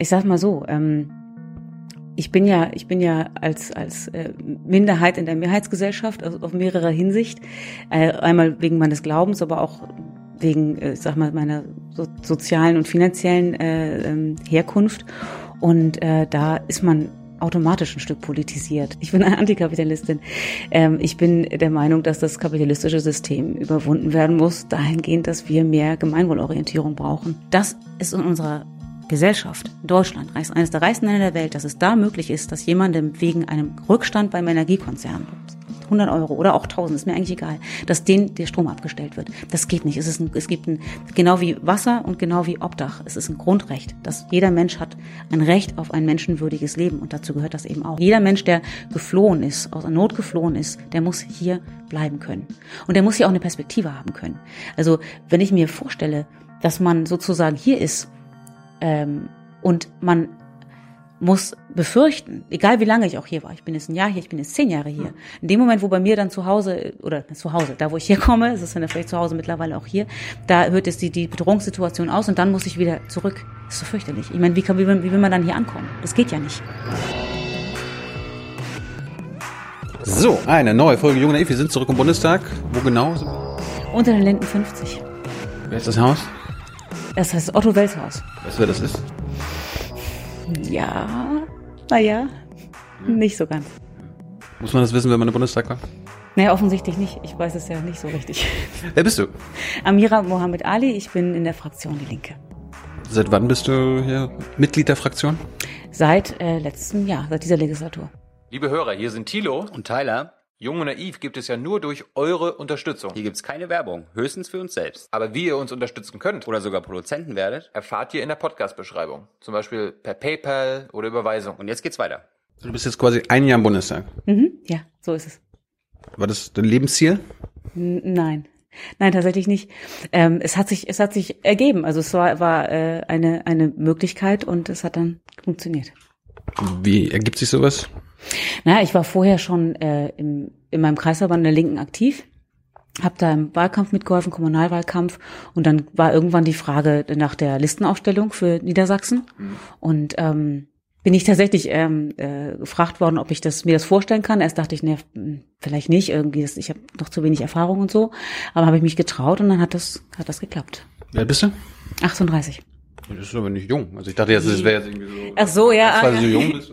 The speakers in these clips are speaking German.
ich sag mal so, ähm, ich bin ja, ich bin ja als, als äh, Minderheit in der Mehrheitsgesellschaft also auf mehrerer Hinsicht. Äh, einmal wegen meines Glaubens, aber auch wegen, äh, sag mal, meiner so, sozialen und finanziellen äh, ähm, Herkunft. Und äh, da ist man automatisch ein Stück politisiert. Ich bin eine Antikapitalistin. Ähm, ich bin der Meinung, dass das kapitalistische System überwunden werden muss, dahingehend, dass wir mehr Gemeinwohlorientierung brauchen. Das ist in unserer Gesellschaft, Deutschland, eines der reichsten Länder der Welt, dass es da möglich ist, dass jemandem wegen einem Rückstand beim Energiekonzern 100 Euro oder auch 1000, ist mir eigentlich egal, dass denen der Strom abgestellt wird. Das geht nicht. Es, ist ein, es gibt ein, genau wie Wasser und genau wie Obdach, es ist ein Grundrecht, dass jeder Mensch hat ein Recht auf ein menschenwürdiges Leben und dazu gehört das eben auch. Jeder Mensch, der geflohen ist, aus der Not geflohen ist, der muss hier bleiben können. Und der muss hier auch eine Perspektive haben können. Also wenn ich mir vorstelle, dass man sozusagen hier ist ähm, und man muss befürchten, egal wie lange ich auch hier war, ich bin jetzt ein Jahr hier, ich bin jetzt zehn Jahre hier. In dem Moment, wo bei mir dann zu Hause, oder zu Hause, da wo ich herkomme, es ist dann vielleicht zu Hause mittlerweile auch hier, da hört es die, die Bedrohungssituation aus und dann muss ich wieder zurück. Das ist so fürchterlich. Ich meine, wie, kann, wie, wie will man dann hier ankommen? Das geht ja nicht. So, eine neue Folge Junge Naiv. Wir sind zurück im Bundestag. Wo genau? Unter den Linden 50. Wer ist das Haus? Das heißt Otto Wells Haus. Weißt du, wer das ist? Ja, naja, nicht so ganz. Muss man das wissen, wenn man im Bundestag war? Naja, offensichtlich nicht. Ich weiß es ja nicht so richtig. Wer bist du? Amira Mohammed Ali, ich bin in der Fraktion Die Linke. Seit wann bist du hier Mitglied der Fraktion? Seit äh, letztem Jahr, seit dieser Legislatur. Liebe Hörer, hier sind Thilo und Tyler. Jung und Naiv gibt es ja nur durch eure Unterstützung. Hier gibt's keine Werbung, höchstens für uns selbst. Aber wie ihr uns unterstützen könnt Oder sogar Produzenten werdet. erfahrt ihr in der Podcast-Beschreibung. Zum Beispiel per PayPal oder Überweisung. Und jetzt geht's weiter. Du bist jetzt quasi ein Jahr im Bundestag. Mhm, ja, so ist es. War das dein Lebensziel? N nein. Nein, tatsächlich nicht. Ähm, es hat sich, es hat sich ergeben. Also es war, war äh, eine, eine Möglichkeit und es hat dann funktioniert. Wie ergibt sich sowas? Na, ich war vorher schon äh, im, in meinem Kreisverband der Linken aktiv, habe da im Wahlkampf mitgeholfen, Kommunalwahlkampf, und dann war irgendwann die Frage nach der Listenaufstellung für Niedersachsen. Mhm. Und ähm, bin ich tatsächlich ähm, äh, gefragt worden, ob ich das mir das vorstellen kann. Erst dachte ich, ne, vielleicht nicht, irgendwie, das, ich habe noch zu wenig Erfahrung und so. Aber habe ich mich getraut und dann hat das hat das geklappt. Wer bist du? 38. Das ist aber nicht jung. Also ich dachte jetzt, das wäre jetzt irgendwie so. Ach so, ja. Weil du so jung bist.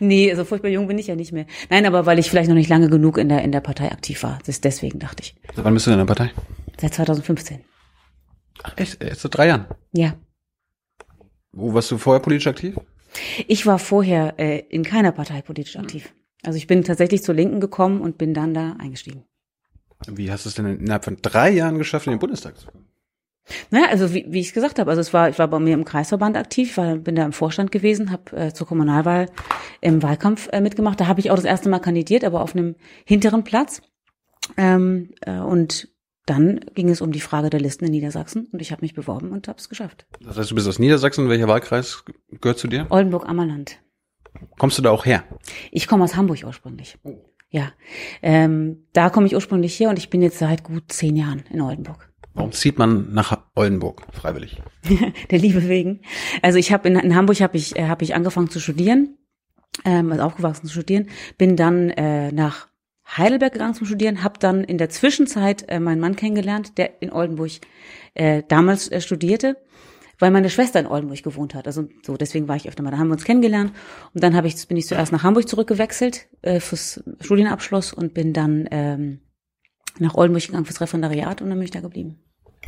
nee, so furchtbar jung bin ich ja nicht mehr. Nein, aber weil ich vielleicht noch nicht lange genug in der in der Partei aktiv war. Das ist deswegen dachte ich. Seit wann bist du in der Partei? Seit 2015. Ach echt? Erst seit drei Jahren? Ja. Wo warst du vorher politisch aktiv? Ich war vorher äh, in keiner Partei politisch aktiv. Also ich bin tatsächlich zur Linken gekommen und bin dann da eingestiegen. Wie hast du es denn innerhalb von drei Jahren geschafft, in den Bundestag zu kommen? Naja, also wie, wie ich gesagt habe, also es war, ich war bei mir im Kreisverband aktiv, war, bin da im Vorstand gewesen, habe äh, zur Kommunalwahl im Wahlkampf äh, mitgemacht. Da habe ich auch das erste Mal kandidiert, aber auf einem hinteren Platz. Ähm, äh, und dann ging es um die Frage der Listen in Niedersachsen und ich habe mich beworben und habe es geschafft. Das heißt, du bist aus Niedersachsen. Welcher Wahlkreis gehört zu dir? Oldenburg-Ammerland. Kommst du da auch her? Ich komme aus Hamburg ursprünglich. Ja, ähm, da komme ich ursprünglich her und ich bin jetzt seit gut zehn Jahren in Oldenburg. Warum zieht man nach Oldenburg freiwillig? Der Liebe wegen. Also ich habe in, in Hamburg habe ich äh, habe ich angefangen zu studieren, ähm, also aufgewachsen zu studieren, bin dann äh, nach Heidelberg gegangen zum Studieren, habe dann in der Zwischenzeit äh, meinen Mann kennengelernt, der in Oldenburg äh, damals äh, studierte, weil meine Schwester in Oldenburg gewohnt hat. Also so deswegen war ich öfter mal. Da haben wir uns kennengelernt und dann habe ich bin ich zuerst nach Hamburg zurückgewechselt äh, fürs Studienabschluss und bin dann ähm, nach Oldenburg gegangen fürs Referendariat und dann bin ich da geblieben.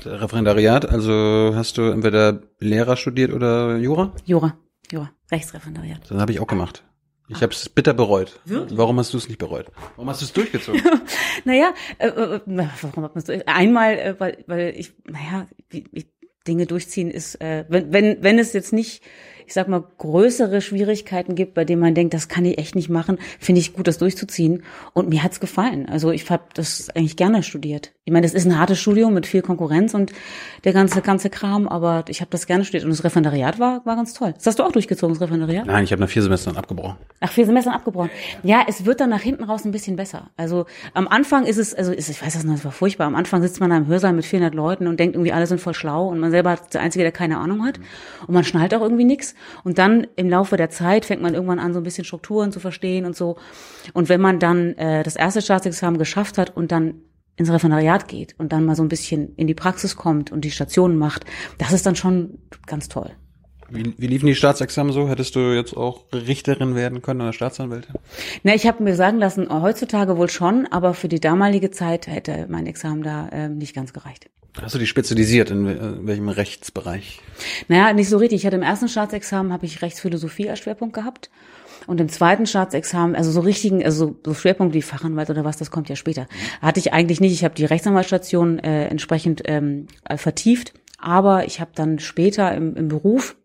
Referendariat, also hast du entweder Lehrer studiert oder Jura? Jura, Jura, Rechtsreferendariat. Das habe ich auch gemacht. Ich habe es bitter bereut. Wirklich? Warum hast du es nicht bereut? Warum hast du es durchgezogen? naja, äh, äh, warum hat man es Einmal, äh, weil, weil ich, naja, wie, wie Dinge durchziehen ist, äh, wenn, wenn, wenn es jetzt nicht ich sag mal, größere Schwierigkeiten gibt, bei denen man denkt, das kann ich echt nicht machen, finde ich gut, das durchzuziehen. Und mir hat's gefallen. Also ich habe das eigentlich gerne studiert. Ich meine, das ist ein hartes Studium mit viel Konkurrenz und der ganze ganze Kram, aber ich habe das gerne studiert und das Referendariat war war ganz toll. Das hast du auch durchgezogen, das Referendariat? Nein, ich habe nach vier Semestern abgebrochen. Ach, vier Semestern abgebrochen. Ja, es wird dann nach hinten raus ein bisschen besser. Also am Anfang ist es, also ist, ich weiß das noch, das war furchtbar. Am Anfang sitzt man da im Hörsaal mit 400 Leuten und denkt irgendwie, alle sind voll schlau und man selber ist der Einzige, der keine Ahnung hat und man schnallt auch irgendwie nix. Und dann im Laufe der Zeit fängt man irgendwann an, so ein bisschen Strukturen zu verstehen und so. Und wenn man dann äh, das erste Staatsexamen geschafft hat und dann ins Referendariat geht und dann mal so ein bisschen in die Praxis kommt und die Stationen macht, das ist dann schon ganz toll. Wie, wie liefen die Staatsexamen so? Hättest du jetzt auch Richterin werden können oder Staatsanwältin? Na, ich habe mir sagen lassen, heutzutage wohl schon, aber für die damalige Zeit hätte mein Examen da äh, nicht ganz gereicht. Hast du dich spezialisiert in, in welchem Rechtsbereich? Naja, nicht so richtig. Ich hatte im ersten Staatsexamen habe ich Rechtsphilosophie als Schwerpunkt gehabt. Und im zweiten Staatsexamen, also so richtigen, also so Schwerpunkt wie Fachanwalt oder was, das kommt ja später. Hatte ich eigentlich nicht. Ich habe die Rechtsanwaltsstation äh, entsprechend ähm, vertieft, aber ich habe dann später im, im Beruf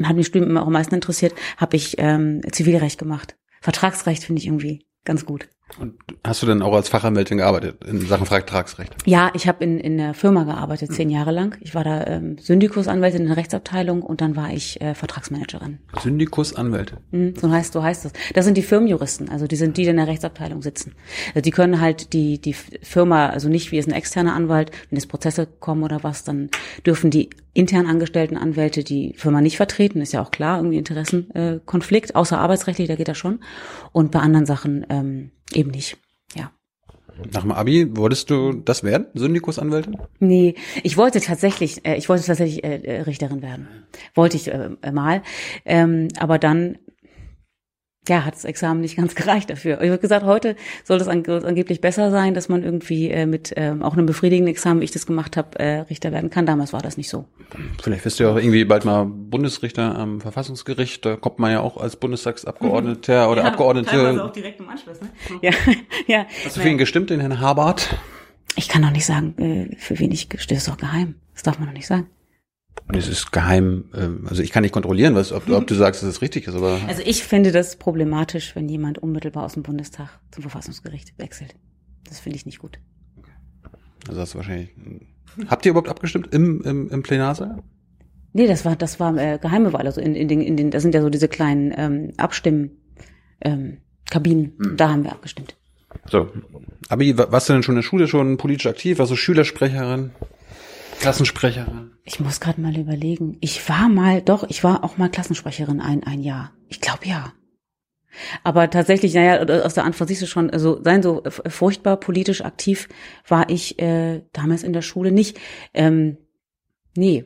und hat mich auch am meisten interessiert, habe ich ähm, Zivilrecht gemacht. Vertragsrecht finde ich irgendwie ganz gut. Und hast du denn auch als Fachanwältin gearbeitet in Sachen Vertragsrecht? Ja, ich habe in, in der Firma gearbeitet, zehn Jahre lang. Ich war da ähm, Syndikusanwältin in der Rechtsabteilung und dann war ich äh, Vertragsmanagerin. Syndikusanwälte? Mhm, so heißt so heißt das. Das sind die Firmenjuristen, also die sind die, die in der Rechtsabteilung sitzen. Also die können halt die die Firma, also nicht wie es ein externer Anwalt, wenn es Prozesse kommen oder was, dann dürfen die intern angestellten Anwälte die Firma nicht vertreten, ist ja auch klar, irgendwie Interessenkonflikt, äh, außer arbeitsrechtlich, da geht das schon. Und bei anderen Sachen ähm, eben nicht. Ja. Nach dem Abi wolltest du das werden, Syndikusanwältin? Nee, ich wollte tatsächlich, äh, ich wollte tatsächlich äh, äh Richterin werden. Wollte ich äh, mal. Ähm, aber dann ja, hat das Examen nicht ganz gereicht dafür. Ich habe gesagt, heute soll das angeblich besser sein, dass man irgendwie äh, mit ähm, auch einem befriedigenden Examen, wie ich das gemacht habe, äh, Richter werden kann. Damals war das nicht so. Vielleicht wirst du ja auch irgendwie bald mal Bundesrichter am Verfassungsgericht. Da kommt man ja auch als Bundestagsabgeordneter mhm. oder ja, Abgeordnete. auch direkt im Anschluss, ne? Ja, ja. Hast du für ihn gestimmt, den Herrn Habart? Ich kann noch nicht sagen, äh, für wen ich gestimmt. Das ist doch geheim. Das darf man noch nicht sagen. Und es ist geheim, ähm, also ich kann nicht kontrollieren, was, ob, ob du sagst, dass es richtig ist, aber. Also ich finde das problematisch, wenn jemand unmittelbar aus dem Bundestag zum Verfassungsgericht wechselt. Das finde ich nicht gut. Also hast du wahrscheinlich. Habt ihr überhaupt abgestimmt im, im, im Plenarsaal? Nee, das war, das war äh, geheime Wahl. Also in, in den, in den, das sind ja so diese kleinen ähm, Abstimm, ähm, Kabinen. Hm. Da haben wir abgestimmt. So. Abi, warst du denn schon in der Schule schon politisch aktiv? Warst du Schülersprecherin? Klassensprecherin? Ich muss gerade mal überlegen. Ich war mal, doch, ich war auch mal Klassensprecherin ein, ein Jahr. Ich glaube ja. Aber tatsächlich, naja, aus der Antwort siehst du schon, also sein so furchtbar politisch aktiv war ich äh, damals in der Schule nicht. Ähm, nee.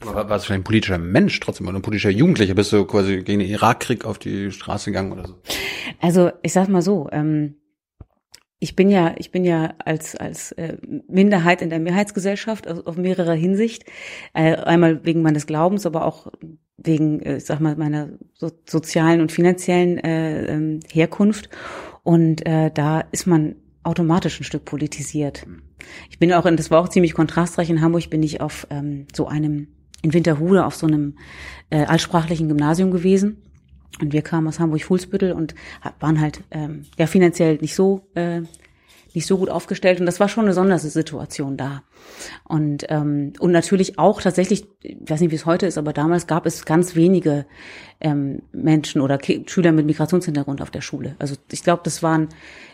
Aber warst du ein politischer Mensch trotzdem oder ein politischer Jugendlicher? Bist du quasi gegen den Irakkrieg auf die Straße gegangen oder so? Also ich sag mal so, ähm, ich bin ja, ich bin ja als als äh, Minderheit in der Mehrheitsgesellschaft also auf mehrerer Hinsicht. Äh, einmal wegen meines Glaubens, aber auch wegen, äh, ich sag mal, meiner so, sozialen und finanziellen äh, ähm, Herkunft. Und äh, da ist man automatisch ein Stück politisiert. Ich bin auch, in, das war auch ziemlich kontrastreich. In Hamburg bin ich auf ähm, so einem in Winterhude auf so einem äh, altsprachlichen Gymnasium gewesen und wir kamen aus Hamburg-Fuhlsbüttel und waren halt ähm, ja finanziell nicht so äh, nicht so gut aufgestellt und das war schon eine Sondersituation da. Und ähm, und natürlich auch tatsächlich, ich weiß nicht, wie es heute ist, aber damals gab es ganz wenige ähm, Menschen oder Ki Schüler mit Migrationshintergrund auf der Schule. Also ich glaube, das waren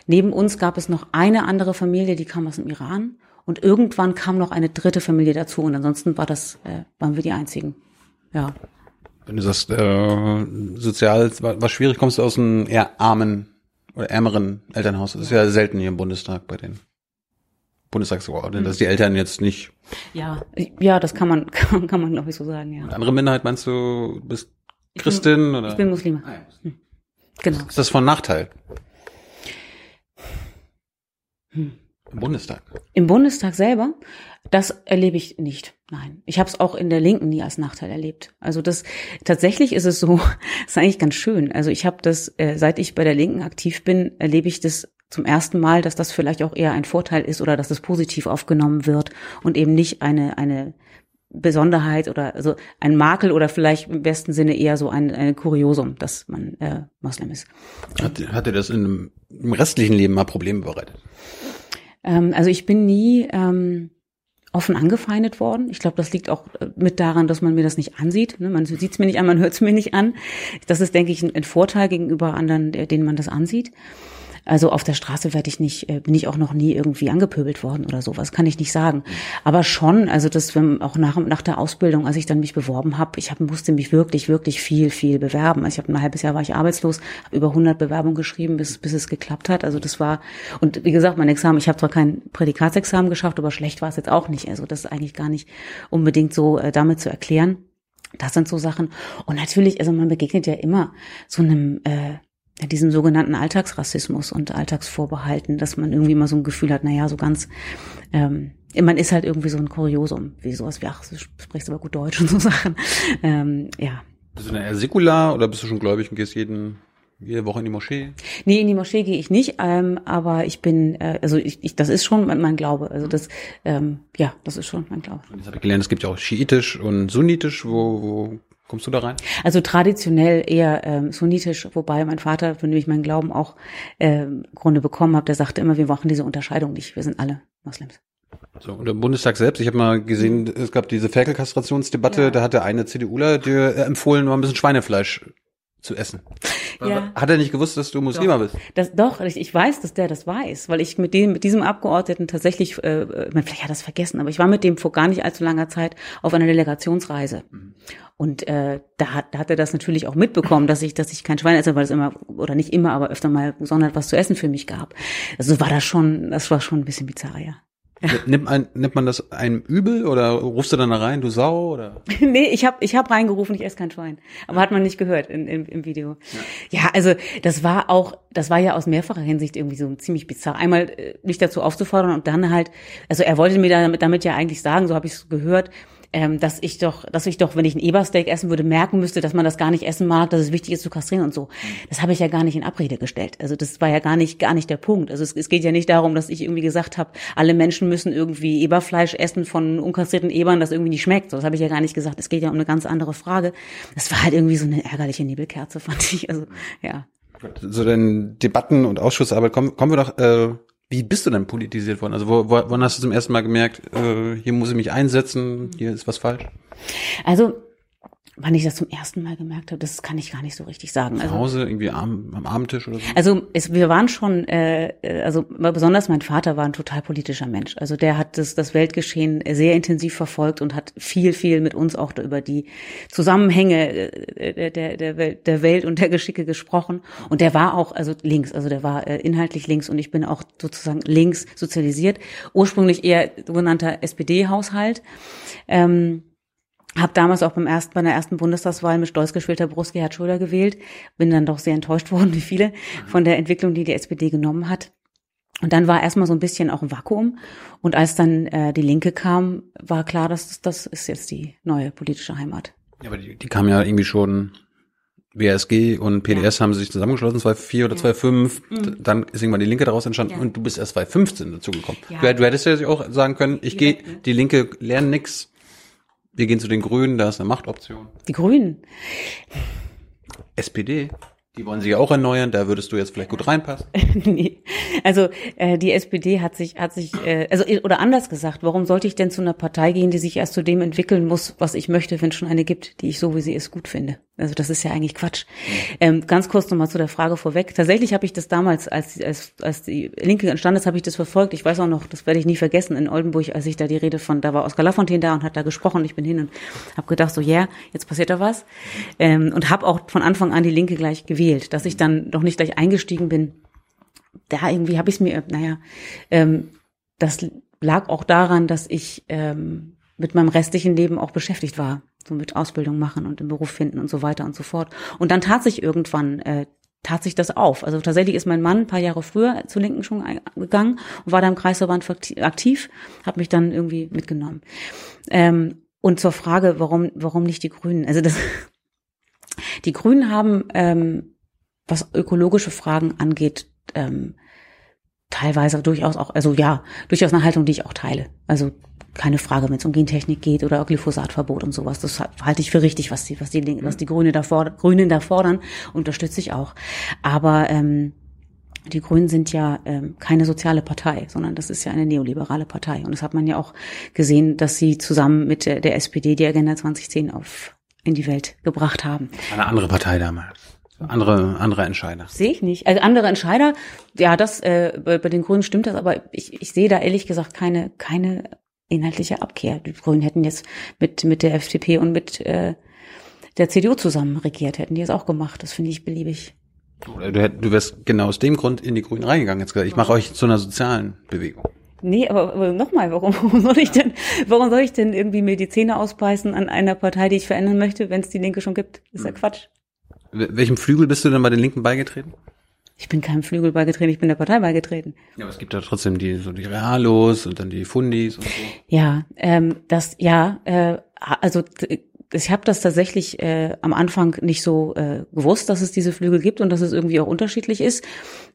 neben uns gab es noch eine andere Familie, die kam aus dem Iran und irgendwann kam noch eine dritte Familie dazu und ansonsten war das äh, waren wir die einzigen. Ja. Wenn du sagst, äh, sozial war, war schwierig, kommst du aus einem eher armen oder ärmeren Elternhaus. Das ist ja selten hier im Bundestag bei den Bundestagsabgeordneten, dass die Eltern jetzt nicht. Ja, ja, das kann man, kann, kann man glaube ich so sagen, ja. Und andere Minderheit meinst du, bist Christin ich bin, oder? Ich bin Muslime. Ah, hm. Genau. Ist das von Nachteil? Hm. Im Bundestag? Im Bundestag selber? Das erlebe ich nicht. Nein. Ich habe es auch in der Linken nie als Nachteil erlebt. Also das tatsächlich ist es so, ist eigentlich ganz schön. Also ich habe das, äh, seit ich bei der Linken aktiv bin, erlebe ich das zum ersten Mal, dass das vielleicht auch eher ein Vorteil ist oder dass es positiv aufgenommen wird und eben nicht eine, eine Besonderheit oder also ein Makel oder vielleicht im besten Sinne eher so ein, ein Kuriosum, dass man äh, Moslem ist. Hat, hat er das in, im restlichen Leben mal Probleme bereitet? Ähm, also ich bin nie ähm, offen angefeindet worden. Ich glaube, das liegt auch äh, mit daran, dass man mir das nicht ansieht. Ne? Man sieht es mir nicht an, man hört es mir nicht an. Das ist, denke ich, ein, ein Vorteil gegenüber anderen, denen man das ansieht. Also auf der Straße werde ich nicht, äh, bin ich auch noch nie irgendwie angepöbelt worden oder sowas, kann ich nicht sagen. Aber schon, also das auch nach, nach der Ausbildung, als ich dann mich beworben habe, ich hab, musste mich wirklich, wirklich viel, viel bewerben. Also ich habe ein halbes Jahr war ich arbeitslos, habe über 100 Bewerbungen geschrieben, bis, bis es geklappt hat. Also das war, und wie gesagt, mein Examen, ich habe zwar kein Prädikatsexamen geschafft, aber schlecht war es jetzt auch nicht. Also das ist eigentlich gar nicht unbedingt so äh, damit zu erklären. Das sind so Sachen. Und natürlich, also man begegnet ja immer so einem, äh, diesem sogenannten Alltagsrassismus und Alltagsvorbehalten, dass man irgendwie mal so ein Gefühl hat, na ja, so ganz, ähm, man ist halt irgendwie so ein Kuriosum, wie sowas wie, ach, du sprichst aber gut Deutsch und so Sachen. Ähm, ja. Bist du denn eher säkular oder bist du schon gläubig und gehst jeden jede Woche in die Moschee? Nee, in die Moschee gehe ich nicht, ähm, aber ich bin, äh, also ich, ich, das ist schon mein, mein Glaube. Also das, ähm, ja, das ist schon mein Glaube. Und jetzt habe ich gelernt, es gibt ja auch schiitisch und sunnitisch. Wo, wo kommst du da rein? Also traditionell eher ähm, sunnitisch, wobei mein Vater, von dem ich meinen Glauben auch äh, im Grunde bekommen habe, der sagte immer, wir machen diese Unterscheidung nicht. Wir sind alle Moslems. So, und im Bundestag selbst, ich habe mal gesehen, es gab diese Ferkelkastrationsdebatte, Ja. da hat der eine CDUler dir äh, empfohlen, mal ein bisschen Schweinefleisch zu essen. Ja. Hat er nicht gewusst, dass du Muslima bist? Das, doch, ich, ich weiß, dass der das weiß, weil ich mit dem, mit diesem Abgeordneten tatsächlich, äh, äh, man, vielleicht hat er das vergessen, aber ich war mit dem vor gar nicht allzu langer Zeit auf einer Delegationsreise. Und äh, da, hat, da hat er das natürlich auch mitbekommen, dass ich, dass ich kein Schwein esse, weil es immer, oder nicht immer, aber öfter mal gesondert was zu essen für mich gab. Also war das schon, das war schon ein bisschen bizarr, ja. Nimmt, ein, nimmt man das einem übel oder rufst du dann da rein, du Sau? Oder? nee, ich habe ich hab reingerufen, ich esse kein Schwein. Aber hat man nicht gehört in, in, im Video. Ja. also das war auch, das war ja aus mehrfacher Hinsicht irgendwie so ziemlich bizarr. Einmal äh, mich dazu aufzufordern und dann halt, also er wollte mir damit, damit ja eigentlich sagen, so habe ich es gehört, ähm, dass ich doch, dass ich doch, wenn ich ein Ebersteak essen würde, merken müsste, dass man das gar nicht essen mag, dass es wichtig ist zu kastrieren und so. Das habe ich ja gar nicht in Abrede gestellt. Also das war ja gar nicht, gar nicht der Punkt. Also es, es geht ja nicht darum, dass ich irgendwie gesagt habe, alle Menschen müssen irgendwie Eberfleisch essen von unkastrierten Ebern, das irgendwie nicht schmeckt. So, das habe ich ja gar nicht gesagt. Es geht ja um eine ganz andere Frage. Das war halt irgendwie so eine ärgerliche Nebelkerze, fand ich. Also ja. So den Debatten und Ausschussarbeit kommen, kommen wir doch, äh, wie bist du denn politisiert worden? Also wo, wo, wann hast du zum ersten Mal gemerkt, äh, hier muss ich mich einsetzen, hier ist was falsch? Also wann ich das zum ersten Mal gemerkt habe, das kann ich gar nicht so richtig sagen. Zu Also Hause, irgendwie am, am Abendtisch oder so? Also es, wir waren schon, äh, äh, also besonders mein Vater war ein total politischer Mensch. Also der hat das, das Weltgeschehen sehr intensiv verfolgt und hat viel, viel mit uns auch über die Zusammenhänge äh, der, der, Welt, der Welt und der Geschicke gesprochen. Und der war auch, also links, also der war äh, inhaltlich links und ich bin auch sozusagen links sozialisiert. Ursprünglich eher sogenannter SPD-Haushalt. Ähm, habe damals auch beim ersten, bei der ersten Bundestagswahl mit stolz geschwellter Brust Gerhard Schröder gewählt. Bin dann doch sehr enttäuscht worden, wie viele, von der Entwicklung, die die SPD genommen hat. Und dann war erstmal so ein bisschen auch ein Vakuum. Und als dann äh, die Linke kam, war klar, dass das, ist jetzt die neue politische Heimat. Ja, aber die, die kamen ja irgendwie schon, WSG und PDS haben sich zusammengeschlossen, 2004 oder 2005. Dann ist irgendwann die Linke daraus entstanden Ja. und du bist erst 2015 dazugekommen. Ja. Du, du hättest ja auch sagen können, ich gehe, die Linke lernen nix. Wir gehen zu den Grünen, da ist eine Machtoption. Die Grünen. SPD, die wollen sich auch erneuern, da würdest du jetzt vielleicht gut reinpassen. nee. Also äh, die SPD hat sich, hat sich, äh, also oder anders gesagt, warum sollte ich denn zu einer Partei gehen, die sich erst zu dem entwickeln muss, was ich möchte, wenn es schon eine gibt, die ich so wie sie ist gut finde? Also das ist ja eigentlich Quatsch. Ähm, ganz kurz nochmal zu der Frage vorweg. Tatsächlich habe ich das damals, als, als, als die Linke entstanden ist, habe ich das verfolgt. Ich weiß auch noch, das werde ich nie vergessen, in Oldenburg, als ich da die Rede von, da war Oskar Lafontaine da und hat da gesprochen. Ich bin hin und habe gedacht, so, ja, yeah, jetzt passiert da was. Ähm, und habe auch von Anfang an die Linke gleich gewählt. Dass ich dann noch nicht gleich eingestiegen bin, da irgendwie habe ich es mir, naja, ähm, das lag auch daran, dass ich ähm, mit meinem restlichen Leben auch beschäftigt war, so mit Ausbildung machen und im Beruf finden und so weiter und so fort. Und dann tat sich irgendwann äh, tat sich das auf. Also tatsächlich ist mein Mann ein paar Jahre früher zur Linken schon gegangen und war da im Kreisverband aktiv, hat mich dann irgendwie mitgenommen. Ähm, und zur Frage, warum warum nicht die Grünen? Also das die Grünen haben ähm, was ökologische Fragen angeht, ähm, teilweise durchaus auch, also ja, durchaus eine Haltung, die ich auch teile. Also keine Frage, wenn es um Gentechnik geht oder Glyphosatverbot und sowas. Das ha- halte ich für richtig, was die, was die, Lin- was die Grüne da fordern, Grünen da fordern, unterstütze ich auch. Aber ähm, die Grünen sind ja ähm, keine soziale Partei, sondern das ist ja eine neoliberale Partei. Und das hat man ja auch gesehen, dass sie zusammen mit der, der SPD die Agenda 2010 auf in die Welt gebracht haben. Eine andere Partei damals. Andere, andere Entscheider. Sehe ich nicht. Also andere Entscheider, ja, das äh, bei, bei den Grünen stimmt das, aber ich, ich sehe da ehrlich gesagt keine keine inhaltliche Abkehr. Die Grünen hätten jetzt mit mit der FDP und mit äh, der CDU zusammen regiert, hätten die es auch gemacht. Das finde ich beliebig. Du, hätt- du wärst genau aus dem Grund in die Grünen reingegangen. Jetzt gesagt, ich mache euch zu einer sozialen Bewegung. Nee, aber, aber nochmal, warum, warum soll ich denn, warum soll ich denn irgendwie mir die Zähne ausbeißen an einer Partei, die ich verändern möchte, wenn es die Linke schon gibt? Ist ja Quatsch. Wel- Welchem Flügel bist du denn bei den Linken beigetreten? Ich bin keinem Flügel beigetreten, ich bin der Partei beigetreten. Ja, aber es gibt ja trotzdem die, so die Realos und dann die Fundis und so. Ja, ähm, das, ja, äh, also ich habe das tatsächlich äh, am Anfang nicht so äh, gewusst, dass es diese Flügel gibt und dass es irgendwie auch unterschiedlich ist.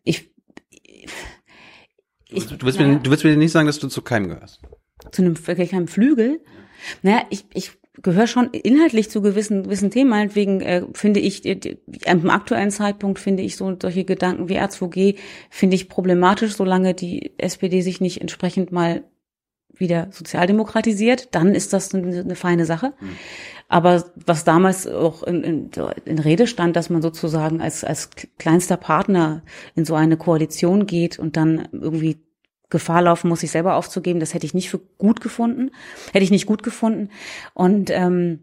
Ich, ich Du willst, mir, du willst mir nicht sagen, dass du zu keinem gehörst. zu einem wirklich einem Flügel. Naja, ich, ich gehöre schon inhaltlich zu gewissen, gewissen Themen. Meinetwegen äh, finde ich, die, am aktuellen Zeitpunkt finde ich so solche Gedanken wie R2G finde ich problematisch, solange die SPD sich nicht entsprechend mal wieder sozialdemokratisiert, dann ist das eine, eine feine Sache. Aber was damals auch in, in, in Rede stand, dass man sozusagen als, als kleinster Partner in so eine Koalition geht und dann irgendwie Gefahr laufen muss, sich selber aufzugeben, das hätte ich nicht für gut gefunden, hätte ich nicht gut gefunden. Und ähm,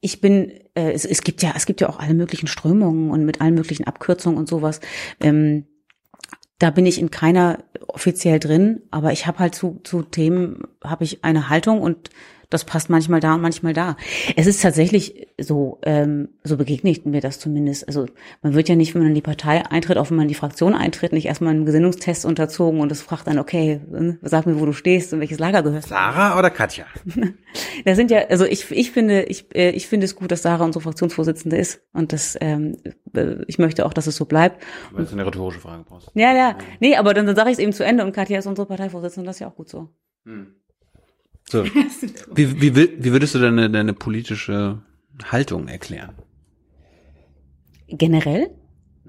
ich bin, äh, es, es gibt ja, es gibt ja auch alle möglichen Strömungen und mit allen möglichen Abkürzungen und sowas. Ähm, da bin ich in keiner offiziell drin, aber ich habe halt zu, zu Themen habe ich eine Haltung und das passt manchmal da und manchmal da. Es ist tatsächlich so, ähm, so begegnet mir das zumindest. Also man wird ja nicht, wenn man in die Partei eintritt, auch wenn man in die Fraktion eintritt, nicht erstmal einem Gesinnungstest unterzogen und es fragt dann, okay, äh, sag mir, wo du stehst und welches Lager gehörst. Sarah oder Katja? Da sind ja, also ich, ich finde, ich, äh, ich finde es gut, dass Sarah unsere Fraktionsvorsitzende ist und das, ähm, äh, ich möchte auch, dass es so bleibt. Weil du eine rhetorische Frage brauchst. Ja, ja, nee, aber dann, dann sage ich es eben zu Ende und Katja ist unsere Parteivorsitzende und das ist ja auch gut so. So. Wie, wie, will- wie würdest du deine, deine politische Haltung erklären? Generell,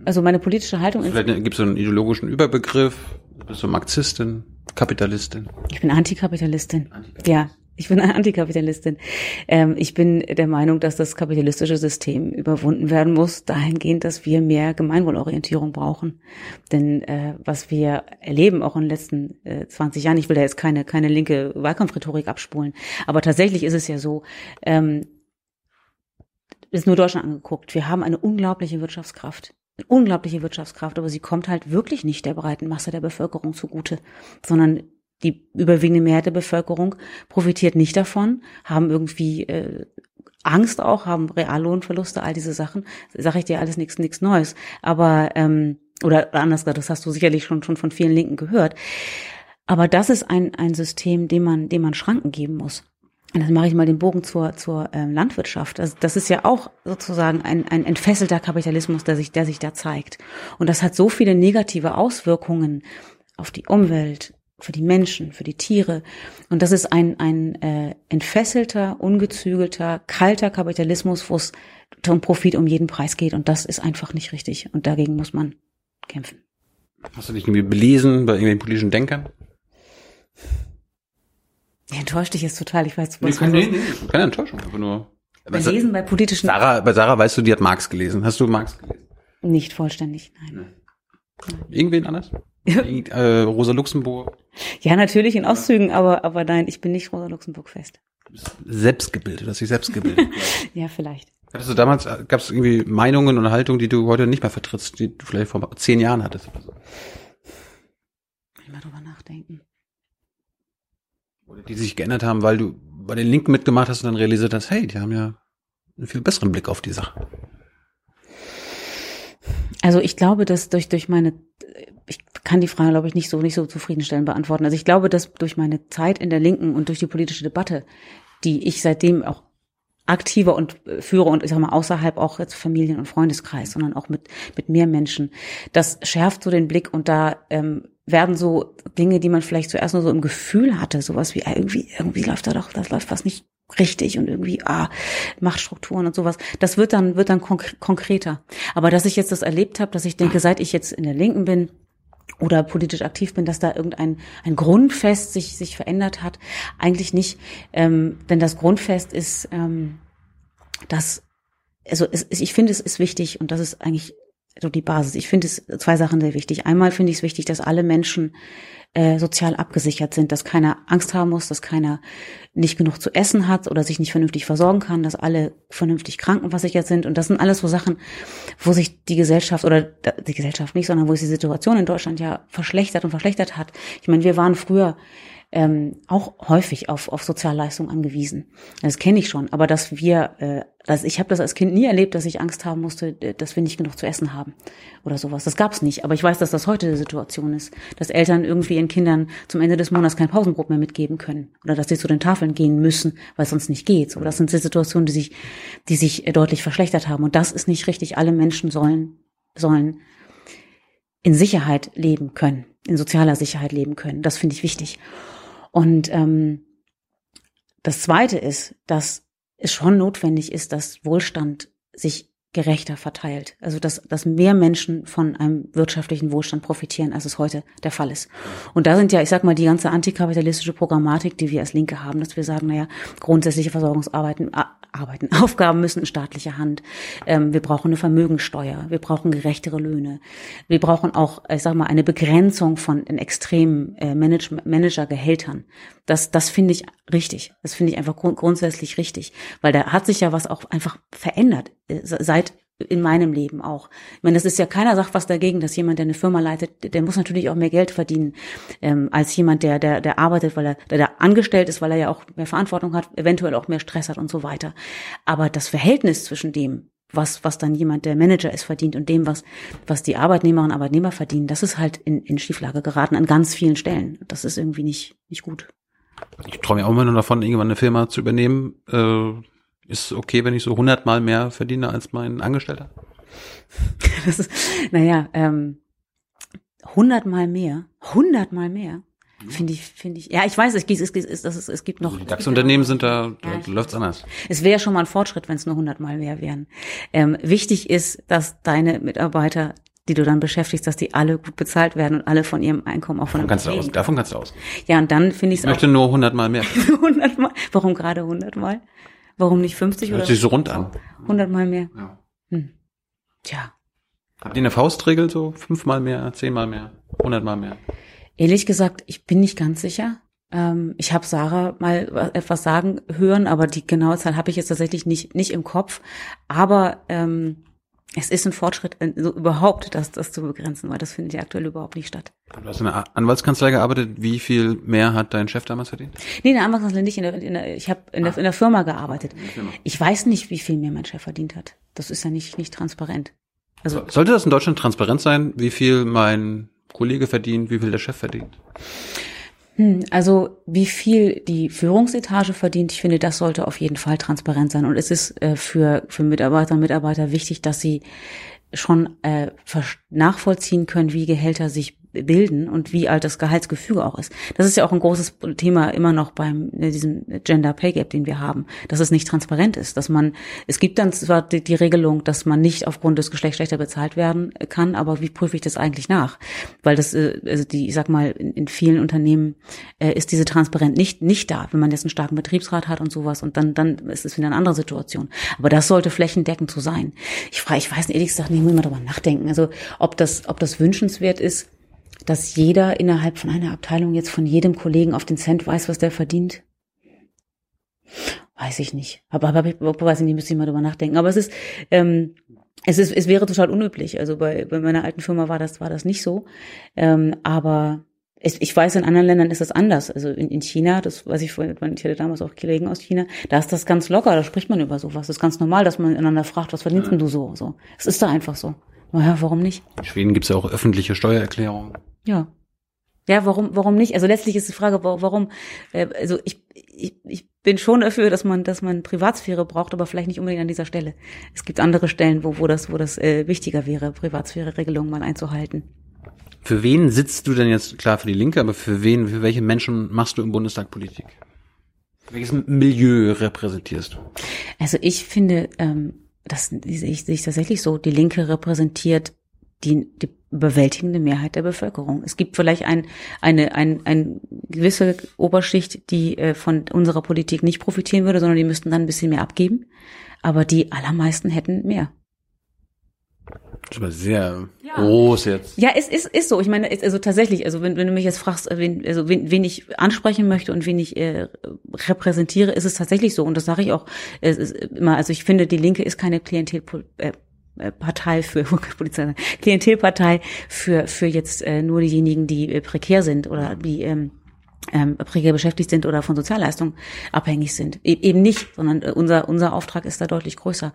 also meine politische Haltung, Vielleicht gibt es so einen ideologischen Überbegriff. Bist du Marxistin, Kapitalistin? ich bin Antikapitalistin. Ja, ich bin eine Antikapitalistin. Ähm, ich bin der Meinung, dass das kapitalistische System überwunden werden muss, dahingehend, dass wir mehr Gemeinwohlorientierung brauchen. Denn äh, was wir erleben, auch in den letzten äh, 20 Jahren, ich will da jetzt keine, keine linke Wahlkampfrhetorik abspulen, aber tatsächlich ist es ja so, ähm, ist nur Deutschland angeguckt. Wir haben eine unglaubliche Wirtschaftskraft. Unglaubliche Wirtschaftskraft, aber sie kommt halt wirklich nicht der breiten Masse der Bevölkerung zugute, sondern die überwiegende Mehrheit der Bevölkerung profitiert nicht davon, haben irgendwie äh, Angst auch, haben Reallohnverluste, all diese Sachen. Sag ich dir alles nichts nichts Neues. Aber ähm, oder anders gesagt, das hast du sicherlich schon schon von vielen Linken gehört. Aber das ist ein ein System, dem man dem man Schranken geben muss. Und dann mache ich mal den Bogen zur, zur ähm, Landwirtschaft. Also das ist ja auch sozusagen ein, ein entfesselter Kapitalismus, der sich, der sich da zeigt. Und das hat so viele negative Auswirkungen auf die Umwelt, für die Menschen, für die Tiere. Und das ist ein, ein äh, entfesselter, ungezügelter, kalter Kapitalismus, wo es um Profit um jeden Preis geht. Und das ist einfach nicht richtig. Und dagegen muss man kämpfen. Hast du dich irgendwie belesen bei irgendwelchen politischen Denkern? Enttäuscht dich jetzt total. Ich weiß, Nee, was keine, nee, nee, keine Enttäuschung, einfach nur. bei Lesen bei politischen Sarah, bei Sarah weißt du, die hat Marx gelesen. Hast du Marx gelesen? nicht vollständig, nein. Irgendwen anders? Äh, Rosa Luxemburg? Ja, natürlich in Auszügen, aber, aber nein, ich bin nicht Rosa Luxemburg fest. Selbst gebildet, hast dich selbst gebildet. Ja, vielleicht. Hattest du damals, gab es irgendwie Meinungen und Haltungen, die du heute nicht mehr vertrittst, die du vielleicht vor zehn Jahren hattest? oder so? Ich mal drüber nachdenken. Oder die sich geändert haben, weil du bei den Linken mitgemacht hast und dann realisiert hast, hey, die haben ja einen viel besseren Blick auf die Sache. Also ich glaube, dass durch, durch meine, ich kann die Frage, glaube ich, nicht so, nicht so zufriedenstellend beantworten. Also ich glaube, dass durch meine Zeit in der Linken und durch die politische Debatte, die ich seitdem auch aktiver und äh, führe und ich sag mal außerhalb auch jetzt Familien- und Freundeskreis, sondern auch mit, mit mehr Menschen, das schärft so den Blick und da ähm, werden so Dinge, die man vielleicht zuerst nur so im Gefühl hatte, sowas wie ah, irgendwie, irgendwie läuft da doch, das läuft was nicht richtig und irgendwie, ah, Machtstrukturen und sowas. Das wird dann, wird dann konk konkreter. Aber dass ich jetzt das erlebt habe, dass ich denke, seit ich jetzt in der Linken bin, oder politisch aktiv bin, dass da irgendein ein Grundfest sich sich verändert hat. Eigentlich nicht, ähm, denn das Grundfest ist, ähm, dass also es, ich finde, es ist wichtig und das ist eigentlich so die Basis. Ich finde es zwei Sachen sehr wichtig. Einmal finde ich es wichtig, dass alle Menschen äh, sozial abgesichert sind, dass keiner Angst haben muss, dass keiner nicht genug zu essen hat oder sich nicht vernünftig versorgen kann, dass alle vernünftig krankenversichert sind. Und das sind alles so Sachen, wo sich die Gesellschaft oder die Gesellschaft nicht, sondern wo sich die Situation in Deutschland ja verschlechtert und verschlechtert hat. Ich meine, wir waren früher ähm, auch häufig auf, auf Sozialleistungen angewiesen. Das kenne ich schon. Aber dass wir, äh, dass ich habe das als Kind nie erlebt, dass ich Angst haben musste, dass wir nicht genug zu essen haben oder sowas. Das gab's nicht. Aber ich weiß, dass das heute die Situation ist, dass Eltern irgendwie ihren Kindern zum Ende des Monats kein Pausenbrot mehr mitgeben können oder dass sie zu den Tafeln gehen müssen, weil es sonst nicht geht. So, das sind die Situationen, die sich, die sich deutlich verschlechtert haben. Und das ist nicht richtig. Alle Menschen sollen sollen in Sicherheit leben können, in sozialer Sicherheit leben können. Das finde ich wichtig. Und ähm, das Zweite ist, dass es schon notwendig ist, dass Wohlstand sich gerechter verteilt. Also dass, dass mehr Menschen von einem wirtschaftlichen Wohlstand profitieren, als es heute der Fall ist. Und da sind ja, ich sag mal, die ganze antikapitalistische Programmatik, die wir als Linke haben, dass wir sagen, naja, grundsätzliche Versorgungsarbeiten, Arbeiten, Aufgaben müssen in staatlicher Hand. Ähm, wir brauchen eine Vermögensteuer, wir brauchen gerechtere Löhne, wir brauchen auch, ich sag mal, eine Begrenzung von in extremen äh, Manage Managergehältern. Das, das finde ich richtig. Das finde ich einfach grund grundsätzlich richtig, weil da hat sich ja was auch einfach verändert äh, seit in meinem Leben auch. Ich meine, das ist ja keiner sagt was dagegen, dass jemand, der eine Firma leitet, der muss natürlich auch mehr Geld verdienen ähm, als jemand, der der der arbeitet, weil er der da angestellt ist, weil er ja auch mehr Verantwortung hat, eventuell auch mehr Stress hat und so weiter. Aber das Verhältnis zwischen dem, was was dann jemand, der Manager ist, verdient und dem, was was die Arbeitnehmerinnen und Arbeitnehmer verdienen, das ist halt in, in Schieflage geraten an ganz vielen Stellen. Das ist irgendwie nicht nicht gut. Ich träume ja auch immer nur davon, irgendwann eine Firma zu übernehmen. Äh, ist okay, wenn ich so hundertmal mehr verdiene als mein Angestellter? Das ist, naja, ähm, hundertmal mehr, hundertmal mehr. Finde ich, finde ich. Ja, ich weiß, es gibt, es gibt, es, es, es gibt noch. Die DAX-Unternehmen sind da, da ja, läuft's anders. Es wäre schon mal ein Fortschritt, wenn es nur hundertmal mehr wären. Ähm, wichtig ist, dass deine Mitarbeiter die du dann beschäftigst, dass die alle gut bezahlt werden und alle von ihrem Einkommen auch von davon kannst du aus, Davon kannst du aus. Ja, und dann finde ich es Ich möchte nur hundertmal mehr. hundertmal. Warum gerade hundertmal? Warum nicht 50 Hört oder? sich so rund an. 100 mal mehr. Ja. Hm. Tja. Habt ihr eine Faustregel so? Fünfmal mehr, zehnmal mehr, hundertmal mehr? Ehrlich gesagt, ich bin nicht ganz sicher. Ähm, ich habe Sarah mal etwas sagen hören, aber die genaue Zahl habe ich jetzt tatsächlich nicht, nicht im Kopf. Aber ähm, es ist ein Fortschritt so überhaupt, das, das zu begrenzen, weil das findet ja aktuell überhaupt nicht statt. Du hast in der Anwaltskanzlei gearbeitet. Wie viel mehr hat dein Chef damals verdient? Nee, in der Anwaltskanzlei nicht. In der, in der, ich habe in, der, ah. in der Firma gearbeitet. Firma. Ich weiß nicht, wie viel mehr mein Chef verdient hat. Das ist ja nicht, nicht transparent. Also Sollte das in Deutschland transparent sein, wie viel mein Kollege verdient, wie viel der Chef verdient? Hm, also wie viel die Führungsetage verdient, ich finde, das sollte auf jeden Fall transparent sein. Und es ist äh, für, für Mitarbeiter und Mitarbeiter wichtig, dass sie schon äh, nachvollziehen können, wie Gehälter sich bilden und wie alt das Gehaltsgefüge auch ist. Das ist ja auch ein großes Thema immer noch beim äh, diesem Gender Pay Gap, den wir haben, dass es nicht transparent ist, dass man es gibt dann zwar die, die Regelung, dass man nicht aufgrund des Geschlechts schlechter bezahlt werden kann, aber wie prüfe ich das eigentlich nach? Weil das äh, also die ich sag mal in, in vielen Unternehmen äh, ist diese Transparenz nicht nicht da, wenn man jetzt einen starken Betriebsrat hat und sowas und dann dann ist es wieder eine andere Situation. Aber das sollte flächendeckend so sein. Ich frage, ich weiß ehrlich gesagt nicht, muss mal darüber nachdenken. Also ob das ob das wünschenswert ist dass jeder innerhalb von einer Abteilung jetzt von jedem Kollegen auf den Cent weiß, was der verdient? Weiß ich nicht. Aber, aber weiß ich nicht, müsste ich mal drüber nachdenken. Aber es ist, ähm, es ist, es wäre total unüblich. Also bei, bei meiner alten Firma war das, war das nicht so. Ähm, aber es, ich weiß, in anderen Ländern ist das anders. Also in, in China, das weiß ich vorhin, ich hatte damals auch Kollegen aus China, da ist das ganz locker, da spricht man über sowas. Das ist ganz normal, dass man einander fragt, was verdienst denn du so? So. Es ist da einfach so. Naja, warum nicht? In Schweden gibt's ja auch öffentliche Steuererklärungen. Ja. Ja, warum, warum nicht? Also letztlich ist die Frage, warum, äh, also ich, ich, ich bin schon dafür, dass man, dass man Privatsphäre braucht, aber vielleicht nicht unbedingt an dieser Stelle. Es gibt andere Stellen, wo, wo das, wo das äh, wichtiger wäre, Privatsphäre-Regelungen mal einzuhalten. Für wen sitzt du denn jetzt, klar für die Linke, aber für wen, für welche Menschen machst du im Bundestag Politik? Welches Milieu repräsentierst du? Also ich finde, ähm, das sehe ich, sehe ich tatsächlich so, die Linke repräsentiert die, die überwältigende Mehrheit der Bevölkerung. Es gibt vielleicht ein, eine, ein, ein gewisse Oberschicht, die äh, von unserer Politik nicht profitieren würde, sondern die müssten dann ein bisschen mehr abgeben. aber die allermeisten hätten mehr. Das ist aber sehr groß jetzt. Ja, es ist, ist so. Ich meine, es- also tatsächlich, also wenn, wenn du mich jetzt fragst, äh, wen, also wen, wen ich ansprechen möchte und wen ich äh, repräsentiere, ist es tatsächlich so. Und das sage ich auch es ist immer. Also ich finde, die Linke ist keine Klientel. Äh, äh, Partei für Polizei, Klientelpartei für für jetzt äh, nur diejenigen, die äh, prekär sind oder die ähm, ähm, prekär beschäftigt sind oder von Sozialleistungen abhängig sind. E eben nicht, sondern äh, unser unser Auftrag ist da deutlich größer.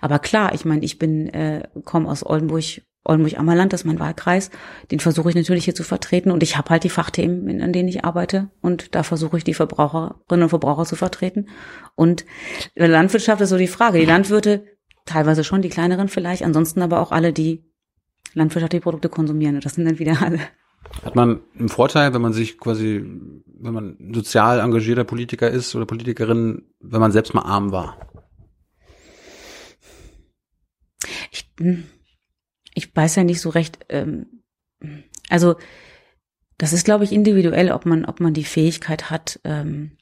Aber klar, ich meine, ich bin äh, komme aus Oldenburg, Oldenburg-Ammerland, das ist mein Wahlkreis. Den versuche ich natürlich hier zu vertreten und ich habe halt die Fachthemen, an denen ich arbeite und da versuche ich die Verbraucherinnen und Verbraucher zu vertreten. Und der Landwirtschaft ist so die Frage. Die Landwirte, teilweise schon die kleineren vielleicht, ansonsten aber auch alle, die landwirtschaftliche Produkte konsumieren. Und das sind dann wieder alle. Hat man einen Vorteil, wenn man sich quasi, wenn man sozial engagierter Politiker ist oder Politikerin, wenn man selbst mal arm war? Ich, hm, ich weiß ja nicht so recht. Ähm, also das ist, glaube ich, individuell, ob man, ob man die Fähigkeit hat. Ähm,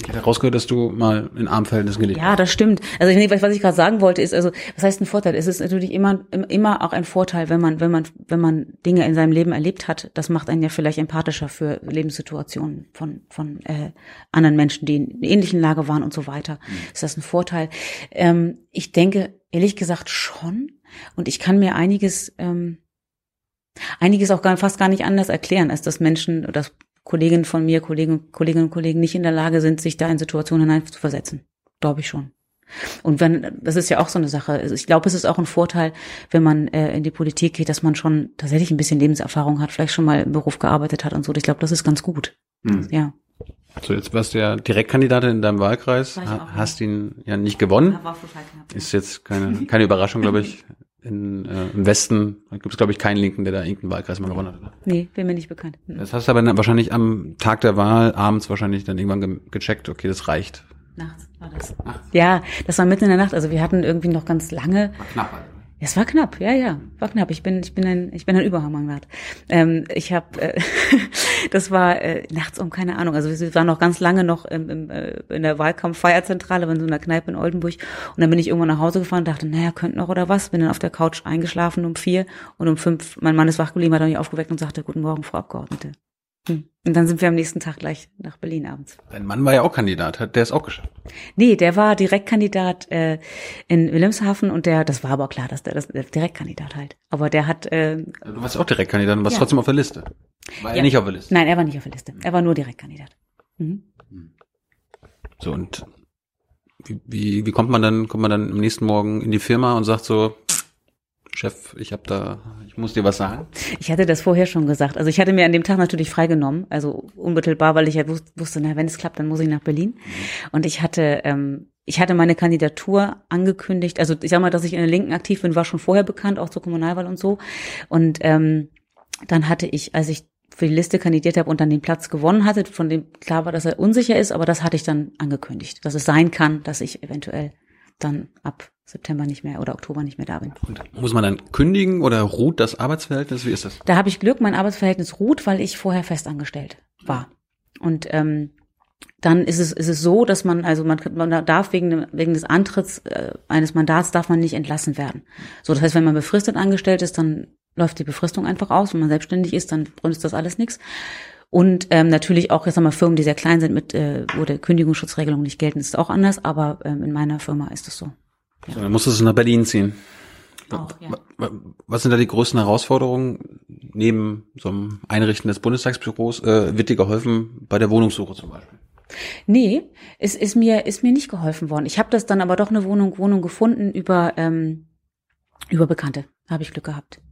Ich hätte rausgehört, dass du mal in Armverhältnissen gelebt ja, das stimmt. Also ich, was ich gerade sagen wollte, ist, also was heißt ein Vorteil? Es ist natürlich immer, immer auch ein Vorteil, wenn man, wenn man, wenn man Dinge in seinem Leben erlebt hat. Das macht einen ja vielleicht empathischer für Lebenssituationen von von äh, anderen Menschen, die in ähnlichen Lage waren und so weiter. Ist das ein Vorteil? Ähm, ich denke ehrlich gesagt schon. Und ich kann mir einiges ähm, einiges auch gar, fast gar nicht anders erklären, als dass Menschen, dass Kolleginnen von mir, Kollegen, Kolleginnen und Kollegen nicht in der Lage sind, sich da in Situationen hinein zu versetzen. Glaube ich schon. Und wenn, das ist ja auch so eine Sache. Also ich glaube, es ist auch ein Vorteil, wenn man äh, in die Politik geht, dass man schon tatsächlich ein bisschen Lebenserfahrung hat, vielleicht schon mal im Beruf gearbeitet hat und so. Ich glaube, das ist ganz gut. Hm. Ja. So, jetzt warst du ja Direktkandidatin in deinem Wahlkreis, auch, ja. hast ihn ja nicht gewonnen. Ist jetzt keine, keine Überraschung, glaube ich. In, äh, Im Westen gibt es, glaube ich, keinen Linken, der da irgendeinen Wahlkreis mal gewonnen hat. Nee, bin mir nicht bekannt. Hm. Das hast du aber dann wahrscheinlich am Tag der Wahl abends wahrscheinlich dann irgendwann ge gecheckt, okay, das reicht. Nachts war das. Ja, das war mitten in der Nacht. Also wir hatten irgendwie noch ganz lange Knapp. Es war knapp, ja, ja, war knapp. Ich bin, ich bin ein, ich bin ein Überhammergrad. Ähm, ich habe, äh, das war äh, nachts um keine Ahnung. Also wir waren noch ganz lange noch im, im, äh, in der Wahlkampf-Feierzentrale, in so einer Kneipe in Oldenburg. Und dann bin ich irgendwann nach Hause gefahren, dachte, naja, könnte noch oder was. Bin dann auf der Couch eingeschlafen um vier und um fünf. Mein Mann ist wach geblieben, hat mich aufgeweckt und sagte, guten Morgen, Frau Abgeordnete. Hm. Und dann sind wir am nächsten Tag gleich nach Berlin abends. Dein Mann war ja auch Kandidat, hat der es auch geschafft. Nee, der war Direktkandidat äh, in Wilhelmshaven und der, das war aber klar, dass der das der Direktkandidat halt. Aber der hat, äh, Also Du warst auch Direktkandidat und warst Ja. trotzdem auf der Liste. War Ja. er nicht auf der Liste. nein, er war nicht auf der Liste. Er war nur Direktkandidat. Mhm. So, und wie, wie, wie kommt man dann, kommt man dann am nächsten Morgen in die Firma und sagt so, Chef, ich hab da, ich muss dir was sagen. Ich hatte das vorher schon gesagt. Also ich hatte mir an dem Tag natürlich freigenommen, also unmittelbar, weil ich ja wus- wusste, na, wenn es klappt, dann muss ich nach Berlin. Und ich hatte, ähm, ich hatte meine Kandidatur angekündigt. Also ich sag mal, dass ich in der Linken aktiv bin, war schon vorher bekannt, auch zur Kommunalwahl und so. Und ähm, dann hatte ich, als ich für die Liste kandidiert habe und dann den Platz gewonnen hatte, von dem klar war, dass er unsicher ist, aber das hatte ich dann angekündigt, dass es sein kann, dass ich eventuell dann ab September nicht mehr oder Oktober nicht mehr da bin. Und muss man dann kündigen oder ruht das Arbeitsverhältnis? Wie ist das? Da habe ich Glück, mein Arbeitsverhältnis ruht, weil ich vorher festangestellt war. Und ähm, dann ist es, ist es so, dass man, also man, man darf wegen, wegen des Antritts äh, eines Mandats darf man nicht entlassen werden. So, das heißt, wenn man befristet angestellt ist, dann läuft die Befristung einfach aus. Wenn man selbstständig ist, dann ist das alles nichts. Und ähm, natürlich auch, jetzt haben wir Firmen, die sehr klein sind, mit äh, wo der Kündigungsschutzregelung nicht gelten, ist auch anders, aber ähm, in meiner Firma ist es so. So, dann musstest du nach Berlin ziehen. Auch, ja. Wa- wa- Was sind da die größten Herausforderungen neben so einem Einrichten des Bundestagsbüros? Äh, wird dir geholfen bei der Wohnungssuche zum Beispiel? Nee, es ist mir ist mir nicht geholfen worden. Ich habe das dann aber doch eine Wohnung Wohnung gefunden über ähm, über Bekannte. Habe ich Glück gehabt.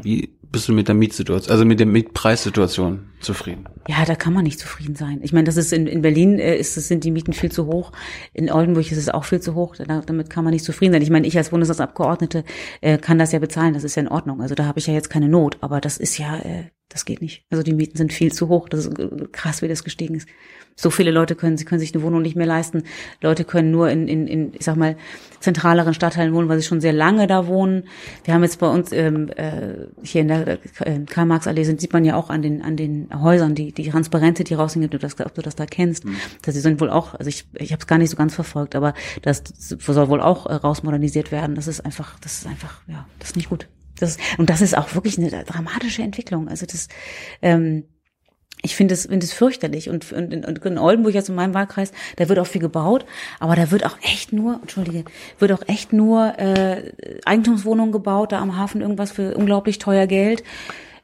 Wie bist du mit der Mietsituation, also mit der Mietpreissituation zufrieden? Ja, da kann man nicht zufrieden sein. Ich meine, das ist in, in Berlin äh, ist es, sind die Mieten viel zu hoch. In Oldenburg ist es auch viel zu hoch. Da, damit kann man nicht zufrieden sein. Ich meine, ich als Bundestagsabgeordnete äh, kann das ja bezahlen. Das ist ja in Ordnung. Also da habe ich ja jetzt keine Not. Aber das ist ja, äh, das geht nicht. Also die Mieten sind viel zu hoch. Das ist äh, krass, wie das gestiegen ist. So viele Leute können, sie können sich eine Wohnung nicht mehr leisten. Leute können nur in, in, in ich sag mal, zentraleren Stadtteilen wohnen, weil sie schon sehr lange da wohnen. Wir haben jetzt bei uns ähm, äh, hier in der äh, Karl-Marx-Allee sind, sieht man ja auch an den, an den Häusern, die, die Transparente, die raushängen, ob du das, ob du das da kennst. Mhm. Das sind wohl auch, also ich, ich habe es gar nicht so ganz verfolgt, aber das soll wohl auch äh, rausmodernisiert werden. Das ist einfach, das ist einfach, ja, das ist nicht gut. Das, und das ist auch wirklich eine dramatische Entwicklung. Also das, ähm, ich finde es finde es fürchterlich. Und, und, und in Oldenburg jetzt in meinem Wahlkreis da wird auch viel gebaut aber da wird auch echt nur entschuldige wird auch echt nur äh, Eigentumswohnungen gebaut da am Hafen irgendwas für unglaublich teuer Geld.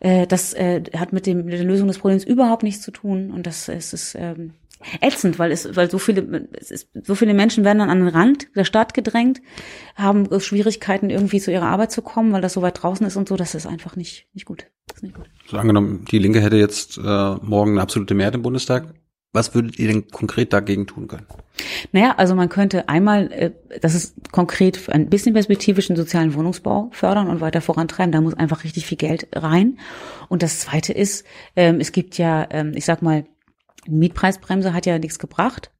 Äh, das äh, hat mit dem mit der Lösung des Problems überhaupt nichts zu tun. Und das es ist ähm, ätzend, weil es, weil so viele, es ist, so viele Menschen werden dann an den Rand der Stadt gedrängt, haben Schwierigkeiten irgendwie zu ihrer Arbeit zu kommen, weil das so weit draußen ist und so. Das ist einfach nicht, nicht gut. ist nicht gut. So angenommen, die Linke hätte jetzt äh, morgen eine absolute Mehrheit im Bundestag. Was würdet ihr denn konkret dagegen tun können? Naja, also man könnte einmal, äh, das ist konkret ein bisschen perspektivischen sozialen Wohnungsbau fördern und weiter vorantreiben. Da muss einfach richtig viel Geld rein. Und das Zweite ist, ähm, es gibt ja, ähm, ich sag mal, Mietpreisbremse hat ja nichts gebracht.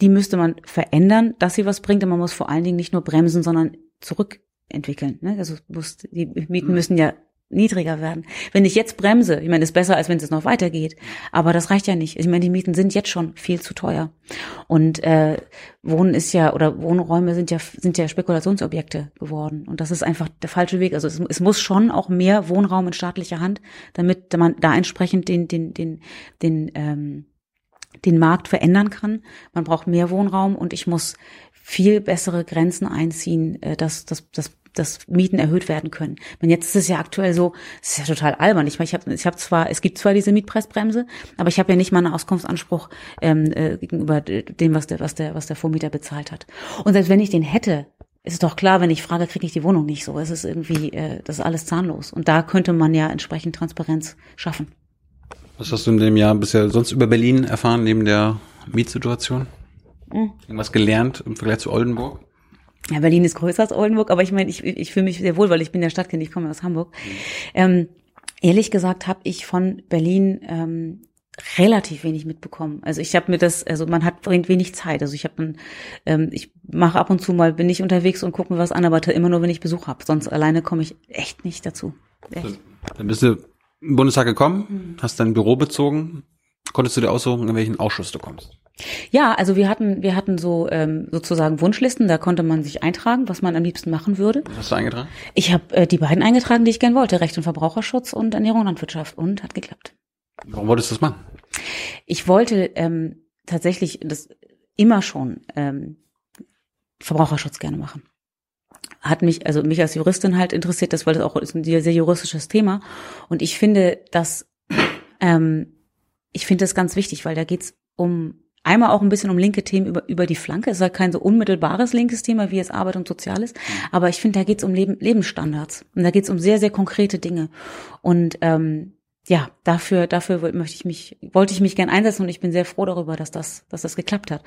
Die müsste man verändern, dass sie was bringt. Und man muss vor allen Dingen nicht nur bremsen, sondern zurückentwickeln. Ne? Also muss, die Mieten müssen ja niedriger werden. Wenn ich jetzt bremse, ich meine, ist besser, als wenn es noch weitergeht. Aber das reicht ja nicht. Ich meine, die Mieten sind jetzt schon viel zu teuer. Und äh, Wohnen ist ja, oder Wohnräume sind ja, sind ja Spekulationsobjekte geworden. Und das ist einfach der falsche Weg. Also es, es muss schon auch mehr Wohnraum in staatlicher Hand, damit man da entsprechend den, den, den, den, ähm, den Markt verändern kann. Man braucht mehr Wohnraum und ich muss viel bessere Grenzen einziehen, äh, dass, dass, dass dass Mieten erhöht werden können. Und jetzt ist es ja aktuell so, es ist ja total albern. Ich meine, ich habe ich hab zwar, es gibt zwar diese Mietpreisbremse, aber ich habe ja nicht mal einen Auskunftsanspruch ähm, äh, gegenüber dem, was der, was der, was der Vormieter bezahlt hat. Und selbst wenn ich den hätte, ist es doch klar, wenn ich frage, kriege ich die Wohnung nicht so. Es ist irgendwie, äh, das ist alles zahnlos. Und da könnte man ja entsprechend Transparenz schaffen. Was hast du in dem Jahr bisher sonst über Berlin erfahren, neben der Mietsituation? Mhm. Irgendwas gelernt im Vergleich zu Oldenburg? Ja, Berlin ist größer als Oldenburg, aber ich meine, ich, ich fühle mich sehr wohl, weil ich bin der Stadtkind, ich komme aus Hamburg. Ähm, ehrlich gesagt habe ich von Berlin ähm, relativ wenig mitbekommen. Also ich habe mir das, also man hat bringt wenig Zeit. Also ich habe, ähm, ich mache ab und zu mal, bin ich unterwegs und gucke mir was an, aber immer nur, wenn ich Besuch habe. Sonst alleine komme ich echt nicht dazu. Echt. Dann bist du im Bundestag gekommen, mhm. hast dein Büro bezogen. Konntest du dir aussuchen, in welchen Ausschuss du kommst? Ja, also wir hatten, wir hatten so ähm, sozusagen Wunschlisten, da konnte man sich eintragen, was man am liebsten machen würde. Was hast du eingetragen? Ich habe äh, die beiden eingetragen, die ich gern wollte, Recht und Verbraucherschutz und Ernährung und Landwirtschaft und hat geklappt. Warum wolltest du das machen? Ich wollte ähm, tatsächlich das immer schon ähm, Verbraucherschutz gerne machen. Hat mich, also mich als Juristin halt interessiert, das, weil das auch ist ein sehr juristisches Thema. Und ich finde, dass ähm, ich finde das ganz wichtig, weil da geht's um Einmal auch ein bisschen um linke Themen über, über die Flanke. Es ist halt kein so unmittelbares linkes Thema wie jetzt Arbeit und Soziales. Aber ich finde, da geht es um Leben, Lebensstandards. Und da geht es um sehr, sehr konkrete Dinge. Und ähm, ja, dafür, dafür möchte ich mich, wollte ich mich gern einsetzen und ich bin sehr froh darüber, dass das, dass das geklappt hat.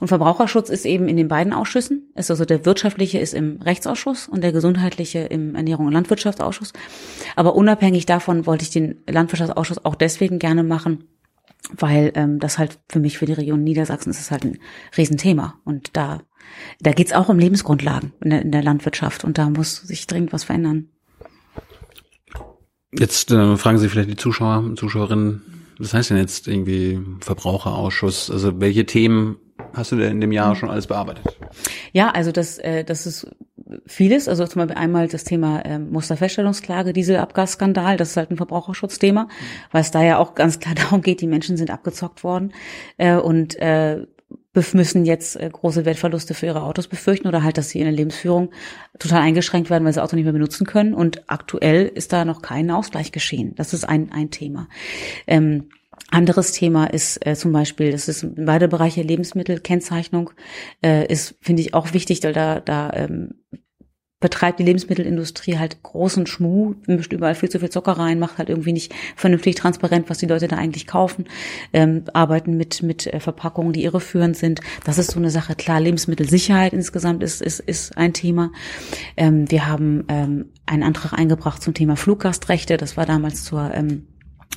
Und Verbraucherschutz ist eben in den beiden Ausschüssen. Ist also der wirtschaftliche ist im Rechtsausschuss und der gesundheitliche im Ernährung- und Landwirtschaftsausschuss. Aber unabhängig davon wollte ich den Landwirtschaftsausschuss auch deswegen gerne machen, weil ähm, das halt für mich, für die Region Niedersachsen ist es halt ein Riesenthema. Und da, da geht's auch um Lebensgrundlagen in der, in der Landwirtschaft und da muss sich dringend was verändern. Jetzt äh, fragen Sie vielleicht die Zuschauer und Zuschauerinnen, was heißt denn jetzt irgendwie Verbraucherausschuss? Also welche Themen hast du denn in dem Jahr schon alles bearbeitet? Ja, also das, äh, das ist vieles. Also zum Beispiel einmal das Thema ähm, Musterfeststellungsklage, Dieselabgasskandal, das ist halt ein Verbraucherschutzthema, weil es da ja auch ganz klar darum geht, die Menschen sind abgezockt worden äh, und äh, müssen jetzt äh, große Wertverluste für ihre Autos befürchten oder halt, dass sie in der Lebensführung total eingeschränkt werden, weil sie das Auto nicht mehr benutzen können. Und aktuell ist da noch kein Ausgleich geschehen. Das ist ein, ein Thema. Ähm, anderes Thema ist äh, zum Beispiel, das ist beide Bereiche Lebensmittelkennzeichnung, äh, ist, finde ich, auch wichtig, weil da, da ähm, betreibt die Lebensmittelindustrie halt großen Schmuh, mischt überall viel zu viel Zucker rein, macht halt irgendwie nicht vernünftig transparent, was die Leute da eigentlich kaufen, ähm, arbeiten mit, mit äh, Verpackungen, die irreführend sind. Das ist so eine Sache. Klar, Lebensmittelsicherheit insgesamt ist, ist, ist ein Thema. Ähm, wir haben ähm, einen Antrag eingebracht zum Thema Fluggastrechte. Das war damals zur ähm,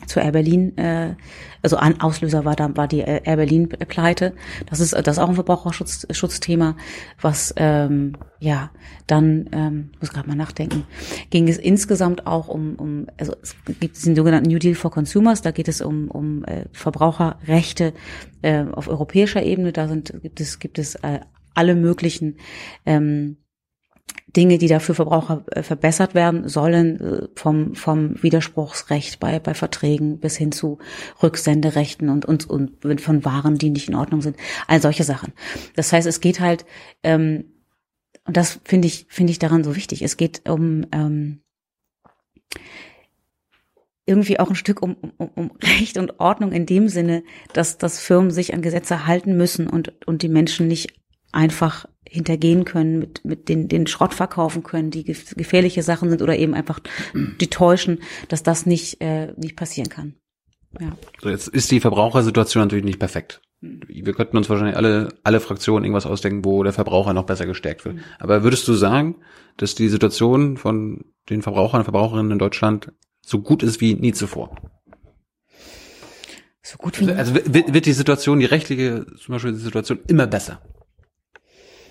zu Air Berlin, äh, also an Auslöser war da war die Air Berlin Pleite. Das ist das ist auch ein Verbraucherschutzthema, was ähm, ja dann ähm, muss gerade mal nachdenken. Ging es insgesamt auch um um also es gibt den sogenannten New Deal for Consumers. Da geht es um um äh, Verbraucherrechte äh, auf europäischer Ebene. Da sind gibt es gibt es äh, alle möglichen ähm, Dinge, die dafür Verbraucher äh, verbessert werden sollen, äh, vom, vom Widerspruchsrecht bei, bei Verträgen bis hin zu Rücksenderechten und, und, und von Waren, die nicht in Ordnung sind. All solche Sachen. Das heißt, es geht halt, ähm, und das finde ich, finde ich daran so wichtig. Es geht um, ähm, irgendwie auch ein Stück um, um, um Recht und Ordnung in dem Sinne, dass, dass Firmen sich an Gesetze halten müssen und, und die Menschen nicht einfach hintergehen können, mit, mit den, den Schrott verkaufen können, die gefährliche Sachen sind oder eben einfach die täuschen, dass das nicht, äh, nicht passieren kann. Ja. So, jetzt ist die Verbrauchersituation natürlich nicht perfekt. Hm. Wir könnten uns wahrscheinlich alle, alle Fraktionen irgendwas ausdenken, wo der Verbraucher noch besser gestärkt wird. Mhm. Aber würdest du sagen, dass die Situation von den Verbrauchern und Verbraucherinnen in Deutschland so gut ist wie nie zuvor? So gut wie Also, also wird, wird die Situation, die rechtliche, zum Beispiel die Situation immer besser?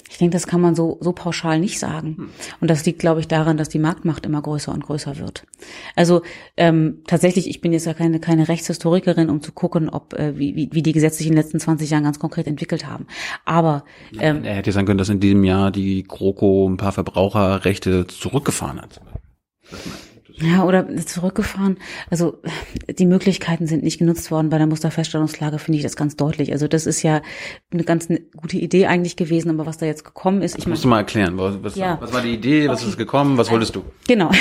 Ich denke, das kann man so, so pauschal nicht sagen. Hm. Und das liegt, glaube ich, daran, dass die Marktmacht immer größer und größer wird. Also ähm, tatsächlich, ich bin jetzt ja keine, keine Rechtshistorikerin, um zu gucken, ob äh, wie, wie die Gesetze sich in den letzten 20 Jahren ganz konkret entwickelt haben. Aber ähm, er hätte sagen können, dass in diesem Jahr die GroKo ein paar Verbraucherrechte zurückgefahren hat. Ja, oder zurückgefahren. Also die Möglichkeiten sind nicht genutzt worden bei der Musterfeststellungslage, finde ich das ganz deutlich. Also das ist ja eine ganz gute Idee eigentlich gewesen, aber was da jetzt gekommen ist, ich meine. Musst du mal erklären, was, was, ja. was war die Idee, was okay. ist gekommen, was wolltest du? Genau.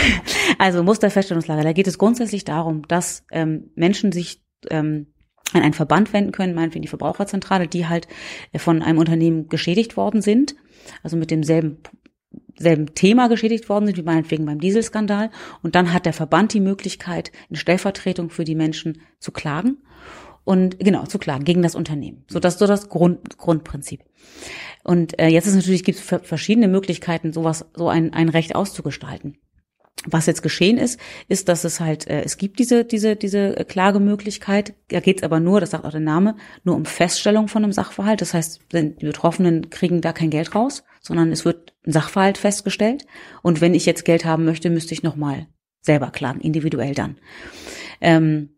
Also Musterfeststellungslage, da geht es grundsätzlich darum, dass ähm, Menschen sich ähm, an einen Verband wenden können, meinetwegen die Verbraucherzentrale, die halt von einem Unternehmen geschädigt worden sind, also mit demselben selben Thema geschädigt worden sind, wie meinetwegen beim Dieselskandal. Und dann hat der Verband die Möglichkeit, in Stellvertretung für die Menschen zu klagen. Und genau, zu klagen gegen das Unternehmen. So, das so das Grund, Grundprinzip. Und äh, jetzt ist natürlich, gibt es verschiedene Möglichkeiten, sowas, so ein, ein Recht auszugestalten. Was jetzt geschehen ist, ist, dass es halt, äh, es gibt diese, diese, diese Klagemöglichkeit. Da geht es aber nur, das sagt auch der Name, nur um Feststellung von einem Sachverhalt. Das heißt, die Betroffenen kriegen da kein Geld raus, sondern es wird Sachverhalt festgestellt. Und wenn ich jetzt Geld haben möchte, müsste ich nochmal selber klagen, individuell dann. Ähm,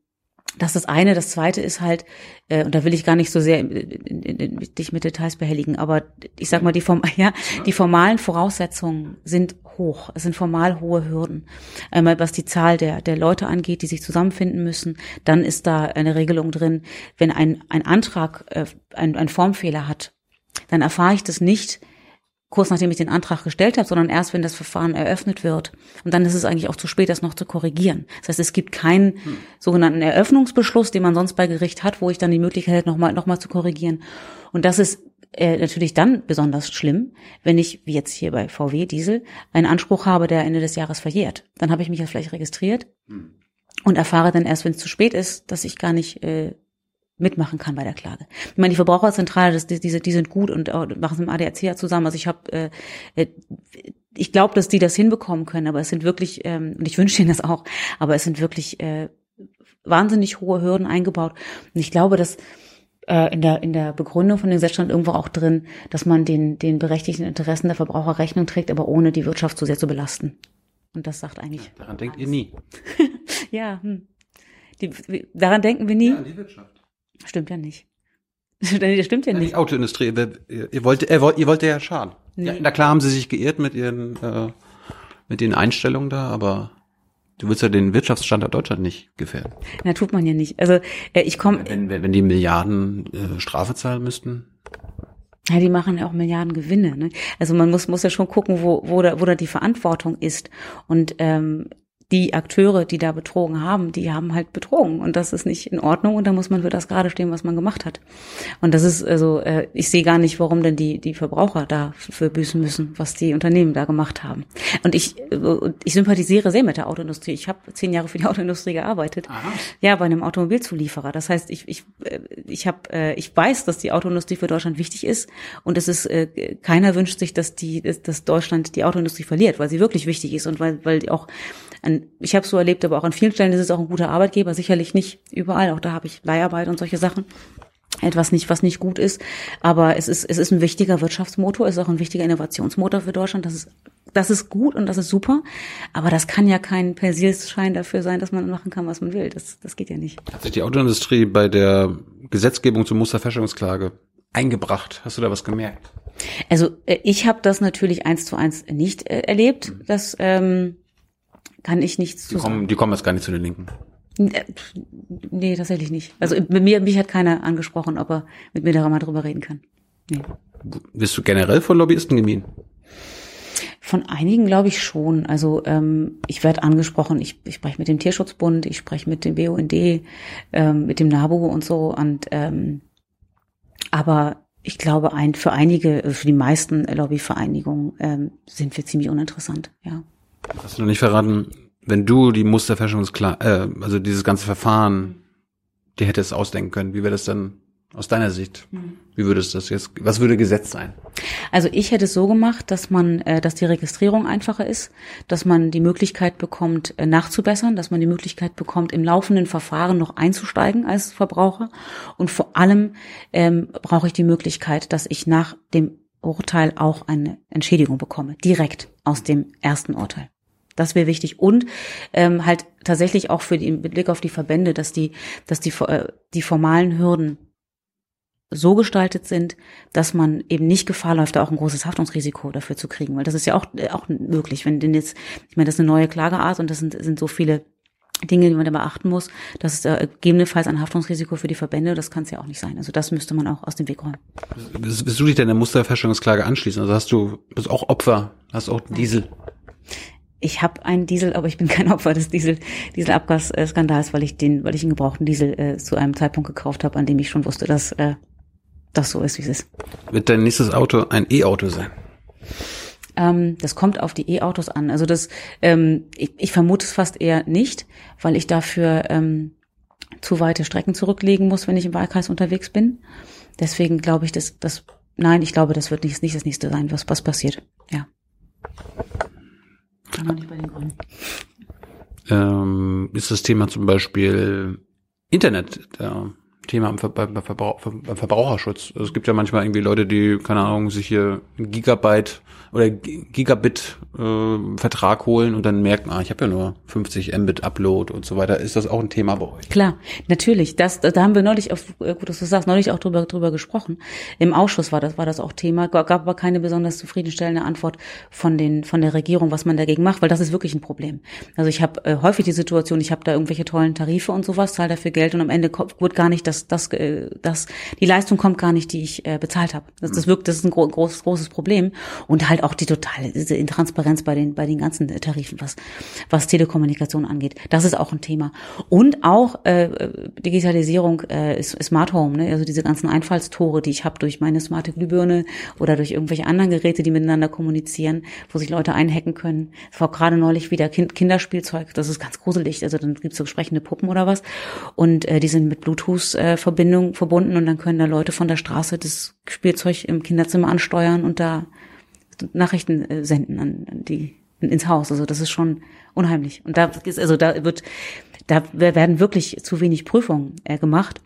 das ist das eine. Das zweite ist halt, äh, und da will ich gar nicht so sehr in, in, in, dich mit Details behelligen, aber ich sag mal, die, form ja, die formalen Voraussetzungen sind hoch. Es sind formal hohe Hürden. Einmal was die Zahl der, der Leute angeht, die sich zusammenfinden müssen. Dann ist da eine Regelung drin, wenn ein, ein Antrag äh, ein, ein Formfehler hat, dann erfahre ich das nicht kurz nachdem ich den Antrag gestellt habe, sondern erst, wenn das Verfahren eröffnet wird. Und dann ist es eigentlich auch zu spät, das noch zu korrigieren. Das heißt, es gibt keinen hm. sogenannten Eröffnungsbeschluss, den man sonst bei Gericht hat, wo ich dann die Möglichkeit hätte, nochmal noch mal zu korrigieren. Und das ist äh, natürlich dann besonders schlimm, wenn ich, wie jetzt hier bei VW Diesel, einen Anspruch habe, der Ende des Jahres verjährt. Dann habe ich mich ja vielleicht registriert hm. und erfahre dann erst, wenn es zu spät ist, dass ich gar nicht äh, mitmachen kann bei der Klage. Ich meine, die Verbraucherzentrale, das, die, die, die sind gut und äh, machen es mit dem ADAC ja zusammen. Also ich habe, äh, äh, ich glaube, dass die das hinbekommen können, aber es sind wirklich, ähm, und ich wünsche ihnen das auch, aber es sind wirklich äh, wahnsinnig hohe Hürden eingebaut. Und ich glaube, dass äh, in der in der Begründung von dem Gesetz stand irgendwo auch drin, dass man den den berechtigten Interessen der Verbraucher Rechnung trägt, aber ohne die Wirtschaft zu sehr zu belasten. Und das sagt eigentlich. Daran denkt ihr nie. ja, hm. Die, daran denken wir nie. Ja, die Wirtschaft. Stimmt ja nicht. das stimmt ja nicht. Die Autoindustrie, ihr wollt, ihr wollt, ihr wollt ja schaden. Nee. Ja, na klar haben sie sich geirrt mit ihren, äh, mit den Einstellungen da, aber du willst ja den Wirtschaftsstandort Deutschland nicht gefährden. Na, tut man ja nicht. Also äh, ich komme. Wenn, wenn, wenn die Milliarden äh, Strafe zahlen müssten. Ja, die machen ja auch Milliarden Gewinne. Ne? Also man muss muss ja schon gucken, wo wo da wo da die Verantwortung ist. Und ähm, die Akteure, die da betrogen haben, die haben halt betrogen und das ist nicht in Ordnung und da muss man für das gerade stehen, was man gemacht hat. Und das ist also, äh, ich sehe gar nicht, warum denn die die Verbraucher dafür büßen müssen, was die Unternehmen da gemacht haben. Und ich äh, ich sympathisiere sehr mit der Autoindustrie. Ich habe zehn Jahre für die Autoindustrie gearbeitet, Aha. ja bei einem Automobilzulieferer. Das heißt, ich ich äh, ich habe äh, ich weiß, dass die Autoindustrie für Deutschland wichtig ist und es ist äh, keiner wünscht sich, dass die dass Deutschland die Autoindustrie verliert, weil sie wirklich wichtig ist und weil weil die auch an, ich habe so erlebt, aber auch an vielen Stellen ist es auch ein guter Arbeitgeber, sicherlich nicht überall. Auch da habe ich Leiharbeit und solche Sachen etwas nicht, was nicht gut ist. Aber es ist, es ist ein wichtiger Wirtschaftsmotor, es ist auch ein wichtiger Innovationsmotor für Deutschland. Das ist, das ist gut und das ist super. Aber das kann ja kein Persilschein dafür sein, dass man machen kann, was man will. Das, das geht ja nicht. Hat sich die Autoindustrie bei der Gesetzgebung zur Musterfälschungsklage eingebracht? Hast du da was gemerkt? Also äh, ich habe das natürlich eins zu eins nicht äh, erlebt. Das ähm, kann ich nichts Die zu sagen. die kommen jetzt gar nicht zu den Linken. Äh, Nee, tatsächlich nicht. Also mit mir, mich hat keiner angesprochen, ob er mit mir darüber mal drüber reden kann. Nee. Bist du generell von Lobbyisten gemieden? Von einigen glaube ich schon. Also ähm, ich werde angesprochen, ich, ich spreche mit dem Tierschutzbund, ich spreche mit dem BUND, ähm, mit dem NABU und so. Und ähm, aber ich glaube, ein, für einige, also für die meisten Lobbyvereinigungen ähm, sind wir ziemlich uninteressant, ja. Hast du noch nicht verraten, wenn du die Musterfälschungsklage, äh, also dieses ganze Verfahren, dir hättest ausdenken können, wie wäre das dann aus deiner Sicht? Wie würde es das jetzt, was würde Gesetz sein? Also ich hätte es so gemacht, dass man, äh, dass die Registrierung einfacher ist, dass man die Möglichkeit bekommt, äh, nachzubessern, dass man die Möglichkeit bekommt, im laufenden Verfahren noch einzusteigen als Verbraucher. Und vor allem ähm, brauche ich die Möglichkeit, dass ich nach dem Urteil auch eine Entschädigung bekomme, direkt aus dem ersten Urteil. Das wäre wichtig und ähm, halt tatsächlich auch für den Blick auf die Verbände, dass die, dass die äh, die formalen Hürden so gestaltet sind, dass man eben nicht Gefahr läuft, da auch ein großes Haftungsrisiko dafür zu kriegen, weil das ist ja auch äh, auch möglich, wenn denn jetzt, ich meine, das ist eine neue Klageart und das sind sind so viele Dinge, die man da beachten muss, das ist äh, gegebenenfalls ein Haftungsrisiko für die Verbände, das kann es ja auch nicht sein. Also das müsste man auch aus dem Weg räumen. Willst du dich denn der Musterfälschungsklage anschließen? Also hast du, bist auch Opfer, hast auch Diesel. Ich habe einen Diesel, aber ich bin kein Opfer des Diesel Dieselabgasskandals, weil ich den, weil ich einen gebrauchten Diesel äh, zu einem Zeitpunkt gekauft habe, an dem ich schon wusste, dass äh, das so ist, wie es ist. Wird dein nächstes Auto ein E-Auto sein? Ähm, das kommt auf die E-Autos an. Also das, ähm, ich, ich vermute es fast eher nicht, weil ich dafür ähm, zu weite Strecken zurücklegen muss, wenn ich im Wahlkreis unterwegs bin. Deswegen glaube ich, dass das, nein, ich glaube, das wird nicht, nicht das nächste sein, was, was passiert. Ja. Man nicht bei den Grünen. Ähm, ist das Thema zum Beispiel Internet, der Thema am beim, beim Verbraucherschutz. Also es gibt ja manchmal irgendwie Leute, die, keine Ahnung, sich hier Gigabyte oder Gigabit äh, Vertrag holen und dann merken, ah, ich habe ja nur 50 Mbit Upload und so weiter. Ist das auch ein Thema bei euch? Klar, natürlich. Das, da haben wir neulich, auf, äh, gut, dass du sagst, neulich auch drüber, drüber gesprochen. Im Ausschuss war das, war das auch Thema. Gab aber keine besonders zufriedenstellende Antwort von den, von der Regierung, was man dagegen macht, weil das ist wirklich ein Problem. Also ich habe äh, häufig die Situation, ich habe da irgendwelche tollen Tarife und sowas, zahle dafür Geld und am Ende kommt, wird gar nicht das, das, äh, das, die Leistung kommt gar nicht, die ich äh, bezahlt habe. Das, das wirkt, das ist ein gro großes, großes Problem und halt auch die totale diese Intransparenz bei den, bei den ganzen Tarifen, was, was Telekommunikation angeht. Das ist auch ein Thema. Und auch äh, Digitalisierung, äh, Smart Home, ne? also diese ganzen Einfallstore, die ich habe durch meine smarte Glühbirne oder durch irgendwelche anderen Geräte, die miteinander kommunizieren, wo sich Leute einhacken können. Es war gerade neulich wieder kind, Kinderspielzeug, das ist ganz gruselig. Also dann gibt's so sprechende Puppen oder was. Und äh, die sind mit Bluetooth-Verbindung äh, verbunden und dann können da Leute von der Straße das Spielzeug im Kinderzimmer ansteuern und da Nachrichten äh, senden an, an die ins Haus. Also das ist schon unheimlich. Und da ist also da wird da werden wirklich zu wenig Prüfungen äh, gemacht.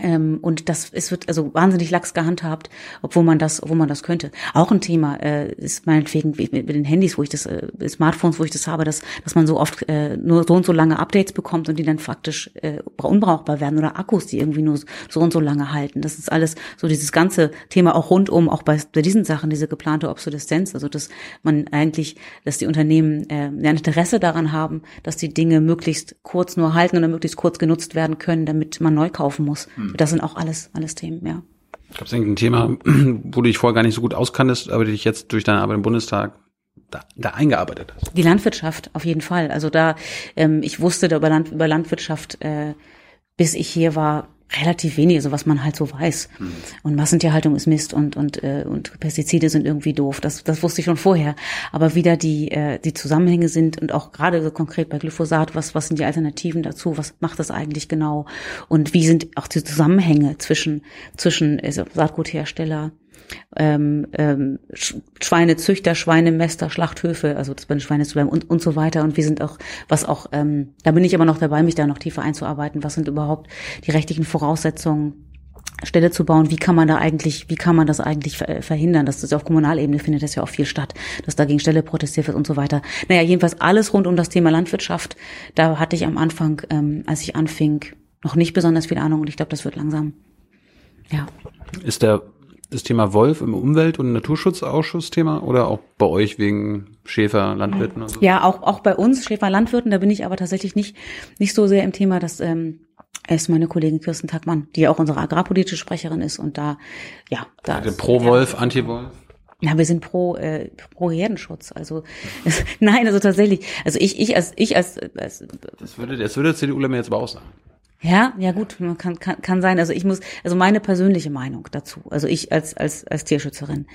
Ähm, und das es wird also wahnsinnig lax gehandhabt, obwohl man das, obwohl man das könnte. Auch ein Thema äh, ist meinetwegen mit, mit den Handys, wo ich das, äh, Smartphones, wo ich das habe, dass dass man so oft äh, nur so und so lange Updates bekommt und die dann faktisch äh, unbrauchbar werden oder Akkus, die irgendwie nur so und so lange halten. Das ist alles so dieses ganze Thema auch rundum, auch bei, bei diesen Sachen, diese geplante Obsoleszenz, also dass man eigentlich, dass die Unternehmen äh, ein Interesse daran haben, dass die Dinge möglichst kurz nur halten oder möglichst kurz genutzt werden können, damit man neu kaufen muss. Das sind auch alles, alles Themen, ja. Gab es irgendein Thema, wo du dich vorher gar nicht so gut auskanntest, aber dich jetzt durch deine Arbeit im Bundestag da, da eingearbeitet hast? Die Landwirtschaft, auf jeden Fall. Also da, ähm, ich wusste da über, Land, über Landwirtschaft, äh, bis ich hier war, relativ wenig, also was man halt so weiß. Hm. Und Massentierhaltung ist Mist und und äh, und Pestizide sind irgendwie doof. Das das wusste ich schon vorher. Aber wieder die äh, die Zusammenhänge sind und auch gerade so konkret bei Glyphosat, was was sind die Alternativen dazu? Was macht das eigentlich genau? Und wie sind auch die Zusammenhänge zwischen zwischen also Saatguthersteller ähm, ähm, Schweinezüchter, Schweinemester, Schlachthöfe, also das bei den Schweine zu bleiben und, und so weiter. Und wir sind auch, was auch, ähm, da bin ich aber noch dabei, mich da noch tiefer einzuarbeiten. Was sind überhaupt die rechtlichen Voraussetzungen? Stelle zu bauen, wie kann man da eigentlich, wie kann man das eigentlich verhindern? Das ist auf Kommunalebene findet das ja auch viel statt, dass da gegen Stelle protestiert wird und so weiter. Naja, jedenfalls alles rund um das Thema Landwirtschaft. Da hatte ich am Anfang, ähm, als ich anfing, noch nicht besonders viel Ahnung und ich glaube, das wird langsam. Ja. Ist der das Thema Wolf im Umwelt- und Naturschutzausschuss Thema oder auch bei euch wegen Schäfer, Landwirten? So? Ja, auch, auch bei uns, Schäfer, Landwirten, da bin ich aber tatsächlich nicht, nicht so sehr im Thema, dass ähm, ist meine Kollegin Kirsten Tackmann, die auch unsere agrarpolitische Sprecherin ist und da, ja, da. Also pro Wolf, Anti-Wolf? Ja, wir sind pro äh, pro Herdenschutz. Also nein, also tatsächlich. Also ich ich als ich als, als das würde das würde CDU mir jetzt aber auch sagen. Ja, ja gut, man kann, kann, kann sein. Also ich muss, also meine persönliche Meinung dazu, also ich als, als, als Tierschützerin,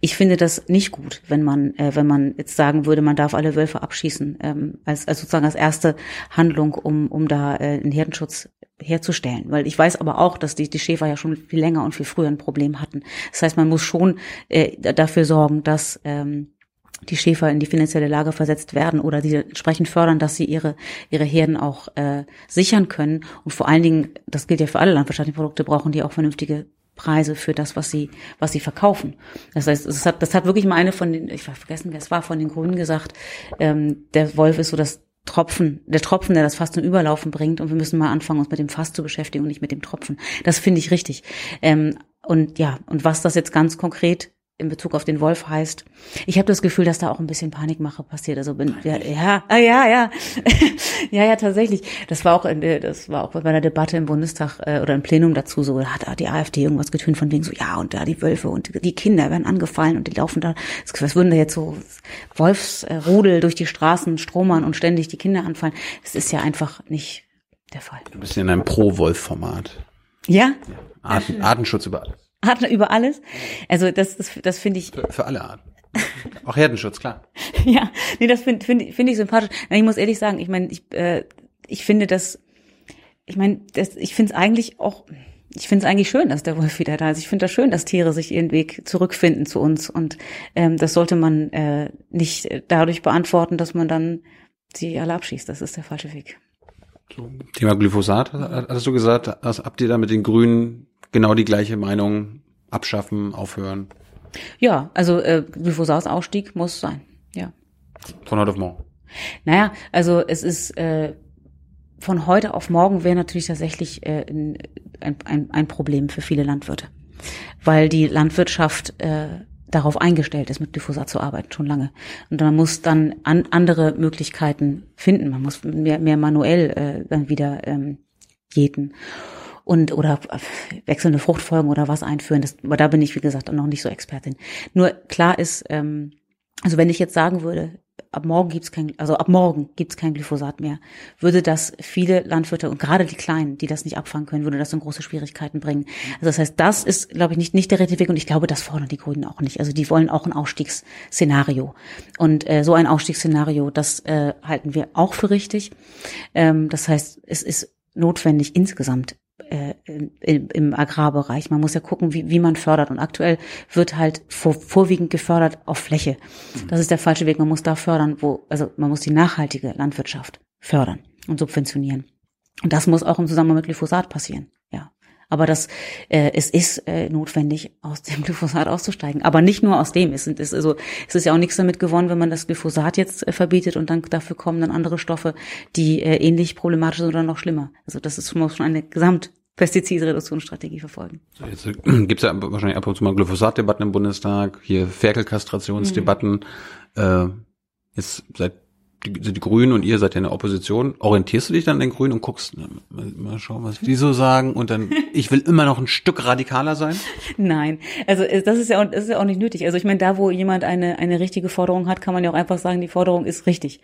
ich finde das nicht gut, wenn man, äh, wenn man jetzt sagen würde, man darf alle Wölfe abschießen, ähm, als, als sozusagen als erste Handlung, um, um da äh, einen Herdenschutz herzustellen. Weil ich weiß aber auch, dass die, die Schäfer ja schon viel länger und viel früher ein Problem hatten. Das heißt, man muss schon äh, dafür sorgen, dass ähm, die Schäfer in die finanzielle Lage versetzt werden oder die entsprechend fördern, dass sie ihre ihre Herden auch äh, sichern können und vor allen Dingen, das gilt ja für alle landwirtschaftlichen Produkte, brauchen die auch vernünftige Preise für das, was sie was sie verkaufen. Das heißt, das hat das hat wirklich mal eine von den, ich war vergessen, wer es war, von den Grünen gesagt, ähm, der Wolf ist so das Tropfen, der Tropfen, der das Fass zum Überlaufen bringt und wir müssen mal anfangen, uns mit dem Fass zu beschäftigen und nicht mit dem Tropfen. Das finde ich richtig. Ähm, und ja, und was das jetzt ganz konkret in Bezug auf den Wolf heißt. Ich habe das Gefühl, dass da auch ein bisschen Panikmache passiert. Also bin ja ja ah, ja ja ja ja tatsächlich. Das war auch in das war auch bei einer Debatte im Bundestag äh, oder im Plenum dazu so. Da hat die AfD irgendwas getönt von wegen so ja und da die Wölfe und die Kinder werden angefallen und die laufen da. Was würden da jetzt so Wolfsrudel durch die Straßen stromern und ständig die Kinder anfallen? Das ist ja einfach nicht der Fall. Du bist in einem Pro-Wolf-Format. Ja. Arten, Artenschutz über alles. Arten über alles. Also das, das, das finde ich. Für, für alle Arten. Auch Herdenschutz, klar. ja, nee, das finde find, find ich sympathisch. Ich muss ehrlich sagen, ich meine, ich, äh, ich finde das, ich meine, das, ich finde es eigentlich auch, ich finde es eigentlich schön, dass der Wolf wieder da ist. Ich finde das schön, dass Tiere sich ihren Weg zurückfinden zu uns. Und ähm, das sollte man äh, nicht dadurch beantworten, dass man dann sie alle abschießt. Das ist der falsche Weg. So, Thema Glyphosat, hast du gesagt, habt ihr da mit den Grünen genau die gleiche Meinung abschaffen, aufhören? Ja, also äh, Glyphosat-Ausstieg muss sein, ja. Von heute auf morgen? Naja, also es ist äh, von heute auf morgen wäre natürlich tatsächlich äh, ein, ein, ein Problem für viele Landwirte, weil die Landwirtschaft äh, darauf eingestellt ist, mit Glyphosat zu arbeiten, schon lange. Und man muss dann an, andere Möglichkeiten finden. Man muss mehr, mehr manuell äh, dann wieder ähm, jäten und oder wechselnde Fruchtfolgen oder was einführen. Das, aber da bin ich, wie gesagt, noch nicht so Expertin. Nur klar ist, ähm, also wenn ich jetzt sagen würde, ab morgen gibt's kein, also ab morgen gibt's kein Glyphosat mehr, würde das viele Landwirte und gerade die Kleinen, die das nicht abfangen können, würde das in große Schwierigkeiten bringen. Also das heißt, das ist, glaube ich, nicht, nicht der richtige Weg und ich glaube, das fordern die Grünen auch nicht. Also die wollen auch ein Ausstiegsszenario. Und äh, so ein Ausstiegsszenario, das äh, halten wir auch für richtig. Ähm, das heißt, es ist notwendig insgesamt äh, im, im Agrarbereich. Man muss ja gucken, wie, wie man fördert. Und aktuell wird halt vor, vorwiegend gefördert auf Fläche. Mhm. Das ist der falsche Weg. Man muss da fördern, wo, also man muss die nachhaltige Landwirtschaft fördern und subventionieren. Und das muss auch im Zusammenhang mit Glyphosat passieren. Ja. Aber das, äh, es ist äh, notwendig, aus dem Glyphosat auszusteigen. Aber nicht nur aus dem. Es, sind, es, also, es ist ja auch nichts damit gewonnen, wenn man das Glyphosat jetzt äh, verbietet und dann dafür kommen dann andere Stoffe, die äh, ähnlich problematisch sind oder noch schlimmer. Also das ist muss schon eine Gesamtpestizidreduktionsstrategie verfolgen. So, jetzt äh, gibt es ja wahrscheinlich ab und zu mal Glyphosatdebatten im Bundestag, hier Ferkelkastrationsdebatten. Mhm. Äh, jetzt seit die, die Grünen und ihr seid ja in der Opposition. Orientierst du dich dann an den Grünen und guckst, na, mal, schauen, was die so sagen und dann, ich will immer noch ein Stück radikaler sein? Nein, also äh, das ist ja auch, das ist ja auch nicht nötig. Also ich meine, da wo jemand eine, eine richtige Forderung hat, kann man ja auch einfach sagen, die Forderung ist richtig.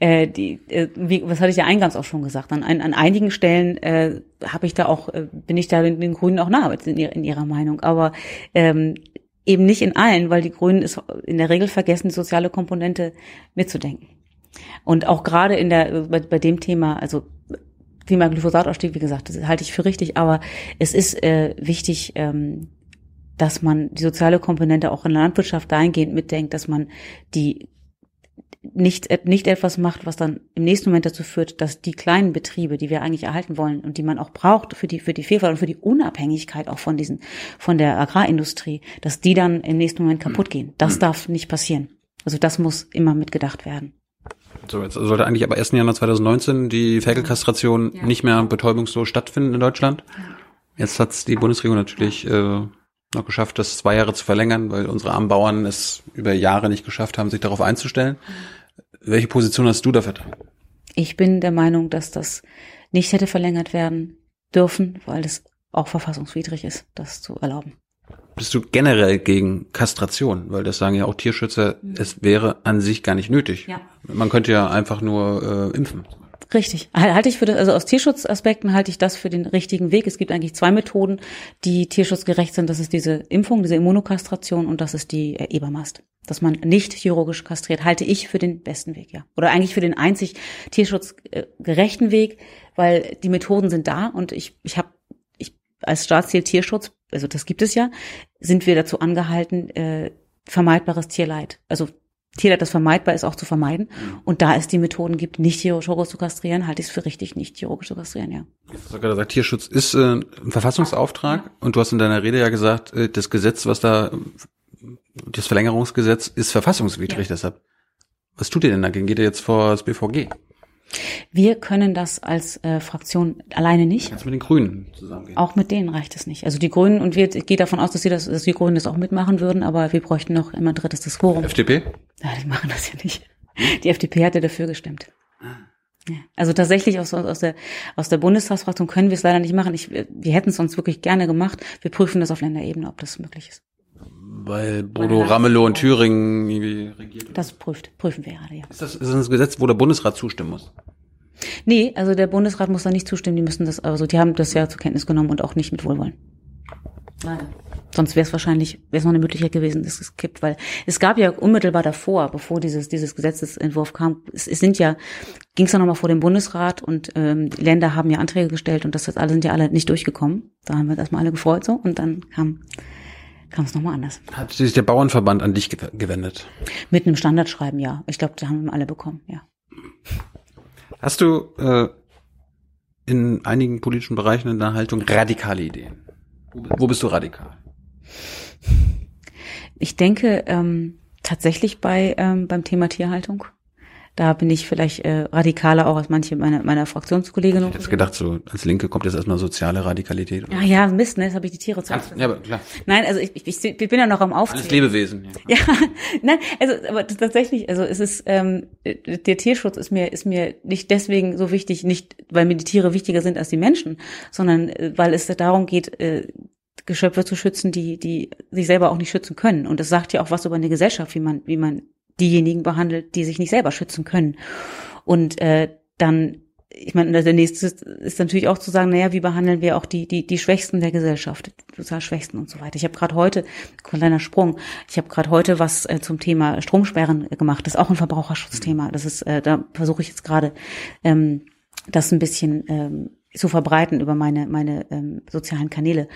Äh, die, äh, wie, was hatte ich ja eingangs auch schon gesagt, an, an einigen Stellen äh, habe ich da auch, äh, bin ich da den, den Grünen auch nahe in, ihrer, in ihrer Meinung. Aber ähm, eben nicht in allen, weil die Grünen ist in der Regel vergessen, die soziale Komponente mitzudenken. Und auch gerade in der, bei, bei dem Thema, also Thema Glyphosatausstieg, wie gesagt, das halte ich für richtig, aber es ist äh, wichtig, ähm, dass man die soziale Komponente auch in der Landwirtschaft dahingehend mitdenkt, dass man die nicht, nicht etwas macht, was dann im nächsten Moment dazu führt, dass die kleinen Betriebe, die wir eigentlich erhalten wollen und die man auch braucht für die, für die Vielfalt und für die Unabhängigkeit auch von diesen, von der Agrarindustrie, dass die dann im nächsten Moment kaputt gehen. Das darf nicht passieren. Also das muss immer mitgedacht werden. So, jetzt sollte eigentlich aber 1. Januar 2019 die Ferkelkastration Ja. nicht mehr betäubungslos stattfinden in Deutschland. Jetzt hat's die Bundesregierung natürlich äh, noch geschafft, das zwei Jahre zu verlängern, weil unsere armen Bauern es über Jahre nicht geschafft haben, sich darauf einzustellen. Welche Position hast du da vertreten? Ich bin der Meinung, dass das nicht hätte verlängert werden dürfen, weil es auch verfassungswidrig ist, das zu erlauben. Bist du generell gegen Kastration? Weil das sagen ja auch Tierschützer, es wäre an sich gar nicht nötig. Ja. Man könnte ja einfach nur äh, impfen. Richtig. Halte ich für das, also aus Tierschutzaspekten halte ich das für den richtigen Weg. Es gibt eigentlich zwei Methoden, die tierschutzgerecht sind. Das ist diese Impfung, diese Immunokastration und das ist die äh, Ebermast. Dass man nicht chirurgisch kastriert, halte ich für den besten Weg, ja. Oder eigentlich für den einzig tierschutzgerechten Weg, weil die Methoden sind da und ich, ich habe ich, als Staatsziel Tierschutz, also das gibt es ja, sind wir dazu angehalten, äh, vermeidbares Tierleid, also Tierleid, das vermeidbar ist, auch zu vermeiden. Und da es die Methoden gibt, nicht chirurgisch zu kastrieren, halte ich es für richtig, nicht chirurgisch zu kastrieren, ja. Du hast gerade gesagt, Tierschutz ist äh, ein Verfassungsauftrag und du hast in deiner Rede ja gesagt, äh, das Gesetz, was da, das Verlängerungsgesetz ist verfassungswidrig Ja. deshalb. Was tut ihr denn dagegen? Geht ihr jetzt vor das BVG? Wir können das als äh, Fraktion alleine nicht. Kannst mit den Grünen zusammengehen? Auch mit denen reicht es nicht. Also die Grünen, und wir, ich gehe davon aus, dass, sie das, dass die Grünen das auch mitmachen würden, aber wir bräuchten noch immer ein drittes das Quorum. FDP? Ja, die machen das ja nicht. Die FDP hat ja dafür gestimmt. Ja. Also tatsächlich aus, aus, der, aus der Bundestagsfraktion können wir es leider nicht machen. Ich, wir hätten es uns wirklich gerne gemacht. Wir prüfen das auf Länderebene, ob das möglich ist. Weil Bodo Ramelow in Thüringen irgendwie regiert. Das prüft, prüfen wir gerade, ja. Ist das, ist das ein Gesetz, wo der Bundesrat zustimmen muss? Nee, also der Bundesrat muss da nicht zustimmen. Die müssen das, also die haben das ja zur Kenntnis genommen und auch nicht mit Wohlwollen. Leider. Sonst wäre es wahrscheinlich, wäre es noch eine Möglichkeit gewesen, dass es kippt, weil es gab ja unmittelbar davor, bevor dieses dieses Gesetzesentwurf kam, es, es sind ja, ging es ja nochmal vor dem Bundesrat und ähm, die Länder haben ja Anträge gestellt und das jetzt alle sind ja alle nicht durchgekommen. Da haben wir uns erstmal alle gefreut so und dann kam kam es nochmal anders. Hat sich der Bauernverband an dich gew- gewendet? Mit einem Standardschreiben, ja. Ich glaube, da haben wir alle bekommen, ja. Hast du äh, in einigen politischen Bereichen in der Haltung radikale Ideen? Wo, wo bist du radikal? Ich denke ähm, tatsächlich bei ähm, beim Thema Tierhaltung. Da bin ich vielleicht äh, radikaler auch als manche meiner, meiner Fraktionskolleginnen. Ich hätte jetzt gedacht, so als Linke kommt jetzt erstmal soziale Radikalität. Ja, ja, Mist, ne? Jetzt habe ich die Tiere zu. Ja, aber klar. Nein, also ich, ich, ich bin ja noch am Alles Aufzählen. Lebewesen. Ja. Ja, nein, also aber tatsächlich, also es ist ähm, der Tierschutz ist mir ist mir nicht deswegen so wichtig, nicht weil mir die Tiere wichtiger sind als die Menschen, sondern äh, weil es darum geht, äh, Geschöpfe zu schützen, die die sich selber auch nicht schützen können. Und das sagt ja auch was über eine Gesellschaft, wie man wie man diejenigen behandelt, die sich nicht selber schützen können. Und äh, dann ich meine, der nächste ist, natürlich auch zu sagen, naja, wie behandeln wir auch die, die, die Schwächsten der Gesellschaft, die sozial Schwächsten und so weiter. Ich habe gerade heute, kleiner Sprung, ich habe gerade heute was äh, zum Thema Stromsperren gemacht. Das ist auch ein Verbraucherschutzthema. Das ist, äh, da versuche ich jetzt gerade, ähm, das ein bisschen ähm, zu verbreiten über meine, meine ähm, sozialen Kanäle.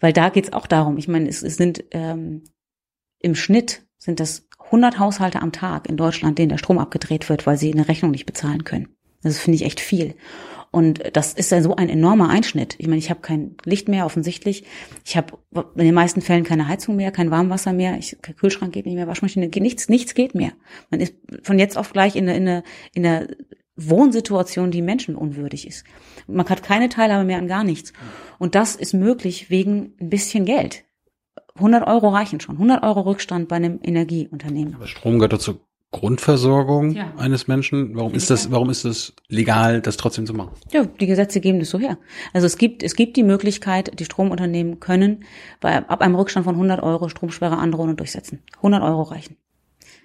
Weil da geht's auch darum, ich meine, es, es sind ähm, im Schnitt sind das 100 Haushalte am Tag in Deutschland, denen der Strom abgedreht wird, weil sie eine Rechnung nicht bezahlen können. Das finde ich echt viel. Und das ist ja so ein enormer Einschnitt. Ich meine, ich habe kein Licht mehr offensichtlich. Ich habe in den meisten Fällen keine Heizung mehr, kein Warmwasser mehr. Ich, kein Kühlschrank geht nicht mehr, Waschmaschine geht nichts, nichts geht mehr. Man ist von jetzt auf gleich in einer in einer, in einer Wohnsituation, die menschenunwürdig ist. Man hat keine Teilhabe mehr an gar nichts. Und das ist möglich wegen ein bisschen Geld. 100 Euro reichen schon. 100 Euro Rückstand bei einem Energieunternehmen. Aber Strom gehört zur Grundversorgung Ja. eines Menschen. Warum ist das, warum ist das legal, das trotzdem zu machen? Ja, die Gesetze geben das so her. Also es gibt, es gibt die Möglichkeit, die Stromunternehmen können bei, ab einem Rückstand von 100 Euro Stromsperre androhen und durchsetzen. 100 Euro reichen.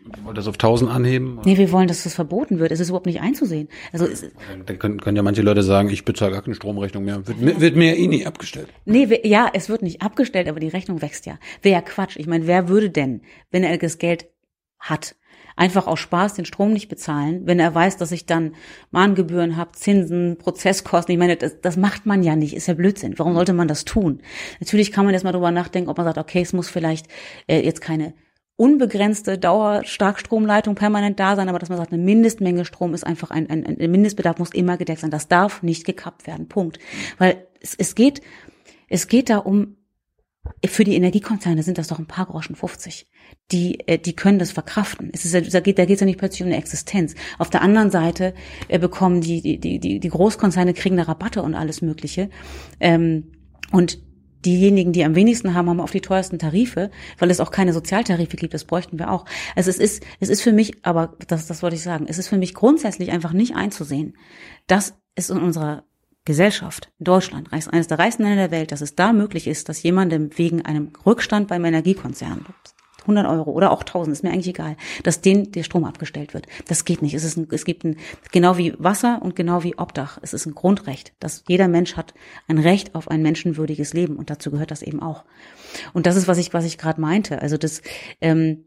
Ihr wollt das auf 1000 anheben? Nee, wir wollen, dass das verboten wird. Es ist überhaupt nicht einzusehen. Also es, Dann können, können ja manche Leute sagen, ich bezahle gar keine Stromrechnung mehr. Wird, mir- wird mir eh nie abgestellt. nee, wir- ja, es wird nicht abgestellt, aber die Rechnung wächst ja. Wäre ja Quatsch. Ich meine, wer würde denn, wenn er das Geld hat, einfach aus Spaß den Strom nicht bezahlen, wenn er weiß, dass ich dann Mahngebühren habe, Zinsen, Prozesskosten. Ich meine, das, das macht man ja nicht, ist ja Blödsinn. Warum sollte man das tun? Natürlich kann man jetzt mal drüber nachdenken, ob man sagt, okay, es muss vielleicht äh, jetzt keine unbegrenzte Dauerstarkstromleitung permanent da sein, aber dass man sagt, eine Mindestmenge Strom ist einfach ein, ein, ein Mindestbedarf muss immer gedeckt sein. Das darf nicht gekappt werden. Punkt. Weil es, es geht, es geht da um für die Energiekonzerne sind das doch ein paar Groschen 50. Die, äh, die können das verkraften. Es ist, da geht, es ja nicht plötzlich um eine Existenz. Auf der anderen Seite äh, bekommen die, die, die, die Großkonzerne kriegen da Rabatte und alles Mögliche. Ähm, und diejenigen, die am wenigsten haben, haben auf die teuersten Tarife, weil es auch keine Sozialtarife gibt. Das bräuchten wir auch. Also es ist, es ist für mich, aber das, das wollte ich sagen, es ist für mich grundsätzlich einfach nicht einzusehen, dass es in unserer Gesellschaft, Deutschland, eines der reichsten Länder der Welt, dass es da möglich ist, dass jemandem wegen einem Rückstand beim Energiekonzern 100 Euro oder auch 1000, ist mir eigentlich egal, dass denen der Strom abgestellt wird. Das geht nicht. Es, ist ein, es gibt ein, genau wie Wasser und genau wie Obdach, es ist ein Grundrecht, dass jeder Mensch hat ein Recht auf ein menschenwürdiges Leben und dazu gehört das eben auch. Und das ist, was ich, was ich gerade meinte. Also das, ähm,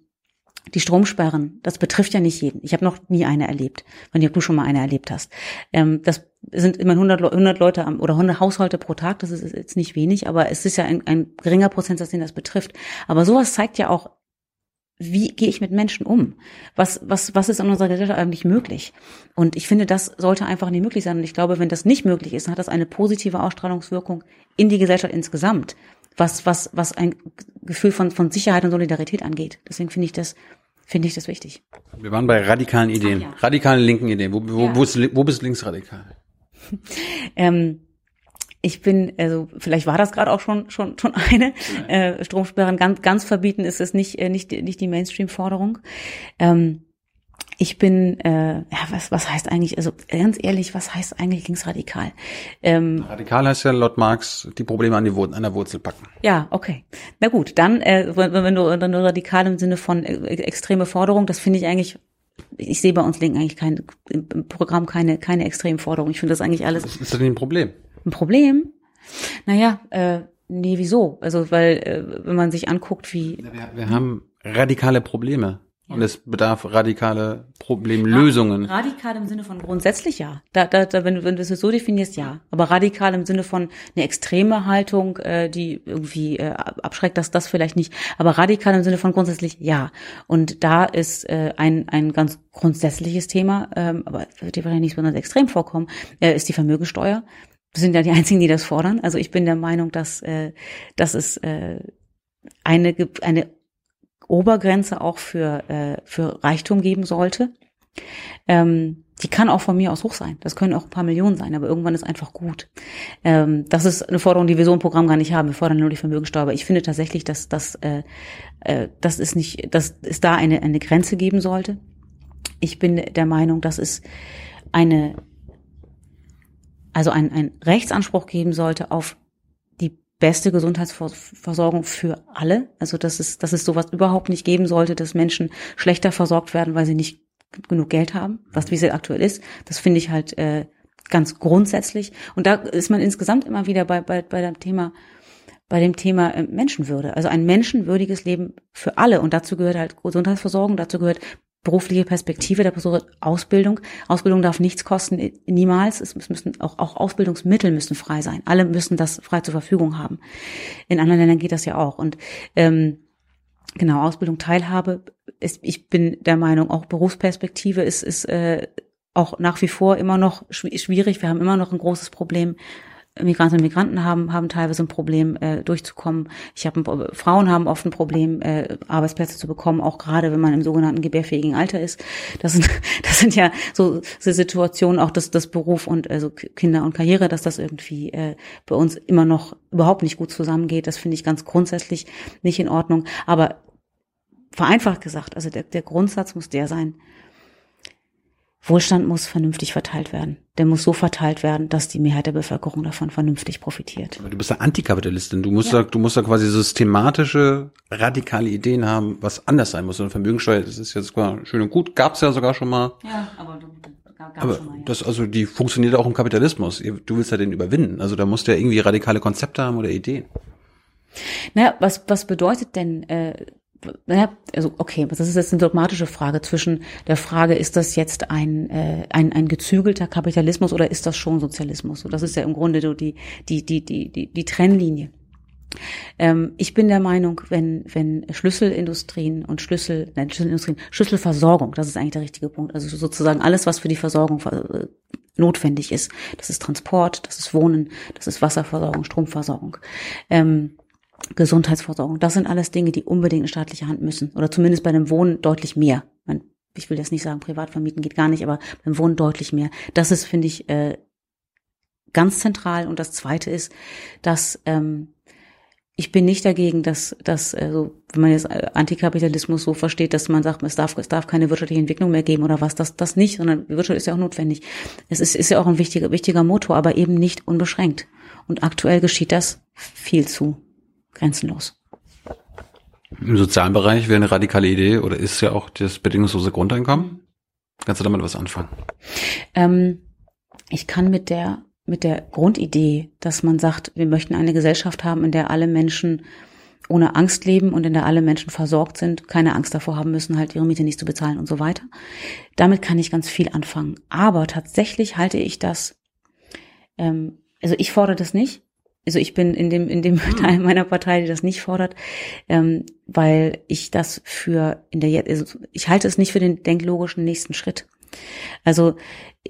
die Stromsperren, das betrifft ja nicht jeden. Ich habe noch nie eine erlebt, wenn du schon mal eine erlebt hast. Ähm, das sind immer 100, 100 Leute am, oder 100 Haushalte pro Tag, das ist jetzt nicht wenig, aber es ist ja ein, ein geringer Prozentsatz, den das betrifft. Aber sowas zeigt ja auch, wie gehe ich mit Menschen um? Was, was, was ist in unserer Gesellschaft eigentlich möglich? Und ich finde, das sollte einfach nicht möglich sein. Und ich glaube, wenn das nicht möglich ist, dann hat das eine positive Ausstrahlungswirkung in die Gesellschaft insgesamt, was, was, was ein Gefühl von, von Sicherheit und Solidarität angeht. Deswegen finde ich das, finde ich das wichtig. Wir waren bei radikalen Ideen, ja. radikalen linken Ideen. Wo, wo, ja. wo, ist, wo bist linksradikal? ähm, ich bin, also vielleicht war das gerade auch schon schon schon eine äh, Stromsperren ganz ganz verbieten ist es nicht äh, nicht nicht die Mainstream-Forderung. Ähm, ich bin, äh, ja, was, was heißt eigentlich, also ganz ehrlich, was heißt eigentlich linksradikal? Ähm, Radikal heißt ja laut Marx die Probleme an, die, an der Wurzel packen. Ja, okay. Na gut, dann, äh, wenn, wenn du dann nur radikal im Sinne von äh, extreme Forderung, das finde ich eigentlich ich sehe bei uns Linken eigentlich kein, im Programm keine, keine extremen Forderungen. Ich finde das eigentlich alles. Was ist das denn ein Problem? Ein Problem? Naja, äh, nee, wieso? Also, weil, äh, wenn man sich anguckt, wie. Wir, wir haben radikale Probleme. Und es bedarf radikale Problemlösungen. Radikal im Sinne von grundsätzlich ja. Da, da, da, wenn, wenn du es so definierst, ja. Aber radikal im Sinne von eine extreme Haltung, äh, die irgendwie äh, abschreckt, dass das vielleicht nicht. Aber radikal im Sinne von grundsätzlich ja. Und da ist äh, ein, ein ganz grundsätzliches Thema, ähm, aber wird dir wahrscheinlich nicht besonders extrem vorkommen, äh, ist die Vermögensteuer. Sind ja die einzigen, die das fordern. Also ich bin der Meinung, dass, äh, dass es äh, eine, eine Obergrenze auch für, äh, für Reichtum geben sollte. Ähm, die kann auch von mir aus hoch sein. Das können auch ein paar Millionen sein, aber irgendwann ist einfach gut. Ähm, das ist eine Forderung, die wir so im Programm gar nicht haben. Wir fordern nur die Vermögensteuer. Aber ich finde tatsächlich, dass das, äh, äh, das ist nicht, dass es da eine, eine Grenze geben sollte. Ich bin der Meinung, dass es eine, also ein, ein Rechtsanspruch geben sollte auf beste Gesundheitsversorgung für alle. Also dass es, dass es sowas überhaupt nicht geben sollte, dass Menschen schlechter versorgt werden, weil sie nicht genug Geld haben, was wie es aktuell ist. Das finde ich halt äh, ganz grundsätzlich. Und da ist man insgesamt immer wieder bei, bei, bei dem Thema bei dem Thema äh, Menschenwürde. Also ein menschenwürdiges Leben für alle. Und dazu gehört halt Gesundheitsversorgung, dazu gehört berufliche Perspektive der Person, Ausbildung. Ausbildung darf nichts kosten, niemals. Es müssen auch, auch Ausbildungsmittel müssen frei sein. Alle müssen das frei zur Verfügung haben. In anderen Ländern geht das ja auch. Und ähm, genau, Ausbildung, Teilhabe. Ist, ich bin der Meinung, auch Berufsperspektive ist, ist äh, auch nach wie vor immer noch schwierig. Wir haben immer noch ein großes Problem Migrantinnen und Migranten haben, haben teilweise ein Problem, äh, durchzukommen. Ich habe Frauen haben oft ein Problem, äh, Arbeitsplätze zu bekommen, auch gerade wenn man im sogenannten gebärfähigen Alter ist. Das sind, das sind ja so, so Situationen, auch das, das Beruf und also Kinder und Karriere, dass das irgendwie äh, bei uns immer noch überhaupt nicht gut zusammengeht. Das finde ich ganz grundsätzlich nicht in Ordnung. Aber vereinfacht gesagt, also der, der Grundsatz muss der sein, Wohlstand muss vernünftig verteilt werden. Der muss so verteilt werden, dass die Mehrheit der Bevölkerung davon vernünftig profitiert. Aber du bist ja Antikapitalistin. Du musst ja. da, du musst da quasi systematische, radikale Ideen haben, was anders sein muss. Und Vermögensteuer, das ist jetzt schön und gut. Gab's ja sogar schon mal. Ja, aber du, aber schon mal, ja. das, also, die funktioniert auch im Kapitalismus. Du willst ja den überwinden. Also, da musst du ja irgendwie radikale Konzepte haben oder Ideen. Naja, was, was bedeutet denn, äh, naja, also okay, das ist jetzt eine dogmatische Frage zwischen der Frage, ist das jetzt ein, äh, ein, ein gezügelter Kapitalismus oder ist das schon Sozialismus? So, das ist ja im Grunde so die, die, die, die, die, die Trennlinie. Ähm, ich bin der Meinung, wenn, wenn Schlüsselindustrien und Schlüssel, nein, Schlüsselindustrien, Schlüsselversorgung, das ist eigentlich der richtige Punkt. Also sozusagen alles, was für die Versorgung äh, notwendig ist. Das ist Transport, das ist Wohnen, das ist Wasserversorgung, Stromversorgung. Ähm, Gesundheitsversorgung. Das sind alles Dinge, die unbedingt in staatliche Hand müssen. Oder zumindest bei dem Wohnen deutlich mehr. Ich will jetzt nicht sagen, privat vermieten geht gar nicht, aber beim Wohnen deutlich mehr. Das ist, finde ich, äh, ganz zentral. Und das Zweite ist, dass ähm, ich bin nicht dagegen, dass, dass also, wenn man jetzt Antikapitalismus so versteht, dass man sagt, es darf, es darf keine wirtschaftliche Entwicklung mehr geben oder was, das, das nicht, sondern Wirtschaft ist ja auch notwendig. Es ist, ist ja auch ein wichtiger, wichtiger Motor, aber eben nicht unbeschränkt. Und aktuell geschieht das viel zu grenzenlos. Im sozialen Bereich wäre eine radikale Idee oder ist ja auch das bedingungslose Grundeinkommen. Kannst du damit was anfangen? Ähm, ich kann mit der mit der Grundidee, dass man sagt, wir möchten eine Gesellschaft haben, in der alle Menschen ohne Angst leben und in der alle Menschen versorgt sind, keine Angst davor haben müssen, halt ihre Miete nicht zu bezahlen und so weiter. Damit kann ich ganz viel anfangen. Aber tatsächlich halte ich das, ähm, also ich fordere das nicht. Also ich bin in dem in dem hm. Teil meiner Partei, die das nicht fordert, ähm, weil ich das für in der also ich halte es nicht für den denklogischen nächsten Schritt. Also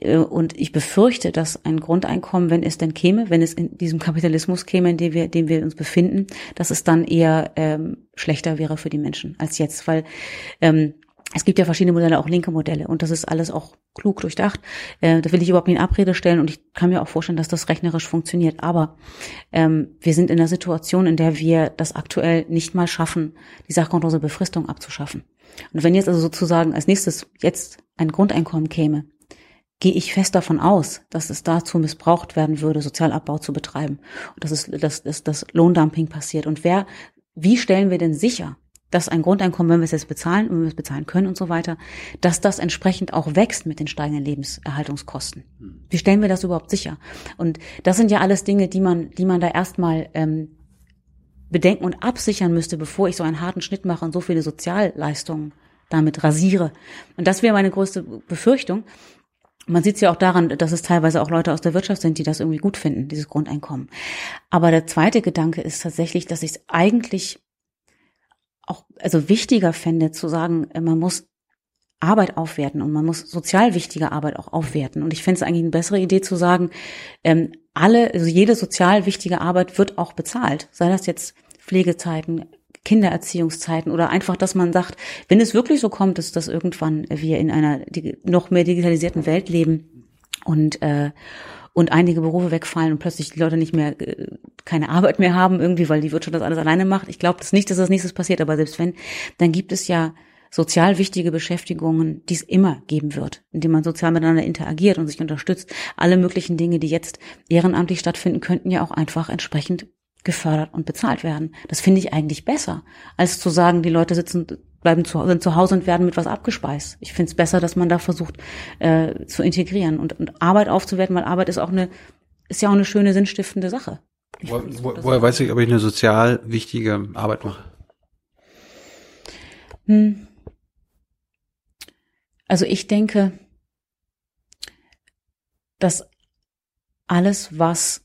äh, und ich befürchte, dass ein Grundeinkommen, wenn es denn käme, wenn es in diesem Kapitalismus käme, in dem wir, dem wir uns befinden, dass es dann eher ähm, schlechter wäre für die Menschen als jetzt, weil ähm, es gibt ja verschiedene Modelle, auch linke Modelle, und das ist alles auch klug durchdacht. Äh, da will ich überhaupt nicht in Abrede stellen und ich kann mir auch vorstellen, dass das rechnerisch funktioniert. Aber ähm, wir sind in einer Situation, in der wir das aktuell nicht mal schaffen, die sachgrundlose Befristung abzuschaffen. Und wenn jetzt also sozusagen als nächstes jetzt ein Grundeinkommen käme, gehe ich fest davon aus, dass es dazu missbraucht werden würde, Sozialabbau zu betreiben und dass es dass, dass, dass Lohndumping passiert. Und wer, wie stellen wir denn sicher, dass ein Grundeinkommen, wenn wir es jetzt bezahlen, wenn wir es bezahlen können und so weiter, dass das entsprechend auch wächst mit den steigenden Lebenserhaltungskosten. Wie stellen wir das überhaupt sicher? Und das sind ja alles Dinge, die man, die man da erstmal ähm, bedenken und absichern müsste, bevor ich so einen harten Schnitt mache und so viele Sozialleistungen damit rasiere. Und das wäre meine größte Befürchtung. Man sieht es ja auch daran, dass es teilweise auch Leute aus der Wirtschaft sind, die das irgendwie gut finden, dieses Grundeinkommen. Aber der zweite Gedanke ist tatsächlich, dass ich es eigentlich also wichtiger fände zu sagen, man muss Arbeit aufwerten und man muss sozial wichtige Arbeit auch aufwerten. Und ich fände es eigentlich eine bessere Idee zu sagen, ähm, alle, also jede sozial wichtige Arbeit wird auch bezahlt. Sei das jetzt Pflegezeiten, Kindererziehungszeiten oder einfach, dass man sagt, wenn es wirklich so kommt, dass, dass irgendwann wir in einer noch mehr digitalisierten Welt leben und äh, und einige Berufe wegfallen und plötzlich die Leute nicht mehr äh, keine Arbeit mehr haben irgendwie, weil die Wirtschaft das alles alleine macht. Ich glaube das nicht, dass das nächstes passiert, aber selbst wenn, dann gibt es ja sozial wichtige Beschäftigungen, die es immer geben wird, indem man sozial miteinander interagiert und sich unterstützt. Alle möglichen Dinge, die jetzt ehrenamtlich stattfinden, könnten ja auch einfach entsprechend gefördert und bezahlt werden. Das finde ich eigentlich besser, als zu sagen, die Leute sitzen, bleiben zu, sind zu Hause und werden mit was abgespeist. Ich finde es besser, dass man da versucht äh, zu integrieren und, und Arbeit aufzuwerten, weil Arbeit ist auch eine, ist ja auch eine schöne sinnstiftende Sache. Wo, wo, woher weiß ich, ob ich eine sozial wichtige Arbeit mache? Hm. Also ich denke, dass alles, was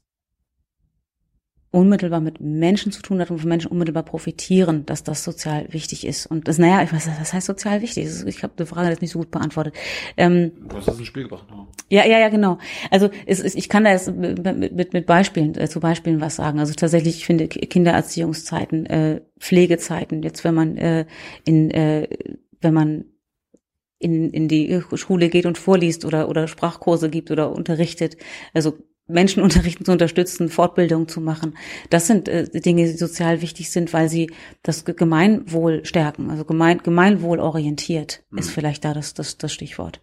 unmittelbar mit Menschen zu tun hat und von Menschen unmittelbar profitieren, dass das sozial wichtig ist. Und das, naja, ich weiß, das heißt sozial wichtig. Ich habe die Frage jetzt nicht so gut beantwortet. Ähm, du hast das ins Spiel gebracht. Ne? Ja, ja, ja, genau. Also es, es, ich kann da jetzt mit, mit, mit Beispielen, äh, zu Beispielen was sagen. Also tatsächlich, ich finde Kindererziehungszeiten, äh, Pflegezeiten, jetzt wenn man äh, in, äh, wenn man in, in die Schule geht und vorliest oder, oder Sprachkurse gibt oder unterrichtet. Also Menschen unterrichten zu unterstützen, Fortbildung zu machen. Das sind äh, Dinge, die sozial wichtig sind, weil sie das Gemeinwohl stärken. Also gemein, Gemeinwohl orientiert mhm. ist vielleicht da das, das, das Stichwort.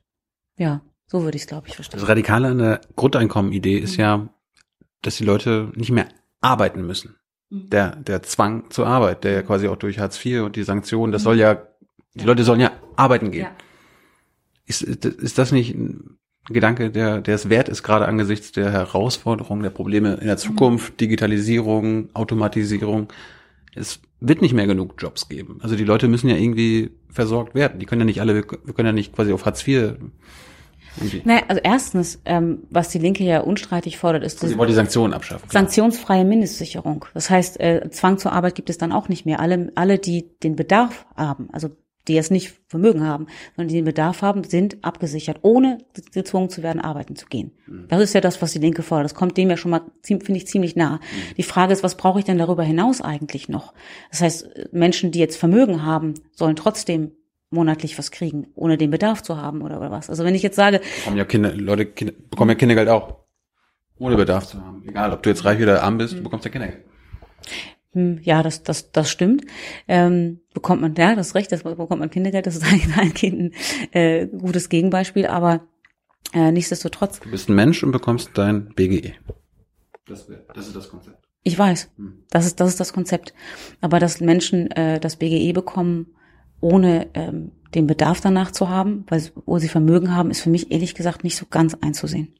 Ja, so würde ich es, glaube ich, verstehen. Das Radikale an der Grundeinkommen-Idee ist mhm. ja, dass die Leute nicht mehr arbeiten müssen. Mhm. Der, der Zwang zur Arbeit, der ja quasi auch durch Hartz IV und die Sanktionen, das soll ja, die ja. Leute sollen ja arbeiten gehen. Ja. Ist, ist das nicht Gedanke, der, der es wert ist, gerade angesichts der Herausforderungen, der Probleme in der Zukunft, Digitalisierung, Automatisierung, es wird nicht mehr genug Jobs geben. Also die Leute müssen ja irgendwie versorgt werden. Die können ja nicht alle, wir können ja nicht quasi auf Hartz IV. irgendwie- Naja, also erstens, ähm, was die Linke ja unstreitig fordert, ist Sie wollen die Sanktionen abschaffen. klar. sanktionsfreie Mindestsicherung. Das heißt, äh, Zwang zur Arbeit gibt es dann auch nicht mehr. Alle, alle, die den Bedarf haben, also die jetzt nicht Vermögen haben, sondern die den Bedarf haben, sind abgesichert, ohne gezwungen zu werden, arbeiten zu gehen. Das ist ja das, was die Linke fordert. Das kommt dem ja schon mal, finde ich, ziemlich nah. Die Frage ist, was brauche ich denn darüber hinaus eigentlich noch? Das heißt, Menschen, die jetzt Vermögen haben, sollen trotzdem monatlich was kriegen, ohne den Bedarf zu haben oder, oder was. Also wenn ich jetzt sage, Bekommen ja Kinder, Leute Kinder, bekommen ja Kindergeld auch. Ohne Bedarf zu haben. Egal, ob du jetzt reich oder arm bist, du bekommst ja Kindergeld. Hm, Ja, das, das, das stimmt. Ähm, bekommt man, ja, das ist recht, das bekommt man Kindergeld, das ist eigentlich ein äh, gutes Gegenbeispiel, aber äh, nichtsdestotrotz, Du bist ein Mensch und bekommst dein BGE. Das, wär- das ist das Konzept. ich weiß, Hm. das ist, das ist das Konzept. Aber dass Menschen äh, das BGE bekommen, ohne ähm, den Bedarf danach zu haben, weil sie- wo sie Vermögen haben, ist für mich ehrlich gesagt nicht so ganz einzusehen.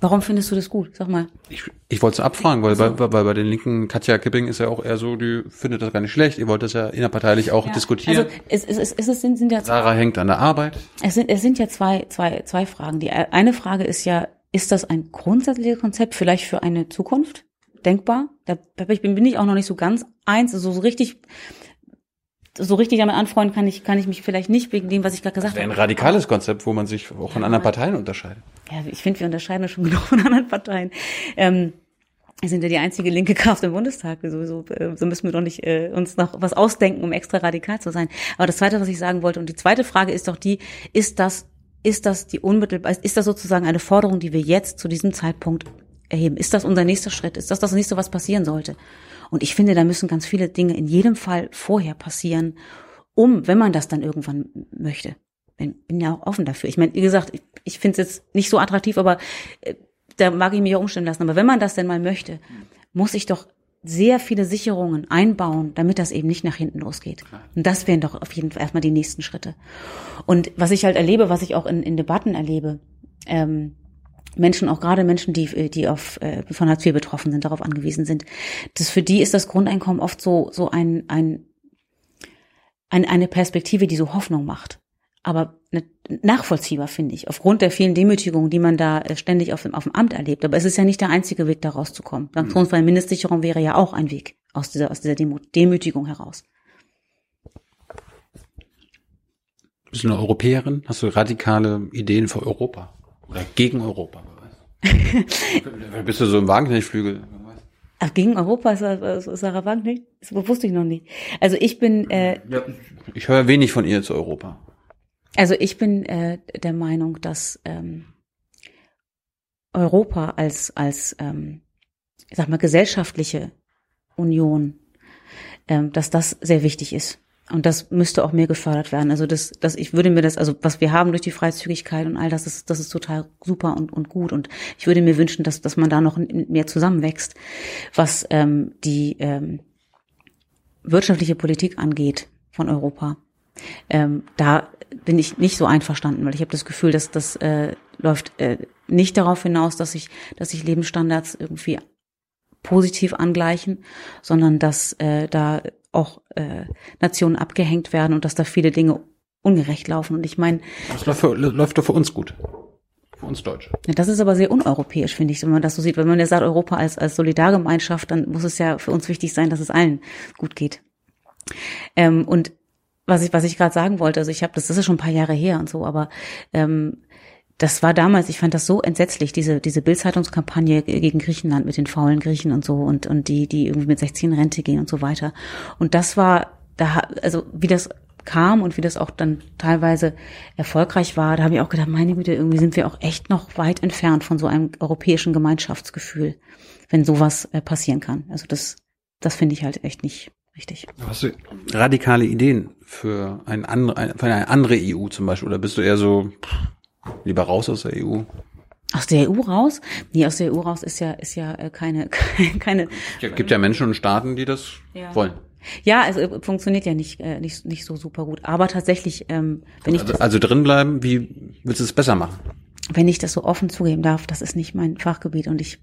Warum findest du das gut? Sag mal. Ich, ich wollte es abfragen, weil, bei, weil bei den Linken, Katja Kipping ist ja auch eher so, die findet das gar nicht schlecht. Ihr wollt das ja innerparteilich auch diskutieren. Also es, es, es, es sind, sind ja Sarah hängt an der Arbeit. Es sind, es sind ja zwei, zwei, zwei Fragen. Die eine Frage ist ja, ist das ein grundsätzliches Konzept vielleicht für eine Zukunft denkbar? Da ich bin, bin ich auch noch nicht so ganz eins, also so richtig, so richtig damit anfreunden kann ich, kann ich mich vielleicht nicht wegen dem, was ich gerade gesagt Ein habe. radikales Konzept, wo man sich auch von anderen Parteien unterscheidet. Ja, ich finde, wir unterscheiden uns schon genug von anderen Parteien. Ähm, wir sind ja die einzige linke Kraft im Bundestag. So, so, äh, so müssen wir doch nicht äh, uns noch was ausdenken, um extra radikal zu sein. Aber das Zweite, was ich sagen wollte, und die zweite Frage ist doch die, ist das, ist das die unmittelbar, ist das sozusagen eine Forderung, die wir jetzt zu diesem Zeitpunkt erheben? Ist das unser nächster Schritt? Ist das das nächste, was passieren sollte? Und ich finde, da müssen ganz viele Dinge in jedem Fall vorher passieren, um, wenn man das dann irgendwann möchte. Bin, bin ja auch offen dafür. Ich meine, wie gesagt, ich, ich finde es jetzt nicht so attraktiv, aber äh, da mag ich mich auch umstimmen lassen. Aber wenn man das denn mal möchte, muss ich doch sehr viele Sicherungen einbauen, damit das eben nicht nach hinten losgeht. Und das wären doch auf jeden Fall erstmal die nächsten Schritte. Und was ich halt erlebe, was ich auch in, in Debatten erlebe, ähm, Menschen, auch gerade Menschen, die, die auf, äh, von Hartz IV betroffen sind, darauf angewiesen sind, das für die ist das Grundeinkommen oft so, so ein, ein, ein, eine Perspektive, die so Hoffnung macht. Aber nachvollziehbar, finde ich, aufgrund der vielen Demütigungen, die man da äh, ständig auf dem, auf dem Amt erlebt. Aber es ist ja nicht der einzige Weg, da rauszukommen. Sanktionsfreie Mindestsicherung wäre ja auch ein Weg aus dieser, aus dieser Demütigung heraus. Bist du eine Europäerin? Hast du radikale Ideen für Europa? Oder gegen Europa? wer weiß. Bist du so im Wagenknechtflügel? Ach, gegen Europa Sarah Wagner nicht? Das wusste ich noch nicht. Also ich bin, äh, Ja, ich höre wenig von ihr zu Europa. Also ich bin äh, der Meinung, dass ähm, Europa als als ähm, ich sag mal gesellschaftliche Union, ähm, dass das sehr wichtig ist und das müsste auch mehr gefördert werden. Also das, das ich würde mir das, also was wir haben durch die Freizügigkeit und all das ist das ist total super und und gut und ich würde mir wünschen, dass dass man da noch mehr zusammenwächst, was ähm, die ähm, wirtschaftliche Politik angeht von Europa ähm, da bin ich nicht so einverstanden, weil ich habe das Gefühl, dass das äh, läuft äh, nicht darauf hinaus, dass sich, dass sich Lebensstandards irgendwie positiv angleichen, sondern dass äh, da auch äh, Nationen abgehängt werden und dass da viele Dinge ungerecht laufen. Und ich meine, Das läuft, für, läuft doch für uns gut. Für uns Deutsche. ja, das ist aber sehr uneuropäisch, finde ich, wenn man das so sieht. Wenn man ja sagt, Europa als, als Solidargemeinschaft, dann muss es ja für uns wichtig sein, dass es allen gut geht. Ähm, und was ich, was ich gerade sagen wollte, also ich habe das, das ist schon ein paar Jahre her und so, aber ähm, das war damals, ich fand das so entsetzlich, diese, diese Bildzeitungskampagne gegen Griechenland mit den faulen Griechen und so und, und die, die irgendwie mit 16 in Rente gehen und so weiter. Und das war, da, also wie das kam und wie das auch dann teilweise erfolgreich war, da habe ich auch gedacht, meine Güte, irgendwie sind wir auch echt noch weit entfernt von so einem europäischen Gemeinschaftsgefühl, wenn sowas äh, passieren kann. Also das, das finde ich halt echt nicht richtig. Hast du radikale Ideen für, ein andere, für eine andere EU zum Beispiel? Oder bist du eher so pff, lieber raus aus der EU? Aus der EU raus? Nee, aus der EU raus ist ja, ist ja äh, keine, keine, Es gibt ja Menschen und Staaten, die das Ja. wollen. ja, also äh, funktioniert ja nicht, äh, nicht, nicht so super gut. Aber tatsächlich, ähm, wenn ich Also, das, also drin bleiben, wie willst du es besser machen? wenn ich das so offen zugeben darf, das ist nicht mein Fachgebiet und ich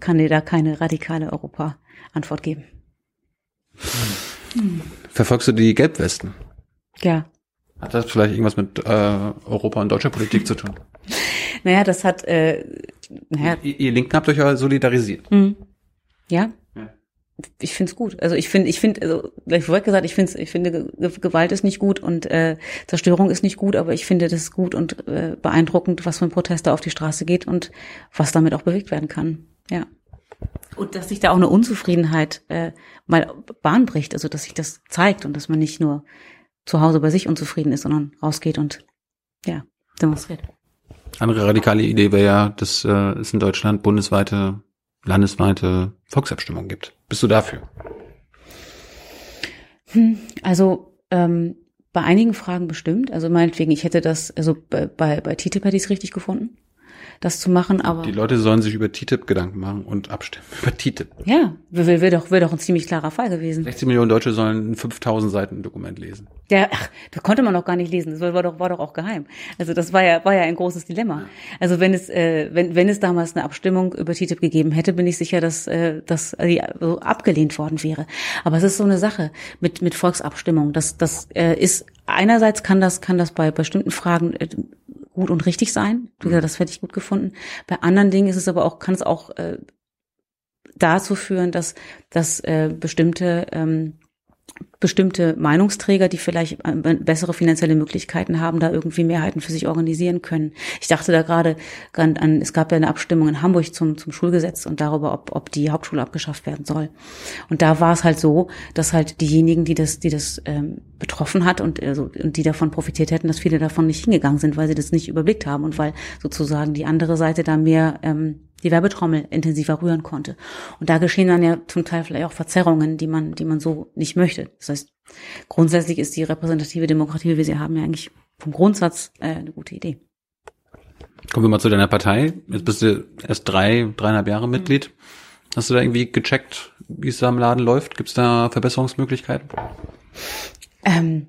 kann dir da keine radikale Europa Antwort geben. Verfolgst du die Gelbwesten? Ja. Hat das vielleicht irgendwas mit äh, Europa und deutscher Politik zu tun? Naja, das hat, äh, naja, Ihr, ihr Linken habt euch ja solidarisiert. mhm. ja. Ja. Ich find's gut. Also ich finde, ich finde, also gleich vorweg gesagt, ich finde, ich finde Ge- Gewalt ist nicht gut und äh, Zerstörung ist nicht gut, aber ich finde das gut und äh, beeindruckend, was für ein Protest da auf die Straße geht und was damit auch bewegt werden kann. Ja. Und dass sich da auch eine Unzufriedenheit äh, mal Bahn bricht, also dass sich das zeigt und dass man nicht nur zu Hause bei sich unzufrieden ist, sondern rausgeht und ja, demonstriert. Andere radikale Idee wäre ja, dass äh, es in Deutschland bundesweite, landesweite Volksabstimmungen gibt. Bist du dafür? Also ähm, bei einigen Fragen bestimmt. Also meinetwegen, ich hätte das, also bei, bei, bei TTIP hätte ich es richtig gefunden, das zu machen, aber Die Leute sollen sich über TTIP Gedanken machen und abstimmen. Über TTIP. ja, wäre wär doch, wär doch ein ziemlich klarer Fall gewesen. 16 Millionen Deutsche sollen ein 5000 Seiten Dokument lesen. Ja, ach, das konnte man noch gar nicht lesen. Das war, war doch, war doch auch geheim. Also das war ja, war ja ein großes Dilemma. Also wenn es, äh, wenn, wenn es damals eine Abstimmung über TTIP gegeben hätte, bin ich sicher, dass äh, das äh, so abgelehnt worden wäre. Aber es ist so eine Sache mit mit Volksabstimmung. Das, das äh, ist einerseits kann das, kann das bei bestimmten Fragen äh, gut und richtig sein. Gesagt, das hätte ich gut gefunden. Bei anderen Dingen ist es aber auch, kann es auch äh, dazu führen, dass, dass äh, bestimmte ähm, bestimmte Meinungsträger, die vielleicht äh, bessere finanzielle Möglichkeiten haben, da irgendwie Mehrheiten für sich organisieren können. Ich dachte da gerade an, es gab ja eine Abstimmung in Hamburg zum, zum Schulgesetz und darüber, ob, ob die Hauptschule abgeschafft werden soll. Und da war es halt so, dass halt diejenigen, die das, die das ähm, betroffen hat und, also, und die davon profitiert hätten, dass viele davon nicht hingegangen sind, weil sie das nicht überblickt haben und weil sozusagen die andere Seite da mehr ähm, die Werbetrommel intensiver rühren konnte. Und da geschehen dann ja zum Teil vielleicht auch Verzerrungen, die man, die man so nicht möchte. Das heißt, grundsätzlich ist die repräsentative Demokratie, wie wir sie haben, ja eigentlich vom Grundsatz äh, eine gute Idee. Kommen wir mal zu deiner Partei. Jetzt bist du erst drei, dreieinhalb Jahre Mitglied. Hast du da irgendwie gecheckt, wie es da im Laden läuft? Gibt es da Verbesserungsmöglichkeiten? Ähm,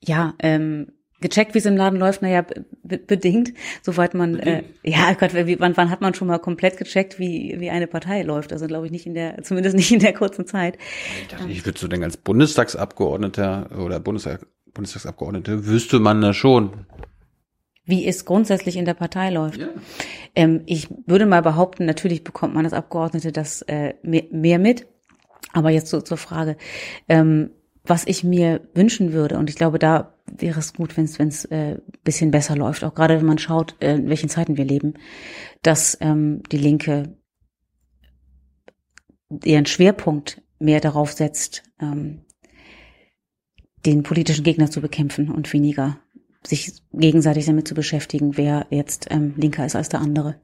ja, ähm, gecheckt, wie es im Laden läuft, naja, be bedingt, soweit man, äh, ja, Gott, wie, wann, wann hat man schon mal komplett gecheckt, wie, wie eine Partei läuft? Also glaube ich nicht in der, zumindest nicht in der kurzen Zeit. Ich dachte, ich würde so denken, als Bundestagsabgeordneter oder Bundestag, Bundestagsabgeordnete wüsste man das schon. Wie es grundsätzlich in der Partei läuft. Ähm, ich würde mal behaupten, natürlich bekommt man als Abgeordnete das äh, mehr, mehr mit. Aber jetzt so zur Frage, ähm, was ich mir wünschen würde, und ich glaube, da wäre es gut, wenn es wenn äh, bisschen besser läuft, auch gerade wenn man schaut, äh, in welchen Zeiten wir leben, dass ähm, die Linke ihren Schwerpunkt mehr darauf setzt, ähm, den politischen Gegner zu bekämpfen und weniger sich gegenseitig damit zu beschäftigen, wer jetzt ähm, linker ist als der andere.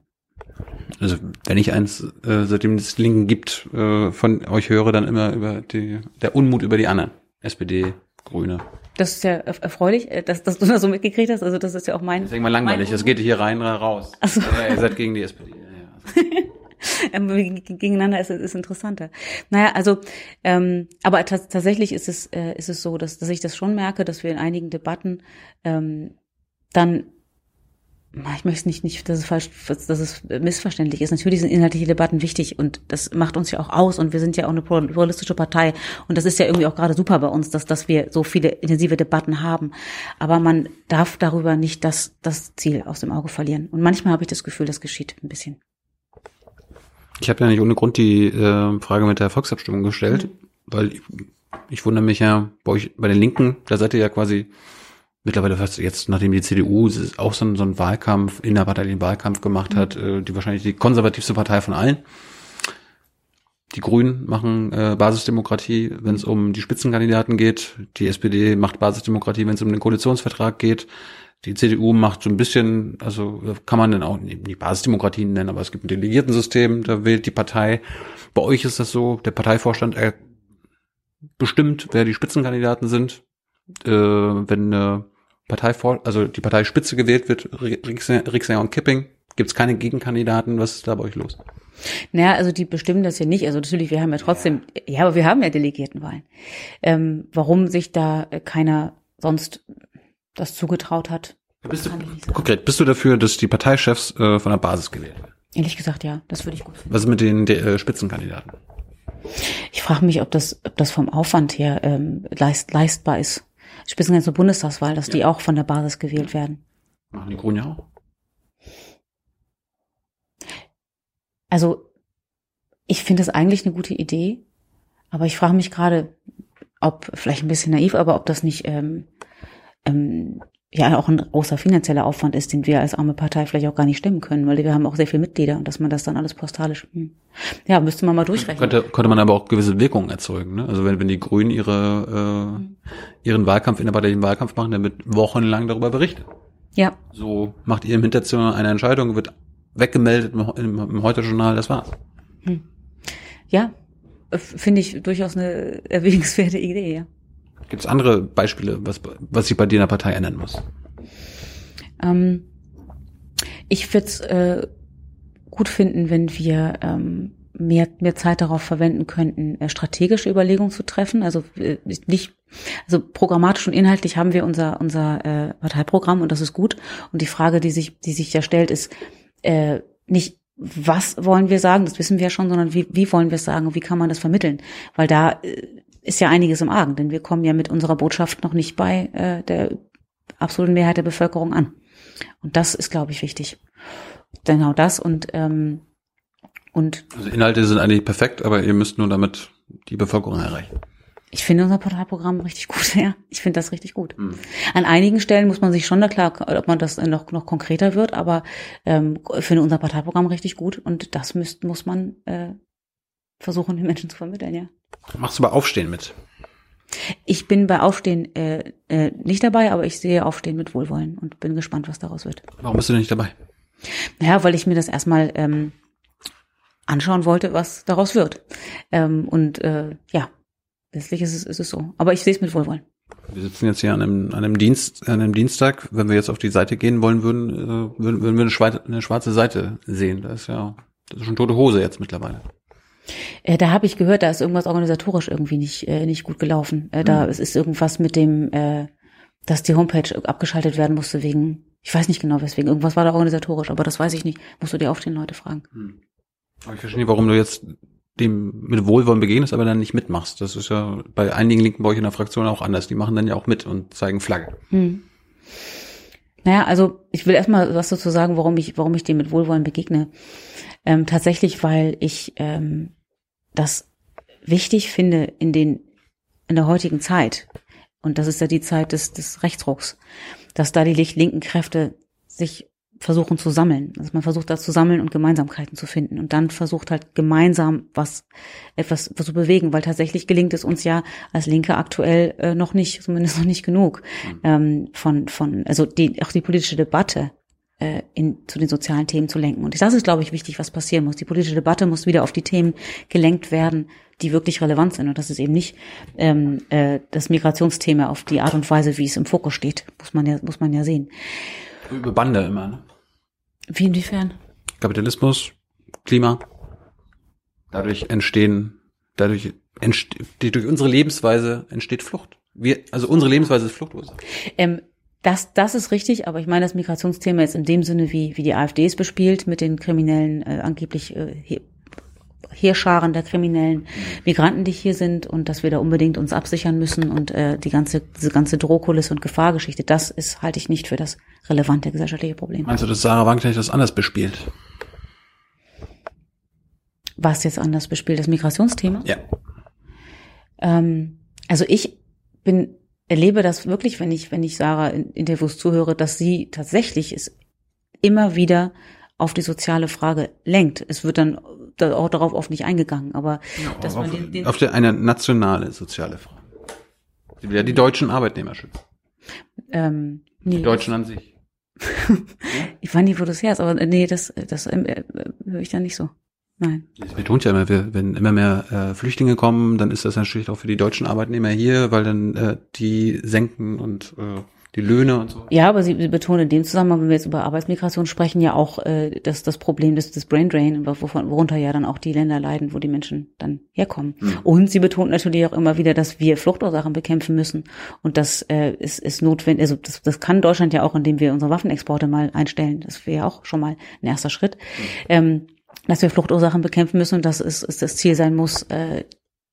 Also wenn ich eins, äh, seitdem es Linken gibt, äh, von euch höre, dann immer über die, der Unmut über die anderen. SPD, Grüne. Das ist ja erf- erfreulich, äh, dass, dass du das so mitgekriegt hast. Also das ist ja auch mein. Das ist irgendwann langweilig. Das geht hier rein, raus. Ach so. Ja, ihr seid gegen die SPD. Ja, ja. ähm, gegeneinander ist, ist interessanter. Naja, also, ähm, aber tats- tatsächlich ist es, äh, ist es so, dass, dass ich das schon merke, dass wir in einigen Debatten ähm, dann ich möchte nicht, nicht, dass es falsch, dass es missverständlich ist. Natürlich sind inhaltliche Debatten wichtig und das macht uns ja auch aus und wir sind ja auch eine pluralistische Partei und das ist ja irgendwie auch gerade super bei uns, dass, dass wir so viele intensive Debatten haben. Aber man darf darüber nicht das, das Ziel aus dem Auge verlieren. Und manchmal habe ich das Gefühl, das geschieht ein bisschen. Ich habe ja nicht ohne Grund die äh, Frage mit der Volksabstimmung gestellt, weil ich, ich wundere mich ja bei euch, bei den Linken, da seid ihr ja quasi mittlerweile fast jetzt, nachdem die CDU auch so, einen- so einen Wahlkampf, innerparteilichen Wahlkampf gemacht hat, äh, die wahrscheinlich die konservativste Partei von allen. Die Grünen machen äh, Basisdemokratie, wenn es um die Spitzenkandidaten geht. Die SPD macht Basisdemokratie, wenn es um den Koalitionsvertrag geht. Die CDU macht so ein bisschen, also kann man dann auch nicht die Basisdemokratie nennen, aber es gibt ein Delegiertensystem, da wählt die Partei. Bei euch ist das so, der Parteivorstand äh, bestimmt, wer die Spitzenkandidaten sind. Äh, wenn eine Partei vor, also die Parteispitze gewählt wird, Rixinger und Kipping, gibt es keine Gegenkandidaten. Was ist da bei euch los? Naja, also die bestimmen das ja nicht. Also natürlich, wir haben ja trotzdem, ja, aber wir haben ja Delegiertenwahlen. Ähm, warum sich da keiner sonst das zugetraut hat, Bist du, konkret, bist du dafür, dass die Parteichefs äh, von der Basis gewählt werden? Ehrlich gesagt, ja, das würde ich gut finden. Was ist mit den äh, Spitzenkandidaten? Ich frage mich, ob das, ob das vom Aufwand her ähm, leist, leistbar ist. Spitzenkandidat zur Bundestagswahl, dass die auch von der Basis gewählt werden. Machen die Grünen ja auch? Also ich finde es eigentlich eine gute Idee, aber ich frage mich gerade, ob vielleicht ein bisschen naiv, aber ob das nicht ähm, ähm, ja auch ein großer finanzieller Aufwand ist, den wir als arme Partei vielleicht auch gar nicht stemmen können, weil wir haben auch sehr viele Mitglieder und dass man das dann alles postalisch, hm. ja, müsste man mal durchrechnen. Könnte, könnte man aber auch gewisse Wirkungen erzeugen. Ne? Also wenn, wenn die Grünen ihre, äh, ihren Wahlkampf in der Partei den Wahlkampf machen, dann wird wochenlang darüber berichtet. Ja, So macht ihr im Hinterzimmer eine Entscheidung, wird weggemeldet im, im, im Heute-Journal, das war's. ja, äh, finde ich durchaus eine erwägenswerte Idee, ja. Gibt es andere Beispiele, was, was sich bei dir in der Partei ändern muss? Ähm, ich würde es äh, gut finden, wenn wir ähm, mehr, mehr Zeit darauf verwenden könnten, äh, strategische Überlegungen zu treffen. Also äh, nicht, also programmatisch und inhaltlich haben wir unser unser äh, Parteiprogramm und das ist gut. Und die Frage, die sich die sich da stellt, ist äh, nicht was wollen wir sagen, das wissen wir ja schon, sondern wie, wie wollen wir es sagen und wie kann man das vermitteln? Weil da äh, ist ja einiges im Argen, denn wir kommen ja mit unserer Botschaft noch nicht bei äh, der absoluten Mehrheit der Bevölkerung an. Und das ist, glaube ich, wichtig. Genau das und ähm, und Also Inhalte sind eigentlich perfekt, aber ihr müsst nur damit die Bevölkerung erreichen. ich finde unser Parteiprogramm richtig gut, ja. Ich finde das richtig gut. Hm. An einigen Stellen muss man sich schon da klar, ob man das noch, noch konkreter wird, aber ähm, ich finde unser Parteiprogramm richtig gut und das müsst, muss man äh, versuchen, den Menschen zu vermitteln, ja. Machst du bei Aufstehen mit? Ich bin bei Aufstehen äh, äh, nicht dabei, aber ich sehe Aufstehen mit Wohlwollen und bin gespannt, was daraus wird. Warum bist du denn nicht dabei? Naja, weil ich mir das erstmal ähm, anschauen wollte, was daraus wird. Ähm, und äh, ja, letztlich ist es, ist es so. Aber ich sehe es mit Wohlwollen. Wir sitzen jetzt hier an einem, an einem Dienst, an einem Dienstag. Wenn wir jetzt auf die Seite gehen wollen würden, äh, würden, würden wir eine schwarze, eine schwarze Seite sehen. Das ist ja, das ist schon tote Hose jetzt mittlerweile. Äh, da habe ich gehört, da ist irgendwas organisatorisch irgendwie nicht, äh, nicht gut gelaufen. Äh, da es ist irgendwas mit dem, äh, dass die Homepage abgeschaltet werden musste wegen, ich weiß nicht genau weswegen, irgendwas war da organisatorisch, aber das weiß ich nicht. Musst du die aufstehen Leute fragen. Aber ich verstehe nicht, warum du jetzt dem mit Wohlwollen begegnest, aber dann nicht mitmachst. Das ist ja bei einigen Linken bei euch in der Fraktion auch anders. Die machen dann ja auch mit und zeigen Flagge. Hm. Naja, also ich will erstmal was dazu sagen, warum ich, warum ich dem mit Wohlwollen begegne. Ähm, tatsächlich, weil ich ähm, das wichtig finde in den in der heutigen Zeit und das ist ja die Zeit des, des Rechtsrucks, dass da die linken Kräfte sich versuchen zu sammeln. Also man versucht da zu sammeln und Gemeinsamkeiten zu finden und dann versucht halt gemeinsam was etwas was zu bewegen, weil tatsächlich gelingt es uns ja als Linke aktuell äh, noch nicht, zumindest noch nicht genug ähm, von von also die auch die politische Debatte äh, in, zu den sozialen Themen zu lenken. Und das ist, glaube ich, wichtig, was passieren muss. Die politische Debatte muss wieder auf die Themen gelenkt werden, die wirklich relevant sind. Und das ist eben nicht ähm, äh, das Migrationsthema auf die Art und Weise, wie es im Fokus steht. Muss man ja, muss man ja sehen. Über Bande immer, ne? Wie inwiefern? Kapitalismus, Klima. Dadurch entstehen, dadurch entsteht, durch unsere Lebensweise entsteht Flucht. Wir, also unsere Lebensweise ist fluchtlos. Ähm, das, das ist richtig, aber ich meine das Migrationsthema jetzt in dem Sinne, wie, wie die AfD es bespielt, mit den kriminellen, äh, angeblich äh, Heerscharen der kriminellen Migranten, die hier sind und dass wir da unbedingt uns absichern müssen und äh, die ganze, diese ganze Drohkulisse und Gefahrgeschichte, das ist, halte ich nicht für das relevante gesellschaftliche Problem. Meinst du, dass Sarah Wagenknecht das anders bespielt? Was jetzt anders bespielt, das Migrationsthema? Ja. Ähm, also ich bin, erlebe das wirklich, wenn ich, wenn ich Sarah in Interviews zuhöre, dass sie tatsächlich es immer wieder auf die soziale Frage lenkt. Es wird dann da auch darauf oft nicht eingegangen, aber dass man den, den auf der, eine nationale soziale Frage. Sie will ja die deutschen Arbeitnehmer schützen. ähm, nee, Die Deutschen an sich. ich weiß nicht, wo das her ist, aber äh, nee, das, das äh, äh, höre ich da nicht so. Nein. Das betont ja immer, wenn immer mehr äh, Flüchtlinge kommen, dann ist das natürlich auch für die deutschen Arbeitnehmer hier, weil dann äh, die senken und äh, die Löhne und so. Ja, aber Sie, Sie betonen in dem Zusammenhang, wenn wir jetzt über Arbeitsmigration sprechen, ja auch äh, das, das Problem des, des Brain Drain, wovon, worunter ja dann auch die Länder leiden, wo die Menschen dann herkommen. Mhm. Und Sie betonen natürlich auch immer wieder, dass wir Fluchtursachen bekämpfen müssen. Und das äh, ist, ist notwendig, also das, das kann Deutschland ja auch, indem wir unsere Waffenexporte mal einstellen. Das wäre ja auch schon mal ein erster Schritt. Mhm. Ähm, dass wir Fluchtursachen bekämpfen müssen und dass es, es das Ziel sein muss, äh,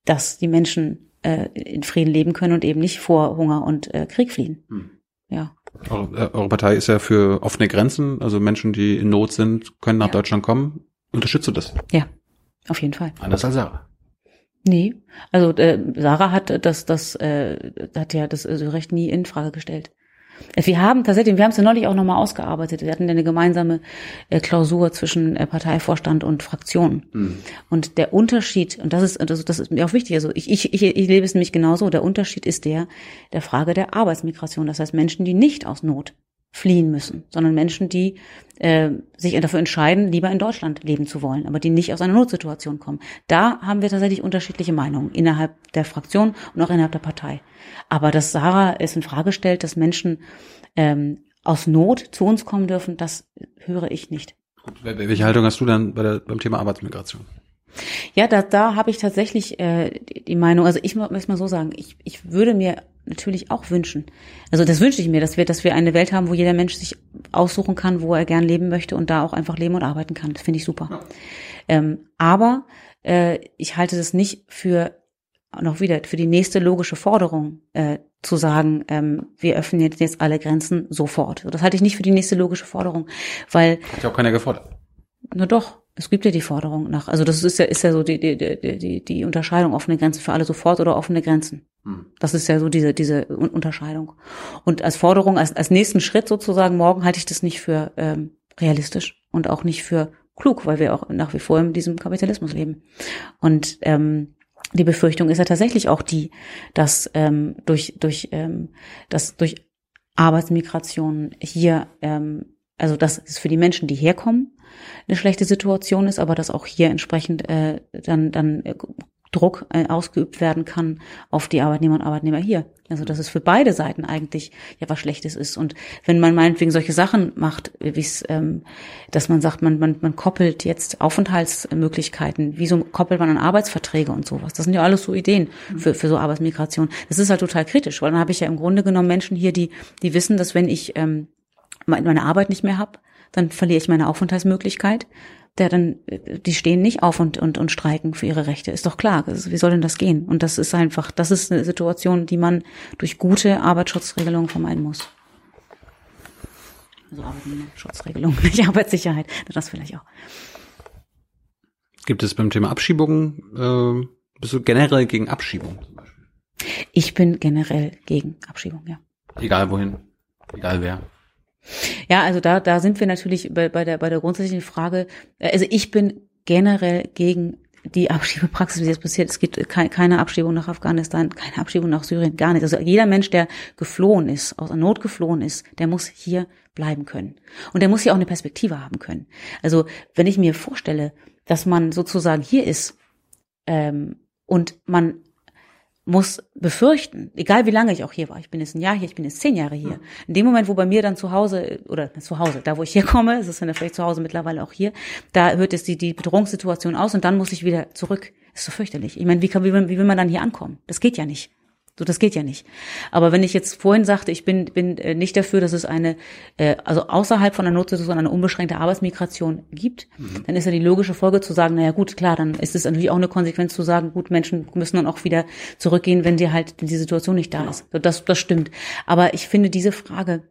dass die Menschen äh, in Frieden leben können und eben nicht vor Hunger und äh, Krieg fliehen. Mhm. Ja. Eure, eure Partei ist ja für offene Grenzen, also Menschen, die in Not sind, können nach ja. Deutschland kommen. Unterstützt du das? Ja, auf jeden Fall. Anders als Sarah. Nee, also äh, Sarah hat das, das äh, hat ja das also Recht nie in Frage gestellt. Wir haben tatsächlich, wir haben es ja neulich auch nochmal ausgearbeitet. Wir hatten ja eine gemeinsame äh, Klausur zwischen äh, Parteivorstand und Fraktion. Mhm. Und der Unterschied, und das ist, das, das ist mir auch wichtig, also ich, ich, ich, ich lebe es nämlich genauso, der Unterschied ist der, der Frage der Arbeitsmigration. Das heißt Menschen, die nicht aus Not fliehen müssen, sondern Menschen, die äh, sich dafür entscheiden, lieber in Deutschland leben zu wollen, aber die nicht aus einer Notsituation kommen. Da haben wir tatsächlich unterschiedliche Meinungen innerhalb der Fraktion und auch innerhalb der Partei. Aber dass Sarah es in Frage stellt, dass Menschen ähm, aus Not zu uns kommen dürfen, das höre ich nicht. Welche Haltung hast du dann bei der, beim Thema Arbeitsmigration? Ja, da, da habe ich tatsächlich äh, die Meinung, also ich muss mal so sagen, ich, ich würde mir natürlich auch wünschen. Also das wünsche ich mir, dass wir, dass wir eine Welt haben, wo jeder Mensch sich aussuchen kann, wo er gern leben möchte und da auch einfach leben und arbeiten kann. Das finde ich super. Ja. Ähm, aber äh, ich halte das nicht für noch wieder für die nächste logische Forderung äh, zu sagen, ähm, wir öffnen jetzt alle Grenzen sofort. Das halte ich nicht für die nächste logische Forderung, weil hat ja auch keiner gefordert. Na doch, es gibt ja die Forderung nach. Also das ist ja ist ja so die die die die Unterscheidung offene Grenzen für alle sofort oder offene Grenzen. Hm. Das ist ja so diese, diese Unterscheidung. Und als Forderung, als, als nächsten Schritt sozusagen morgen halte ich das nicht für ähm, realistisch und auch nicht für klug, weil wir auch nach wie vor in diesem Kapitalismus leben. Und ähm, die Befürchtung ist ja tatsächlich auch die, dass ähm, durch durch ähm, dass durch Arbeitsmigration hier ähm, also dass es für die Menschen, die herkommen, eine schlechte Situation ist, aber dass auch hier entsprechend äh, dann dann Druck äh, ausgeübt werden kann auf die Arbeitnehmer und Arbeitnehmer hier. Also dass es für beide Seiten eigentlich ja was Schlechtes ist. Und wenn man meinetwegen solche Sachen macht, wie es, ähm, dass man sagt, man, man, man koppelt jetzt Aufenthaltsmöglichkeiten, wieso koppelt man an Arbeitsverträge und sowas? Das sind ja alles so Ideen für, für so Arbeitsmigration. Das ist halt total kritisch, weil dann habe ich ja im Grunde genommen Menschen hier, die, die wissen, dass wenn ich ähm, meine Arbeit nicht mehr habe, dann verliere ich meine Aufenthaltsmöglichkeit der dann, die stehen nicht auf und, und, und streiken für ihre Rechte. Ist doch klar. Wie soll denn das gehen? Und das ist einfach, das ist eine Situation, die man durch gute Arbeitsschutzregelungen vermeiden muss. Also Arbeitnehmerschutzregelungen, nicht Arbeitssicherheit. Das vielleicht auch. Gibt es beim Thema Abschiebungen, äh, bist du generell gegen Abschiebung zum Beispiel? Ich bin generell gegen Abschiebung, ja. Egal wohin, egal wer. Ja, also da, da sind wir natürlich bei, bei, der, bei der grundsätzlichen Frage, äh, also ich bin generell gegen die Abschiebepraxis, wie jetzt passiert. Es gibt keine Abschiebung nach Afghanistan, keine Abschiebung nach Syrien, gar nicht. Also jeder Mensch, der geflohen ist, aus Not geflohen ist, der muss hier bleiben können. Und der muss hier auch eine Perspektive haben können. Also wenn ich mir vorstelle, dass man sozusagen hier ist ähm, und man muss befürchten, egal wie lange ich auch hier war, ich bin jetzt ein Jahr hier, ich bin jetzt zehn Jahre hier. In dem Moment, wo bei mir dann zu Hause, oder zu Hause, da wo ich herkomme, es ist dann vielleicht zu Hause mittlerweile auch hier, da hört jetzt die, die Bedrohungssituation aus und dann muss ich wieder zurück. Ist so fürchterlich. Ich meine, wie, kann, wie, wie will man dann hier ankommen? Das geht ja nicht. So, das geht ja nicht. Aber wenn ich jetzt vorhin sagte, ich bin, bin äh, nicht dafür, dass es eine, äh, also außerhalb von der Notsituation eine unbeschränkte Arbeitsmigration gibt, mhm. dann ist ja die logische Folge zu sagen, naja gut, klar, dann ist es natürlich auch eine Konsequenz zu sagen, gut, Menschen müssen dann auch wieder zurückgehen, wenn die halt, wenn die Situation nicht da ist. Das, das stimmt. Aber ich finde diese Frage,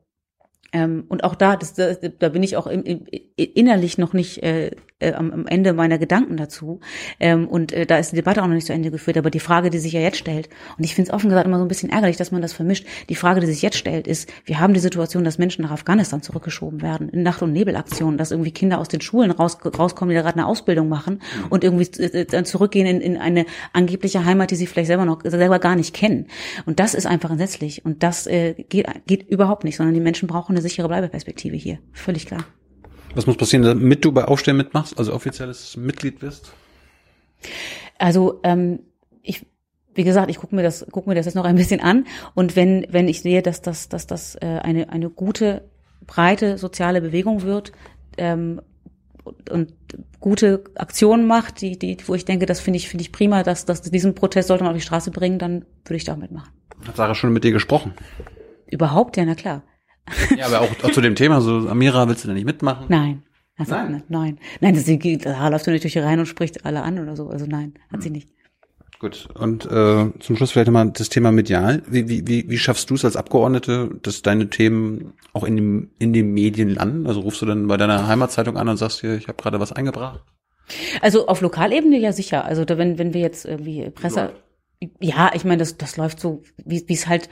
ähm, und auch da, das, das, da bin ich auch im, im, innerlich noch nicht äh, äh, am, Ende meiner Gedanken dazu. Ähm, und äh, da ist die Debatte auch noch nicht zu Ende geführt. Aber die Frage, die sich ja jetzt stellt, und ich finde es offen gesagt immer so ein bisschen ärgerlich, dass man das vermischt. Die Frage, die sich jetzt stellt, ist, wir haben die Situation, dass Menschen nach Afghanistan zurückgeschoben werden, in Nacht- und Nebelaktionen, dass irgendwie Kinder aus den Schulen raus, rauskommen, die da gerade eine Ausbildung machen mhm. und irgendwie äh, dann zurückgehen in, in eine angebliche Heimat, die sie vielleicht selber noch selber gar nicht kennen. Und das ist einfach entsetzlich. Und das äh, geht, geht überhaupt nicht, sondern die Menschen brauchen eine sichere Bleibeperspektive hier. Völlig klar. Was muss passieren, damit du bei Aufstellen mitmachst, also offizielles Mitglied wirst? Also ähm, ich wie gesagt, ich gucke mir das, gucke mir das jetzt noch ein bisschen an. Und wenn, wenn ich sehe, dass das, dass das äh, eine, eine gute, breite soziale Bewegung wird, ähm, und, und gute Aktionen macht, die, die, wo ich denke, das finde ich, finde ich prima, dass, dass diesen Protest sollte man auf die Straße bringen, dann würde ich da auch mitmachen. Hat Sarah schon mit dir gesprochen? Überhaupt, ja, na klar. Ja, aber auch, auch zu dem Thema, so, Amira, willst du da nicht mitmachen? Nein. Also, Nein? nein. Nein, nein das, da läuft sie natürlich rein und spricht alle an oder so. Also nein, hat sie nicht. Gut. Und äh, zum Schluss vielleicht nochmal das Thema medial. Wie, wie, wie, wie schaffst du es als Abgeordnete, dass deine Themen auch in, dem, in den Medien landen? Also rufst du dann bei deiner Heimatzeitung an und sagst dir, ich habe gerade was eingebracht? Also auf Lokalebene ja sicher. Also da, wenn, wenn wir jetzt irgendwie Presse. Ja, ich meine, das, das läuft so, wie es halt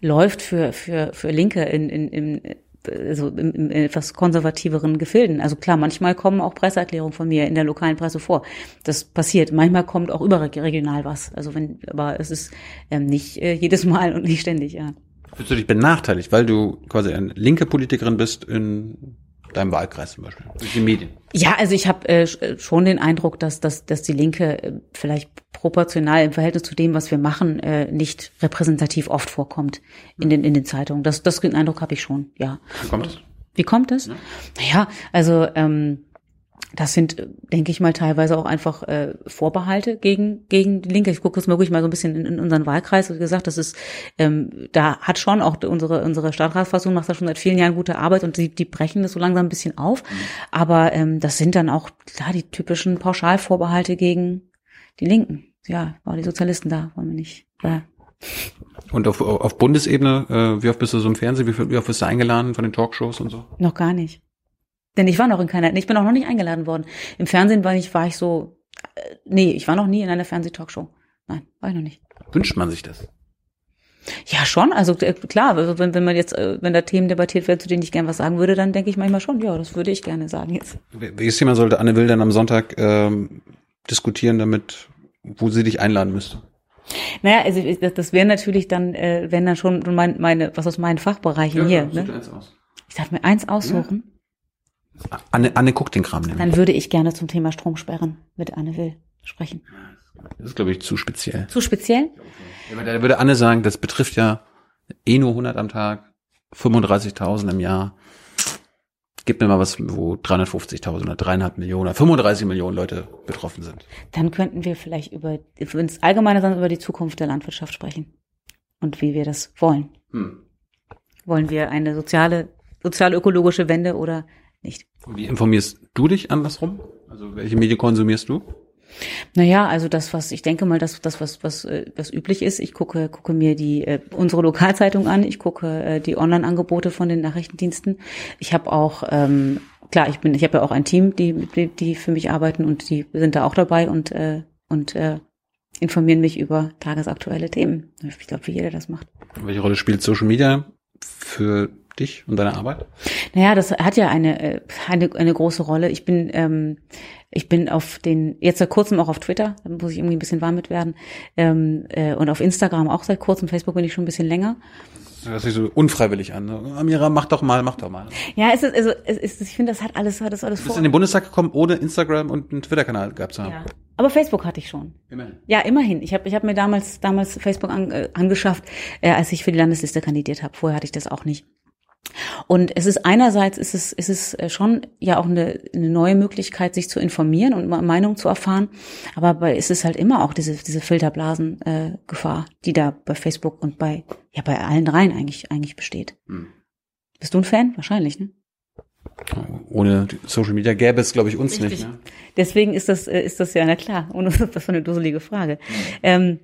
läuft für, für, für Linke in, in, in, also in etwas konservativeren Gefilden. Also klar, manchmal kommen auch Presseerklärungen von mir in der lokalen Presse vor. Das passiert. Manchmal kommt auch überregional was. Also wenn, aber es ist ähm, nicht äh, jedes Mal und nicht ständig, ja. Fühlst du dich benachteiligt, weil du quasi eine linke Politikerin bist in deinem Wahlkreis zum Beispiel, durch die Medien? Ja, also ich habe äh, schon den Eindruck, dass, dass, dass die Linke äh, vielleicht proportional im Verhältnis zu dem, was wir machen, äh, nicht repräsentativ oft vorkommt in den, in den Zeitungen. Das, das den Eindruck habe ich schon, ja. Wie kommt es? Wie kommt es? Ja. Naja, also ähm, das sind, äh, denke ich mal, teilweise auch einfach äh, Vorbehalte gegen gegen die Linke. Ich gucke jetzt ruhig mal so ein bisschen in, in unseren Wahlkreis. Wie gesagt, das ist, ähm, da hat schon auch unsere unsere Stadtratsfassung macht da schon seit vielen Jahren gute Arbeit und die, die brechen das so langsam ein bisschen auf. Aber ähm, das sind dann auch klar die typischen Pauschalvorbehalte gegen die Linken. Ja, war die Sozialisten da, wollen wir nicht. Ja. Und auf, auf Bundesebene, äh, wie oft bist du so im Fernsehen, wie, viel- wie oft bist du eingeladen von den Talkshows und so? Noch gar nicht. Denn ich war noch in keiner, ich bin auch noch nicht eingeladen worden. Im Fernsehen war ich, war ich so, äh, nee, ich war noch nie in einer Fernsehtalkshow. Nein, war ich noch nicht. Wünscht man sich das? Ja, schon. Also äh, klar, wenn, wenn man jetzt, äh, wenn da Themen debattiert werden, zu denen ich gern was sagen würde, dann denke ich manchmal schon, ja, das würde ich gerne sagen jetzt. Wel- Welches Thema sollte Anne Will dann am Sonntag ähm, diskutieren, damit, wo sie dich einladen müsste? Naja, also das, das wäre natürlich dann, äh, wenn dann schon mein, meine, was aus meinen Fachbereichen hier. such dir Ne? eins aus. Ich darf mir eins aussuchen. Anne, Anne guckt den Kram nämlich. Dann würde ich gerne zum Thema Stromsperren mit Anne Will sprechen. Das ist, glaube ich, zu speziell. Zu speziell? Ja, da würde Anne sagen, das betrifft ja eh nur 100 am Tag, 35.000 im Jahr. Gib mir mal was, wo 350.000 oder dreieinhalb Millionen oder 35 Millionen Leute betroffen sind. Dann könnten wir vielleicht über, wenn es allgemeiner dann über die Zukunft der Landwirtschaft sprechen. Und wie wir das wollen. Hm. Wollen wir eine soziale, sozial-ökologische Wende oder nicht? Wie informierst du dich andersrum? Also welche Medien konsumierst du? Naja, also das, was ich denke mal, das, das was, was, äh, was üblich ist. Ich gucke, gucke mir die äh, unsere Lokalzeitung an. Ich gucke äh, die Online-Angebote von den Nachrichtendiensten. Ich habe auch ähm, klar, ich bin, ich habe ja auch ein Team, die, die, die für mich arbeiten und die sind da auch dabei und äh, und äh, informieren mich über tagesaktuelle Themen. Ich glaube, wie jeder das macht. Welche Rolle spielt Social Media für dich und deine Arbeit? Naja, das hat ja eine, äh, eine, eine große Rolle. Ich bin, ähm, ich bin auf den, jetzt seit kurzem auch auf Twitter, da muss ich irgendwie ein bisschen warm mit werden, ähm, äh, und auf Instagram auch seit kurzem, Facebook bin ich schon ein bisschen länger. Das sich so unfreiwillig an. ne? Amira, mach doch mal, mach doch mal. Ja, es ist, also, es ist, ich finde, das hat alles, hat das alles Du bist vor. in den Bundestag gekommen, ohne Instagram und einen Twitter-Kanal gehabt zu haben. Ja. Aber Facebook hatte ich schon. Immerhin. Ja, immerhin. Ich habe ich hab mir damals damals Facebook an, äh, angeschafft, äh, als ich für die Landesliste kandidiert habe. Vorher hatte ich das auch nicht. Und es ist einerseits ist es ist es äh, schon ja auch eine, eine neue Möglichkeit, sich zu informieren und Meinung zu erfahren. Aber bei, es ist halt immer auch diese diese Filterblasen äh, die da bei Facebook und bei ja bei allen dreien eigentlich eigentlich besteht. Hm. Bist du ein Fan? Wahrscheinlich, ne? Ohne Social Media gäbe es, glaube ich, uns Richtig. nicht. Ne? Deswegen ist das, äh, ist das ja, na klar, ohne das war eine dusselige Frage. Ähm,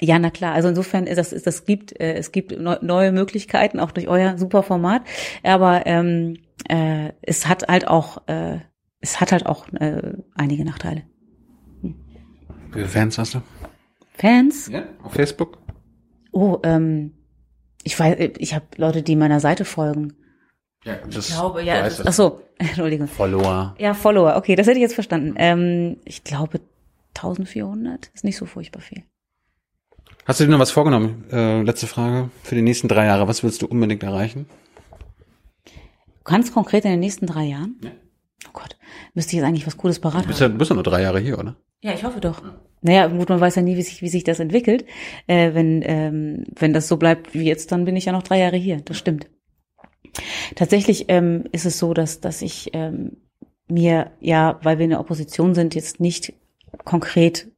ja, na klar. Also insofern ist das, ist das gibt, äh, es gibt neu, neue Möglichkeiten auch durch euer super Format. Aber ähm, äh, es hat halt auch, äh, es hat halt auch äh, einige Nachteile. Wie viele Fans hast du? Fans? Ja. Auf Facebook? Oh, ähm, ich weiß, ich habe Leute, die meiner Seite folgen. Ja, das Ich glaube, ja. das. ach so, Entschuldigung. Follower. Ja, Follower. Okay, das hätte ich jetzt verstanden. Ähm, ich glaube 1400 ist nicht so furchtbar viel. Hast du dir noch was vorgenommen? Äh, letzte Frage. Für die nächsten drei Jahre, was willst du unbedingt erreichen? Ganz konkret in den nächsten drei Jahren? Ja. Oh Gott, müsste ich jetzt eigentlich was Cooles parat Du bist ja, du bist ja nur drei Jahre hier, oder? Ja, ich hoffe doch. naja, gut, man weiß ja nie, wie sich, wie sich das entwickelt. Äh, wenn, ähm, wenn das so bleibt wie jetzt, dann bin ich ja noch drei Jahre hier. Das stimmt. Tatsächlich ähm, ist es so, dass, dass ich ähm, mir ja, weil wir in der Opposition sind, jetzt nicht konkret,